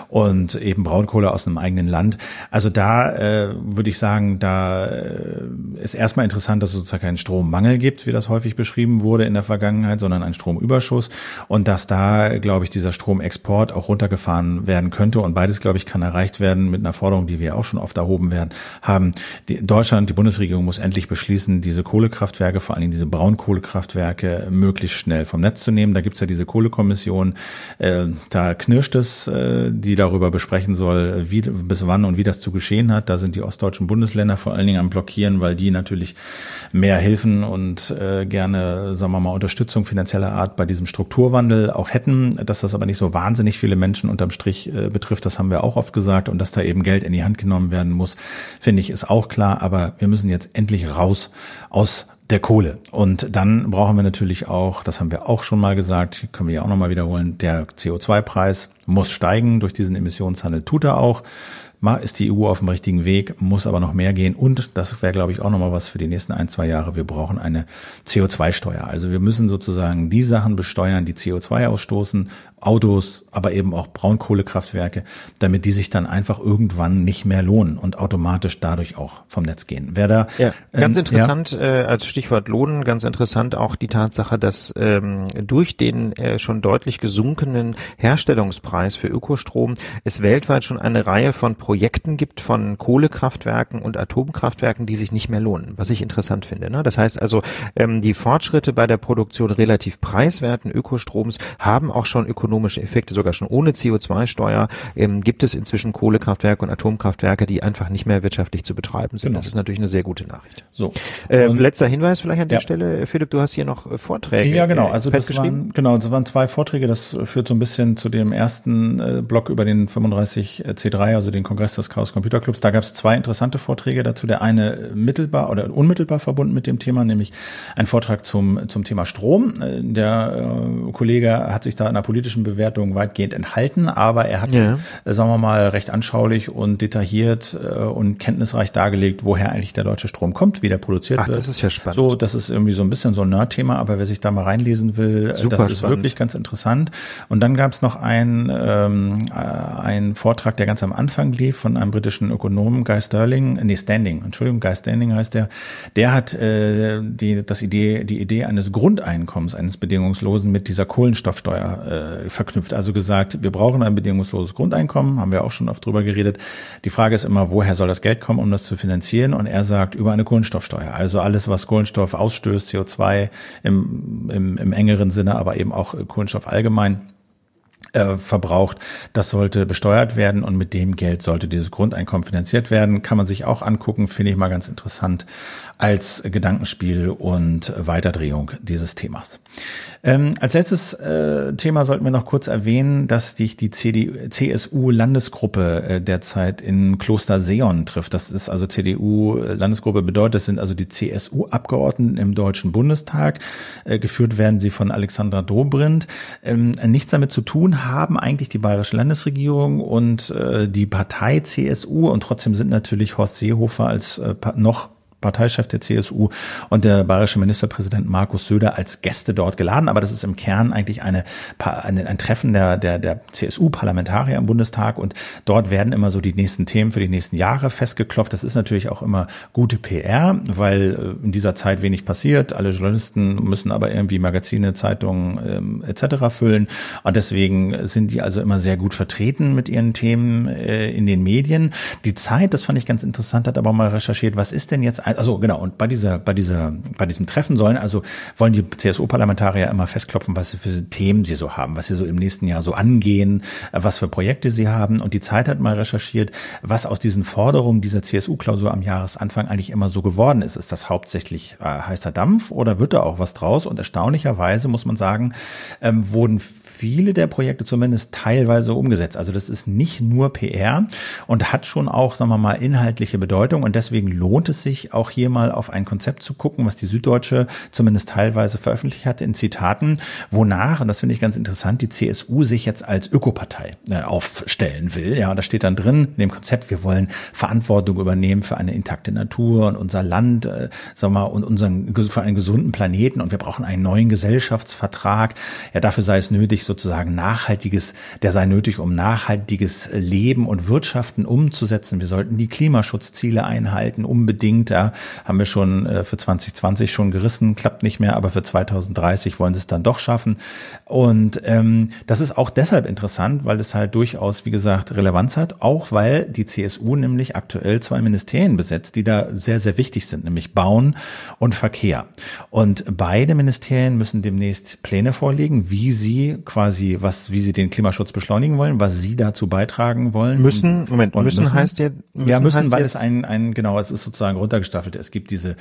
und eben Braunkohle aus einem eigenen Land. Also da äh, würde ich sagen, da äh, ist erstmal interessant, dass es sozusagen keinen Strommangel gibt, wie das häufig beschrieben wurde in der Vergangenheit, sondern einen Stromüberschuss und dass da, glaube ich, dieser Stromexport auch runtergefahren werden könnte und beides, glaube ich, kann erreicht werden mit einer Forderung, die wir auch schon oft erhoben werden, haben. Die, Deutschland, die Bundesregierung muss endlich beschließen, diese Kohlekraftwerke, vor allen Dingen diese Braunkohlekraftwerke, möglichst schnell vom Netz zu nehmen. Da gibt's ja diese Kohlekommission, äh, da knirscht es, äh, die darüber besprechen soll, wie, bis wann und wie das zu geschehen hat. Da sind die ostdeutschen Bundesländer vor allen Dingen am Blockieren, weil die natürlich mehr Hilfen und äh, gerne, sagen wir mal, Unterstützung finanzieller Art bei diesem Strukturwandel auch hätten. Dass das aber nicht so wahnsinnig viele Menschen unterm Strich äh, betrifft, das haben wir auch oft gesagt. Und dass da eben Geld in die Hand genommen werden muss, finde ich, ist auch klar. Aber wir müssen jetzt endlich raus aus der Kohle. Und dann brauchen wir natürlich auch, das haben wir auch schon mal gesagt, können wir ja auch nochmal wiederholen, der CO2-Preis muss steigen durch diesen Emissionshandel, tut er auch ist die EU auf dem richtigen Weg, muss aber noch mehr gehen. Und das wäre, glaube ich, auch nochmal was für die nächsten ein, zwei Jahre. Wir brauchen eine CO2-Steuer. Also wir müssen sozusagen die Sachen besteuern, die CO2 ausstoßen, Autos, aber eben auch Braunkohlekraftwerke, damit die sich dann einfach irgendwann nicht mehr lohnen und automatisch dadurch auch vom Netz gehen. Wer da ja, ganz ähm, interessant ja. äh, als Stichwort Lohnen, ganz interessant auch die Tatsache, dass ähm, durch den äh, schon deutlich gesunkenen Herstellungspreis für Ökostrom es weltweit schon eine Reihe von Projekten gibt von Kohlekraftwerken und Atomkraftwerken, die sich nicht mehr lohnen, was ich interessant finde. Ne? Das heißt also, ähm, die Fortschritte bei der Produktion relativ preiswerten Ökostroms haben auch schon ökonomisch ökonomische Effekte, sogar schon ohne CO2-Steuer, ähm, gibt es inzwischen Kohlekraftwerke und Atomkraftwerke, die einfach nicht mehr wirtschaftlich zu betreiben sind. Genau. Das ist natürlich eine sehr gute Nachricht. So. Äh, letzter Hinweis vielleicht an der ja. Stelle, Philipp, du hast hier noch äh, Vorträge. Ja, genau. Äh, also das waren, genau, das waren zwei Vorträge. Das führt so ein bisschen zu dem ersten äh, Block über den 35 C3, also den Kongress des Chaos Computer Clubs. Da gab es zwei interessante Vorträge dazu. Der eine mittelbar oder unmittelbar verbunden mit dem Thema, nämlich ein Vortrag zum, zum Thema Strom. Der äh, Kollege hat sich da in einer politischen Bewertung weitgehend enthalten, aber er hat, ja. äh, sagen wir mal, recht anschaulich und detailliert äh, und kenntnisreich dargelegt, woher eigentlich der deutsche Strom kommt, wie der produziert Ach, wird. Das ist ja spannend. So, das ist irgendwie so ein bisschen so ein Nerd-Thema, aber wer sich da mal reinlesen will, äh, Super das ist spannend. wirklich ganz interessant. Und dann gab es noch ein, ähm, äh, ein Vortrag, der ganz am Anfang liegt Idee von einem britischen Ökonomen, Guy Sterling, nee, Standing, Entschuldigung, Guy Standing heißt der, der hat äh, die, das Idee, die Idee eines Grundeinkommens, eines bedingungslosen mit dieser Kohlenstoffsteuer äh, verknüpft. Also gesagt, wir brauchen ein bedingungsloses Grundeinkommen, haben wir auch schon oft drüber geredet. Die Frage ist immer, woher soll das Geld kommen, um das zu finanzieren? Und er sagt, über eine Kohlenstoffsteuer. Also alles, was Kohlenstoff ausstößt, CO2 im, im, im engeren Sinne, aber eben auch Kohlenstoff allgemein äh, verbraucht, das sollte besteuert werden und mit dem Geld sollte dieses Grundeinkommen finanziert werden. Kann man sich auch angucken, finde ich mal ganz interessant als Gedankenspiel und Weiterdrehung dieses Themas. Ähm, als letztes äh, Thema sollten wir noch kurz erwähnen, dass dich die CSU-Landesgruppe äh, derzeit in Kloster Seon trifft. Das ist also CDU-Landesgruppe bedeutet, das sind also die CSU-Abgeordneten im Deutschen Bundestag. Äh, geführt werden sie von Alexandra Dobrindt. Ähm, nichts damit zu tun haben eigentlich die bayerische Landesregierung und äh, die Partei CSU und trotzdem sind natürlich Horst Seehofer als äh, noch Parteichef der CSU und der bayerische Ministerpräsident Markus Söder als Gäste dort geladen. Aber das ist im Kern eigentlich eine, eine ein Treffen der, der, der CSU-Parlamentarier im Bundestag und dort werden immer so die nächsten Themen für die nächsten Jahre festgeklopft. Das ist natürlich auch immer gute PR, weil äh, in dieser Zeit wenig passiert. Alle Journalisten müssen aber irgendwie Magazine, Zeitungen ähm, etc. füllen und deswegen sind die also immer sehr gut vertreten mit ihren Themen äh, in den Medien. Die Zeit, das fand ich ganz interessant, hat aber mal recherchiert, was ist denn jetzt also genau, und bei dieser, bei dieser, bei diesem Treffen sollen also, wollen die CSU-Parlamentarier immer festklopfen, was sie für Themen sie so haben, was sie so im nächsten Jahr so angehen, was für Projekte sie haben. Und die Zeit hat mal recherchiert, was aus diesen Forderungen dieser CSU-Klausur am Jahresanfang eigentlich immer so geworden ist. Ist das hauptsächlich äh, heißer Dampf oder wird da auch was draus? Und erstaunlicherweise muss man sagen, ähm, wurden viele der Projekte zumindest teilweise umgesetzt. Also das ist nicht nur PR und hat schon auch, sagen wir mal, inhaltliche Bedeutung. Und deswegen lohnt es sich auch hier mal auf ein Konzept zu gucken, was die Süddeutsche zumindest teilweise veröffentlicht hatte in Zitaten, wonach, und das finde ich ganz interessant, die CSU sich jetzt als Ökopartei äh, aufstellen will. Ja, da steht dann drin in dem Konzept, wir wollen Verantwortung übernehmen für eine intakte Natur und unser Land, äh, sagen wir und unseren, für einen gesunden Planeten und wir brauchen einen neuen Gesellschaftsvertrag. Ja, dafür sei es nötig, sozusagen nachhaltiges, der sei nötig, um nachhaltiges Leben und Wirtschaften umzusetzen. Wir sollten die Klimaschutzziele einhalten, unbedingt. Ja, haben wir schon äh, für 2020 schon gerissen, klappt nicht mehr, aber für 2030 wollen sie es dann doch schaffen. Und ähm, das ist auch deshalb interessant, weil es halt durchaus, wie gesagt, Relevanz hat, auch weil die CSU nämlich aktuell zwei Ministerien besetzt, die da sehr, sehr wichtig sind, nämlich Bauen und Verkehr. Und beide Ministerien müssen demnächst Pläne vorlegen, wie sie quasi, was, wie sie den Klimaschutz beschleunigen wollen, was sie dazu beitragen wollen. Müssen, Moment, müssen, müssen heißt ja, müssen ja, müssen, weil es ein, ein, genau, es ist sozusagen runtergestaffelt. Es gibt diese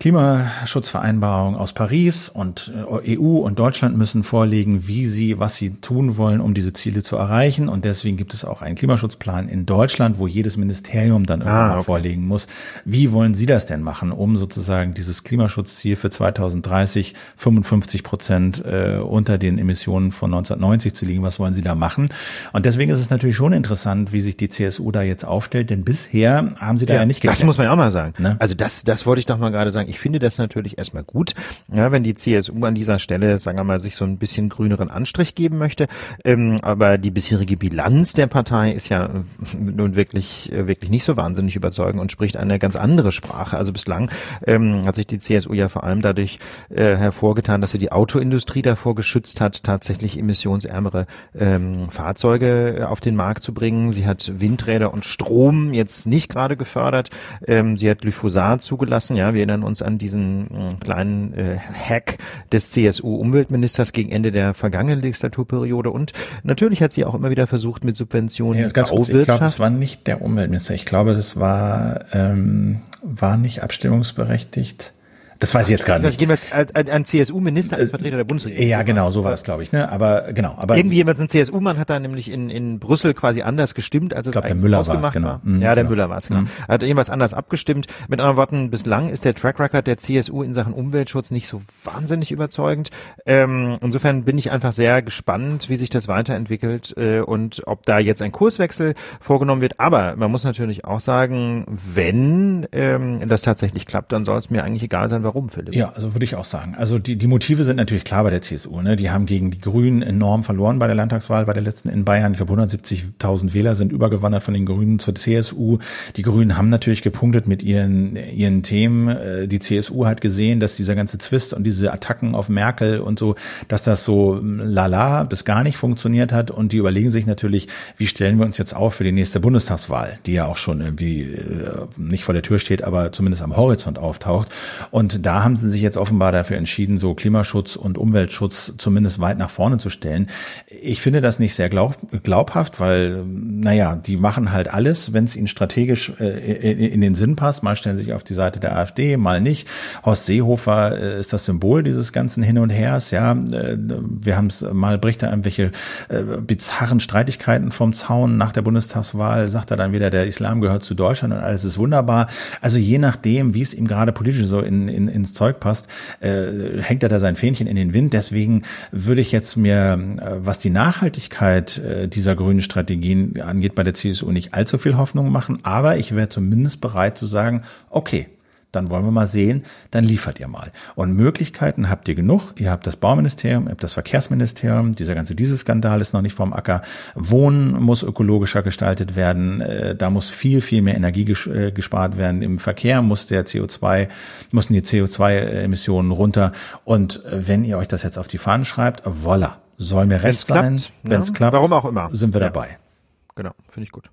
Klimaschutzvereinbarung aus Paris und äh, EU und Deutschland müssen vorlegen, wie sie, was sie tun wollen, um diese Ziele zu erreichen. Und deswegen gibt es auch einen Klimaschutzplan in Deutschland, wo jedes Ministerium dann irgendwann ah, okay. vorlegen muss. Wie wollen Sie das denn machen, um sozusagen dieses Klimaschutzziel für 2030 55 Prozent äh, unter den Emissionen von 1990 zu liegen? Was wollen Sie da machen? Und deswegen ist es natürlich schon interessant, wie sich die CSU da jetzt aufstellt, denn bisher haben sie da ja, ja nicht geklärt. Das muss man ja auch mal sagen. Ne? Also das, das wollte ich doch mal gerade sagen sagen, ich finde das natürlich erstmal gut, ja, wenn die CSU an dieser Stelle, sagen wir mal, sich so ein bisschen grüneren Anstrich geben möchte. Ähm, aber die bisherige Bilanz der Partei ist ja nun wirklich, äh, wirklich nicht so wahnsinnig überzeugend und spricht eine ganz andere Sprache. Also bislang ähm, hat sich die CSU ja vor allem dadurch äh, hervorgetan, dass sie die Autoindustrie davor geschützt hat, tatsächlich emissionsärmere ähm, Fahrzeuge äh, auf den Markt zu bringen. Sie hat Windräder und Strom jetzt nicht gerade gefördert. Ähm, sie hat Glyphosat zugelassen. Ja, wir erinnern uns uns an diesen äh, kleinen äh, Hack des CSU-Umweltministers gegen Ende der vergangenen Legislaturperiode. Und natürlich hat sie auch immer wieder versucht, mit Subventionen ja, ganz kurz, Ich glaube, es war nicht der Umweltminister. Ich glaube, das war, ähm, war nicht abstimmungsberechtigt. Das weiß ich jetzt gerade nicht. Wir jetzt an CSU-Minister als Vertreter der Bundesregierung. Ja, genau, so war das, glaube ich. Ne? Aber genau. Aber irgendwie jemand, ein CSU-Mann, hat da nämlich in, in Brüssel quasi anders gestimmt, als es ich glaub, der Müller war es, genau. Mhm, ja, der genau. Müller war es, genau. Mhm. Hat jeweils anders abgestimmt. Mit anderen Worten, bislang ist der Track Record der CSU in Sachen Umweltschutz nicht so wahnsinnig überzeugend. Ähm, insofern bin ich einfach sehr gespannt, wie sich das weiterentwickelt äh, und ob da jetzt ein Kurswechsel vorgenommen wird. Aber man muss natürlich auch sagen, wenn ähm, das tatsächlich klappt, dann soll es mir eigentlich egal sein, warum Warum, Philipp? Ja, also würde ich auch sagen. Also die, die Motive sind natürlich klar bei der CSU. Ne? Die haben gegen die Grünen enorm verloren bei der Landtagswahl, bei der letzten in Bayern. Ich glaube, 170.000 Wähler sind übergewandert von den Grünen zur CSU. Die Grünen haben natürlich gepunktet mit ihren, ihren Themen. Äh, die CSU hat gesehen, dass dieser ganze Zwist und diese Attacken auf Merkel und so, dass das so lala bis gar nicht funktioniert hat. Und die überlegen sich natürlich, wie stellen wir uns jetzt auf für die nächste Bundestagswahl, die ja auch schon irgendwie äh, nicht vor der Tür steht, aber zumindest am Horizont auftaucht. Und da haben sie sich jetzt offenbar dafür entschieden, so Klimaschutz und Umweltschutz zumindest weit nach vorne zu stellen. Ich finde das nicht sehr glaub, glaubhaft, weil, naja, die machen halt alles, wenn es ihnen strategisch äh, in, den Sinn passt. Mal stellen sie sich auf die Seite der AfD, mal nicht. Horst Seehofer äh, ist das Symbol dieses ganzen Hin und Hers. Ja, äh, wir haben es mal bricht er irgendwelche äh, bizarren Streitigkeiten vom Zaun nach der Bundestagswahl. Sagt er dann wieder, der Islam gehört zu Deutschland und alles ist wunderbar. Also je nachdem, wie es ihm gerade politisch so in, in, ins Zeug passt, äh, hängt er da sein Fähnchen in den Wind. Deswegen würde ich jetzt mir, äh, was die Nachhaltigkeit äh, dieser grünen Strategien angeht, bei der CSU nicht allzu viel Hoffnung machen. Aber ich wäre zumindest bereit zu sagen, okay, dann wollen wir mal sehen, dann liefert ihr mal. Und Möglichkeiten habt ihr genug. Ihr habt das Bauministerium, ihr habt das Verkehrsministerium, dieser ganze Dieselskandal ist noch nicht vom Acker. Wohnen muss ökologischer gestaltet werden, äh, da muss viel, viel mehr Energie äh, gespart werden. Im Verkehr muss der CO2, müssen die CO2-Emissionen runter. Und äh, wenn ihr euch das jetzt auf die Fahnen schreibt, voila, soll mir recht sein. Wenn es klappt, warum auch immer, sind wir ja. dabei. Genau, finde ich gut.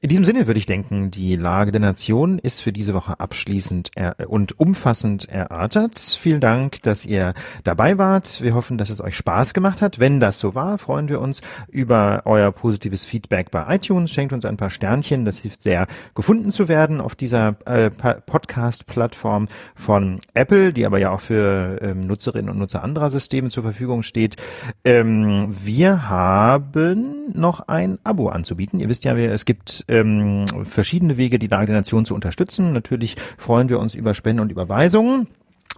In diesem Sinne würde ich denken, die Lage der Nation ist für diese Woche abschließend und umfassend erörtert. Vielen Dank, dass ihr dabei wart. Wir hoffen, dass es euch Spaß gemacht hat. Wenn das so war, freuen wir uns über euer positives Feedback bei iTunes. Schenkt uns ein paar Sternchen. Das hilft sehr, gefunden zu werden auf dieser äh, Podcast-Plattform von Apple, die aber ja auch für ähm, Nutzerinnen und Nutzer anderer Systeme zur Verfügung steht. Ähm, wir haben noch ein Abo anzubieten. Ihr wisst ja, es gibt gibt ähm, verschiedene Wege, die Lage der Nation zu unterstützen. Natürlich freuen wir uns über Spenden und Überweisungen.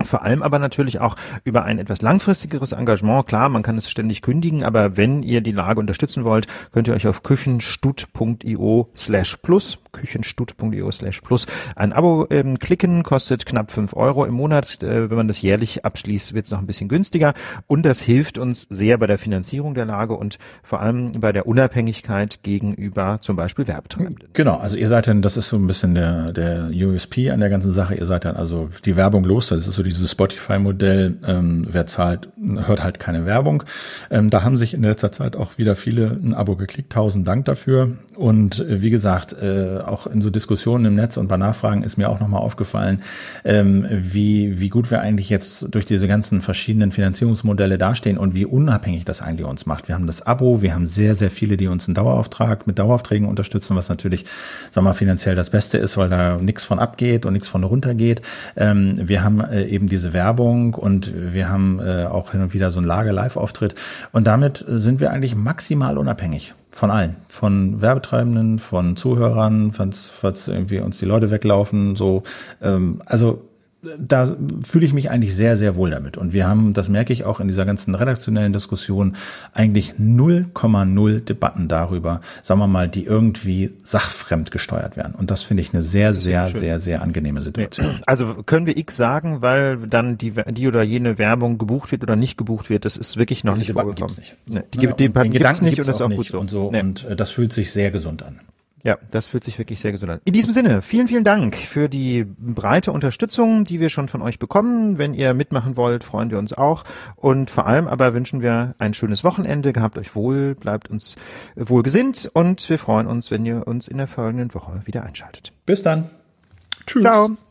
Vor allem aber natürlich auch über ein etwas langfristigeres Engagement. Klar, man kann es ständig kündigen, aber wenn ihr die Lage unterstützen wollt, könnt ihr euch auf küchenstut.io slash plus küchenstut.io slash plus ein Abo ähm, klicken, kostet knapp fünf Euro im Monat. Äh, wenn man das jährlich abschließt, wird es noch ein bisschen günstiger. Und das hilft uns sehr bei der Finanzierung der Lage und vor allem bei der Unabhängigkeit gegenüber zum Beispiel Werbetreibenden. Genau, also ihr seid dann, das ist so ein bisschen der, der USP an der ganzen Sache, ihr seid dann also die Werbung los, das ist so dieses Spotify-Modell, ähm, wer zahlt, hört halt keine Werbung. Ähm, da haben sich in letzter Zeit auch wieder viele ein Abo geklickt, tausend Dank dafür. Und äh, wie gesagt, äh, auch in so Diskussionen im Netz und bei Nachfragen ist mir auch nochmal aufgefallen, ähm, wie, wie gut wir eigentlich jetzt durch diese ganzen verschiedenen Finanzierungsmodelle dastehen und wie unabhängig das eigentlich uns macht. Wir haben das Abo, wir haben sehr, sehr viele, die uns einen Dauerauftrag mit Daueraufträgen unterstützen, was natürlich, sagen wir mal, finanziell das Beste ist, weil da nichts von abgeht und nichts von runtergeht. Ähm, wir haben äh, eben diese Werbung und wir haben äh, auch hin und wieder so einen Lager-Live-Auftritt und damit sind wir eigentlich maximal unabhängig. Von allen. Von Werbetreibenden, von Zuhörern, falls, falls irgendwie uns die Leute weglaufen, so. Ähm, also da fühle ich mich eigentlich sehr, sehr wohl damit. Und wir haben, das merke ich auch in dieser ganzen redaktionellen Diskussion, eigentlich 0,0 Debatten darüber, sagen wir mal, die irgendwie sachfremd gesteuert werden. Und das finde ich eine sehr, sehr, sehr, sehr, sehr angenehme Situation. Also können wir X sagen, weil dann die, die oder jene Werbung gebucht wird oder nicht gebucht wird, das ist wirklich noch Diese nicht Debatten vorgekommen. Gibt's nicht. Nee, die, ja, die Debatten gibt's nicht und das ist auch gut so. Und, so. Nee. und äh, das fühlt sich sehr gesund an. Ja, das fühlt sich wirklich sehr gesund an. In diesem Sinne, vielen, vielen Dank für die breite Unterstützung, die wir schon von euch bekommen. Wenn ihr mitmachen wollt, freuen wir uns auch. Und vor allem aber wünschen wir ein schönes Wochenende. Gehabt euch wohl, bleibt uns wohlgesinnt und wir freuen uns, wenn ihr uns in der folgenden Woche wieder einschaltet. Bis dann. Tschüss. Ciao.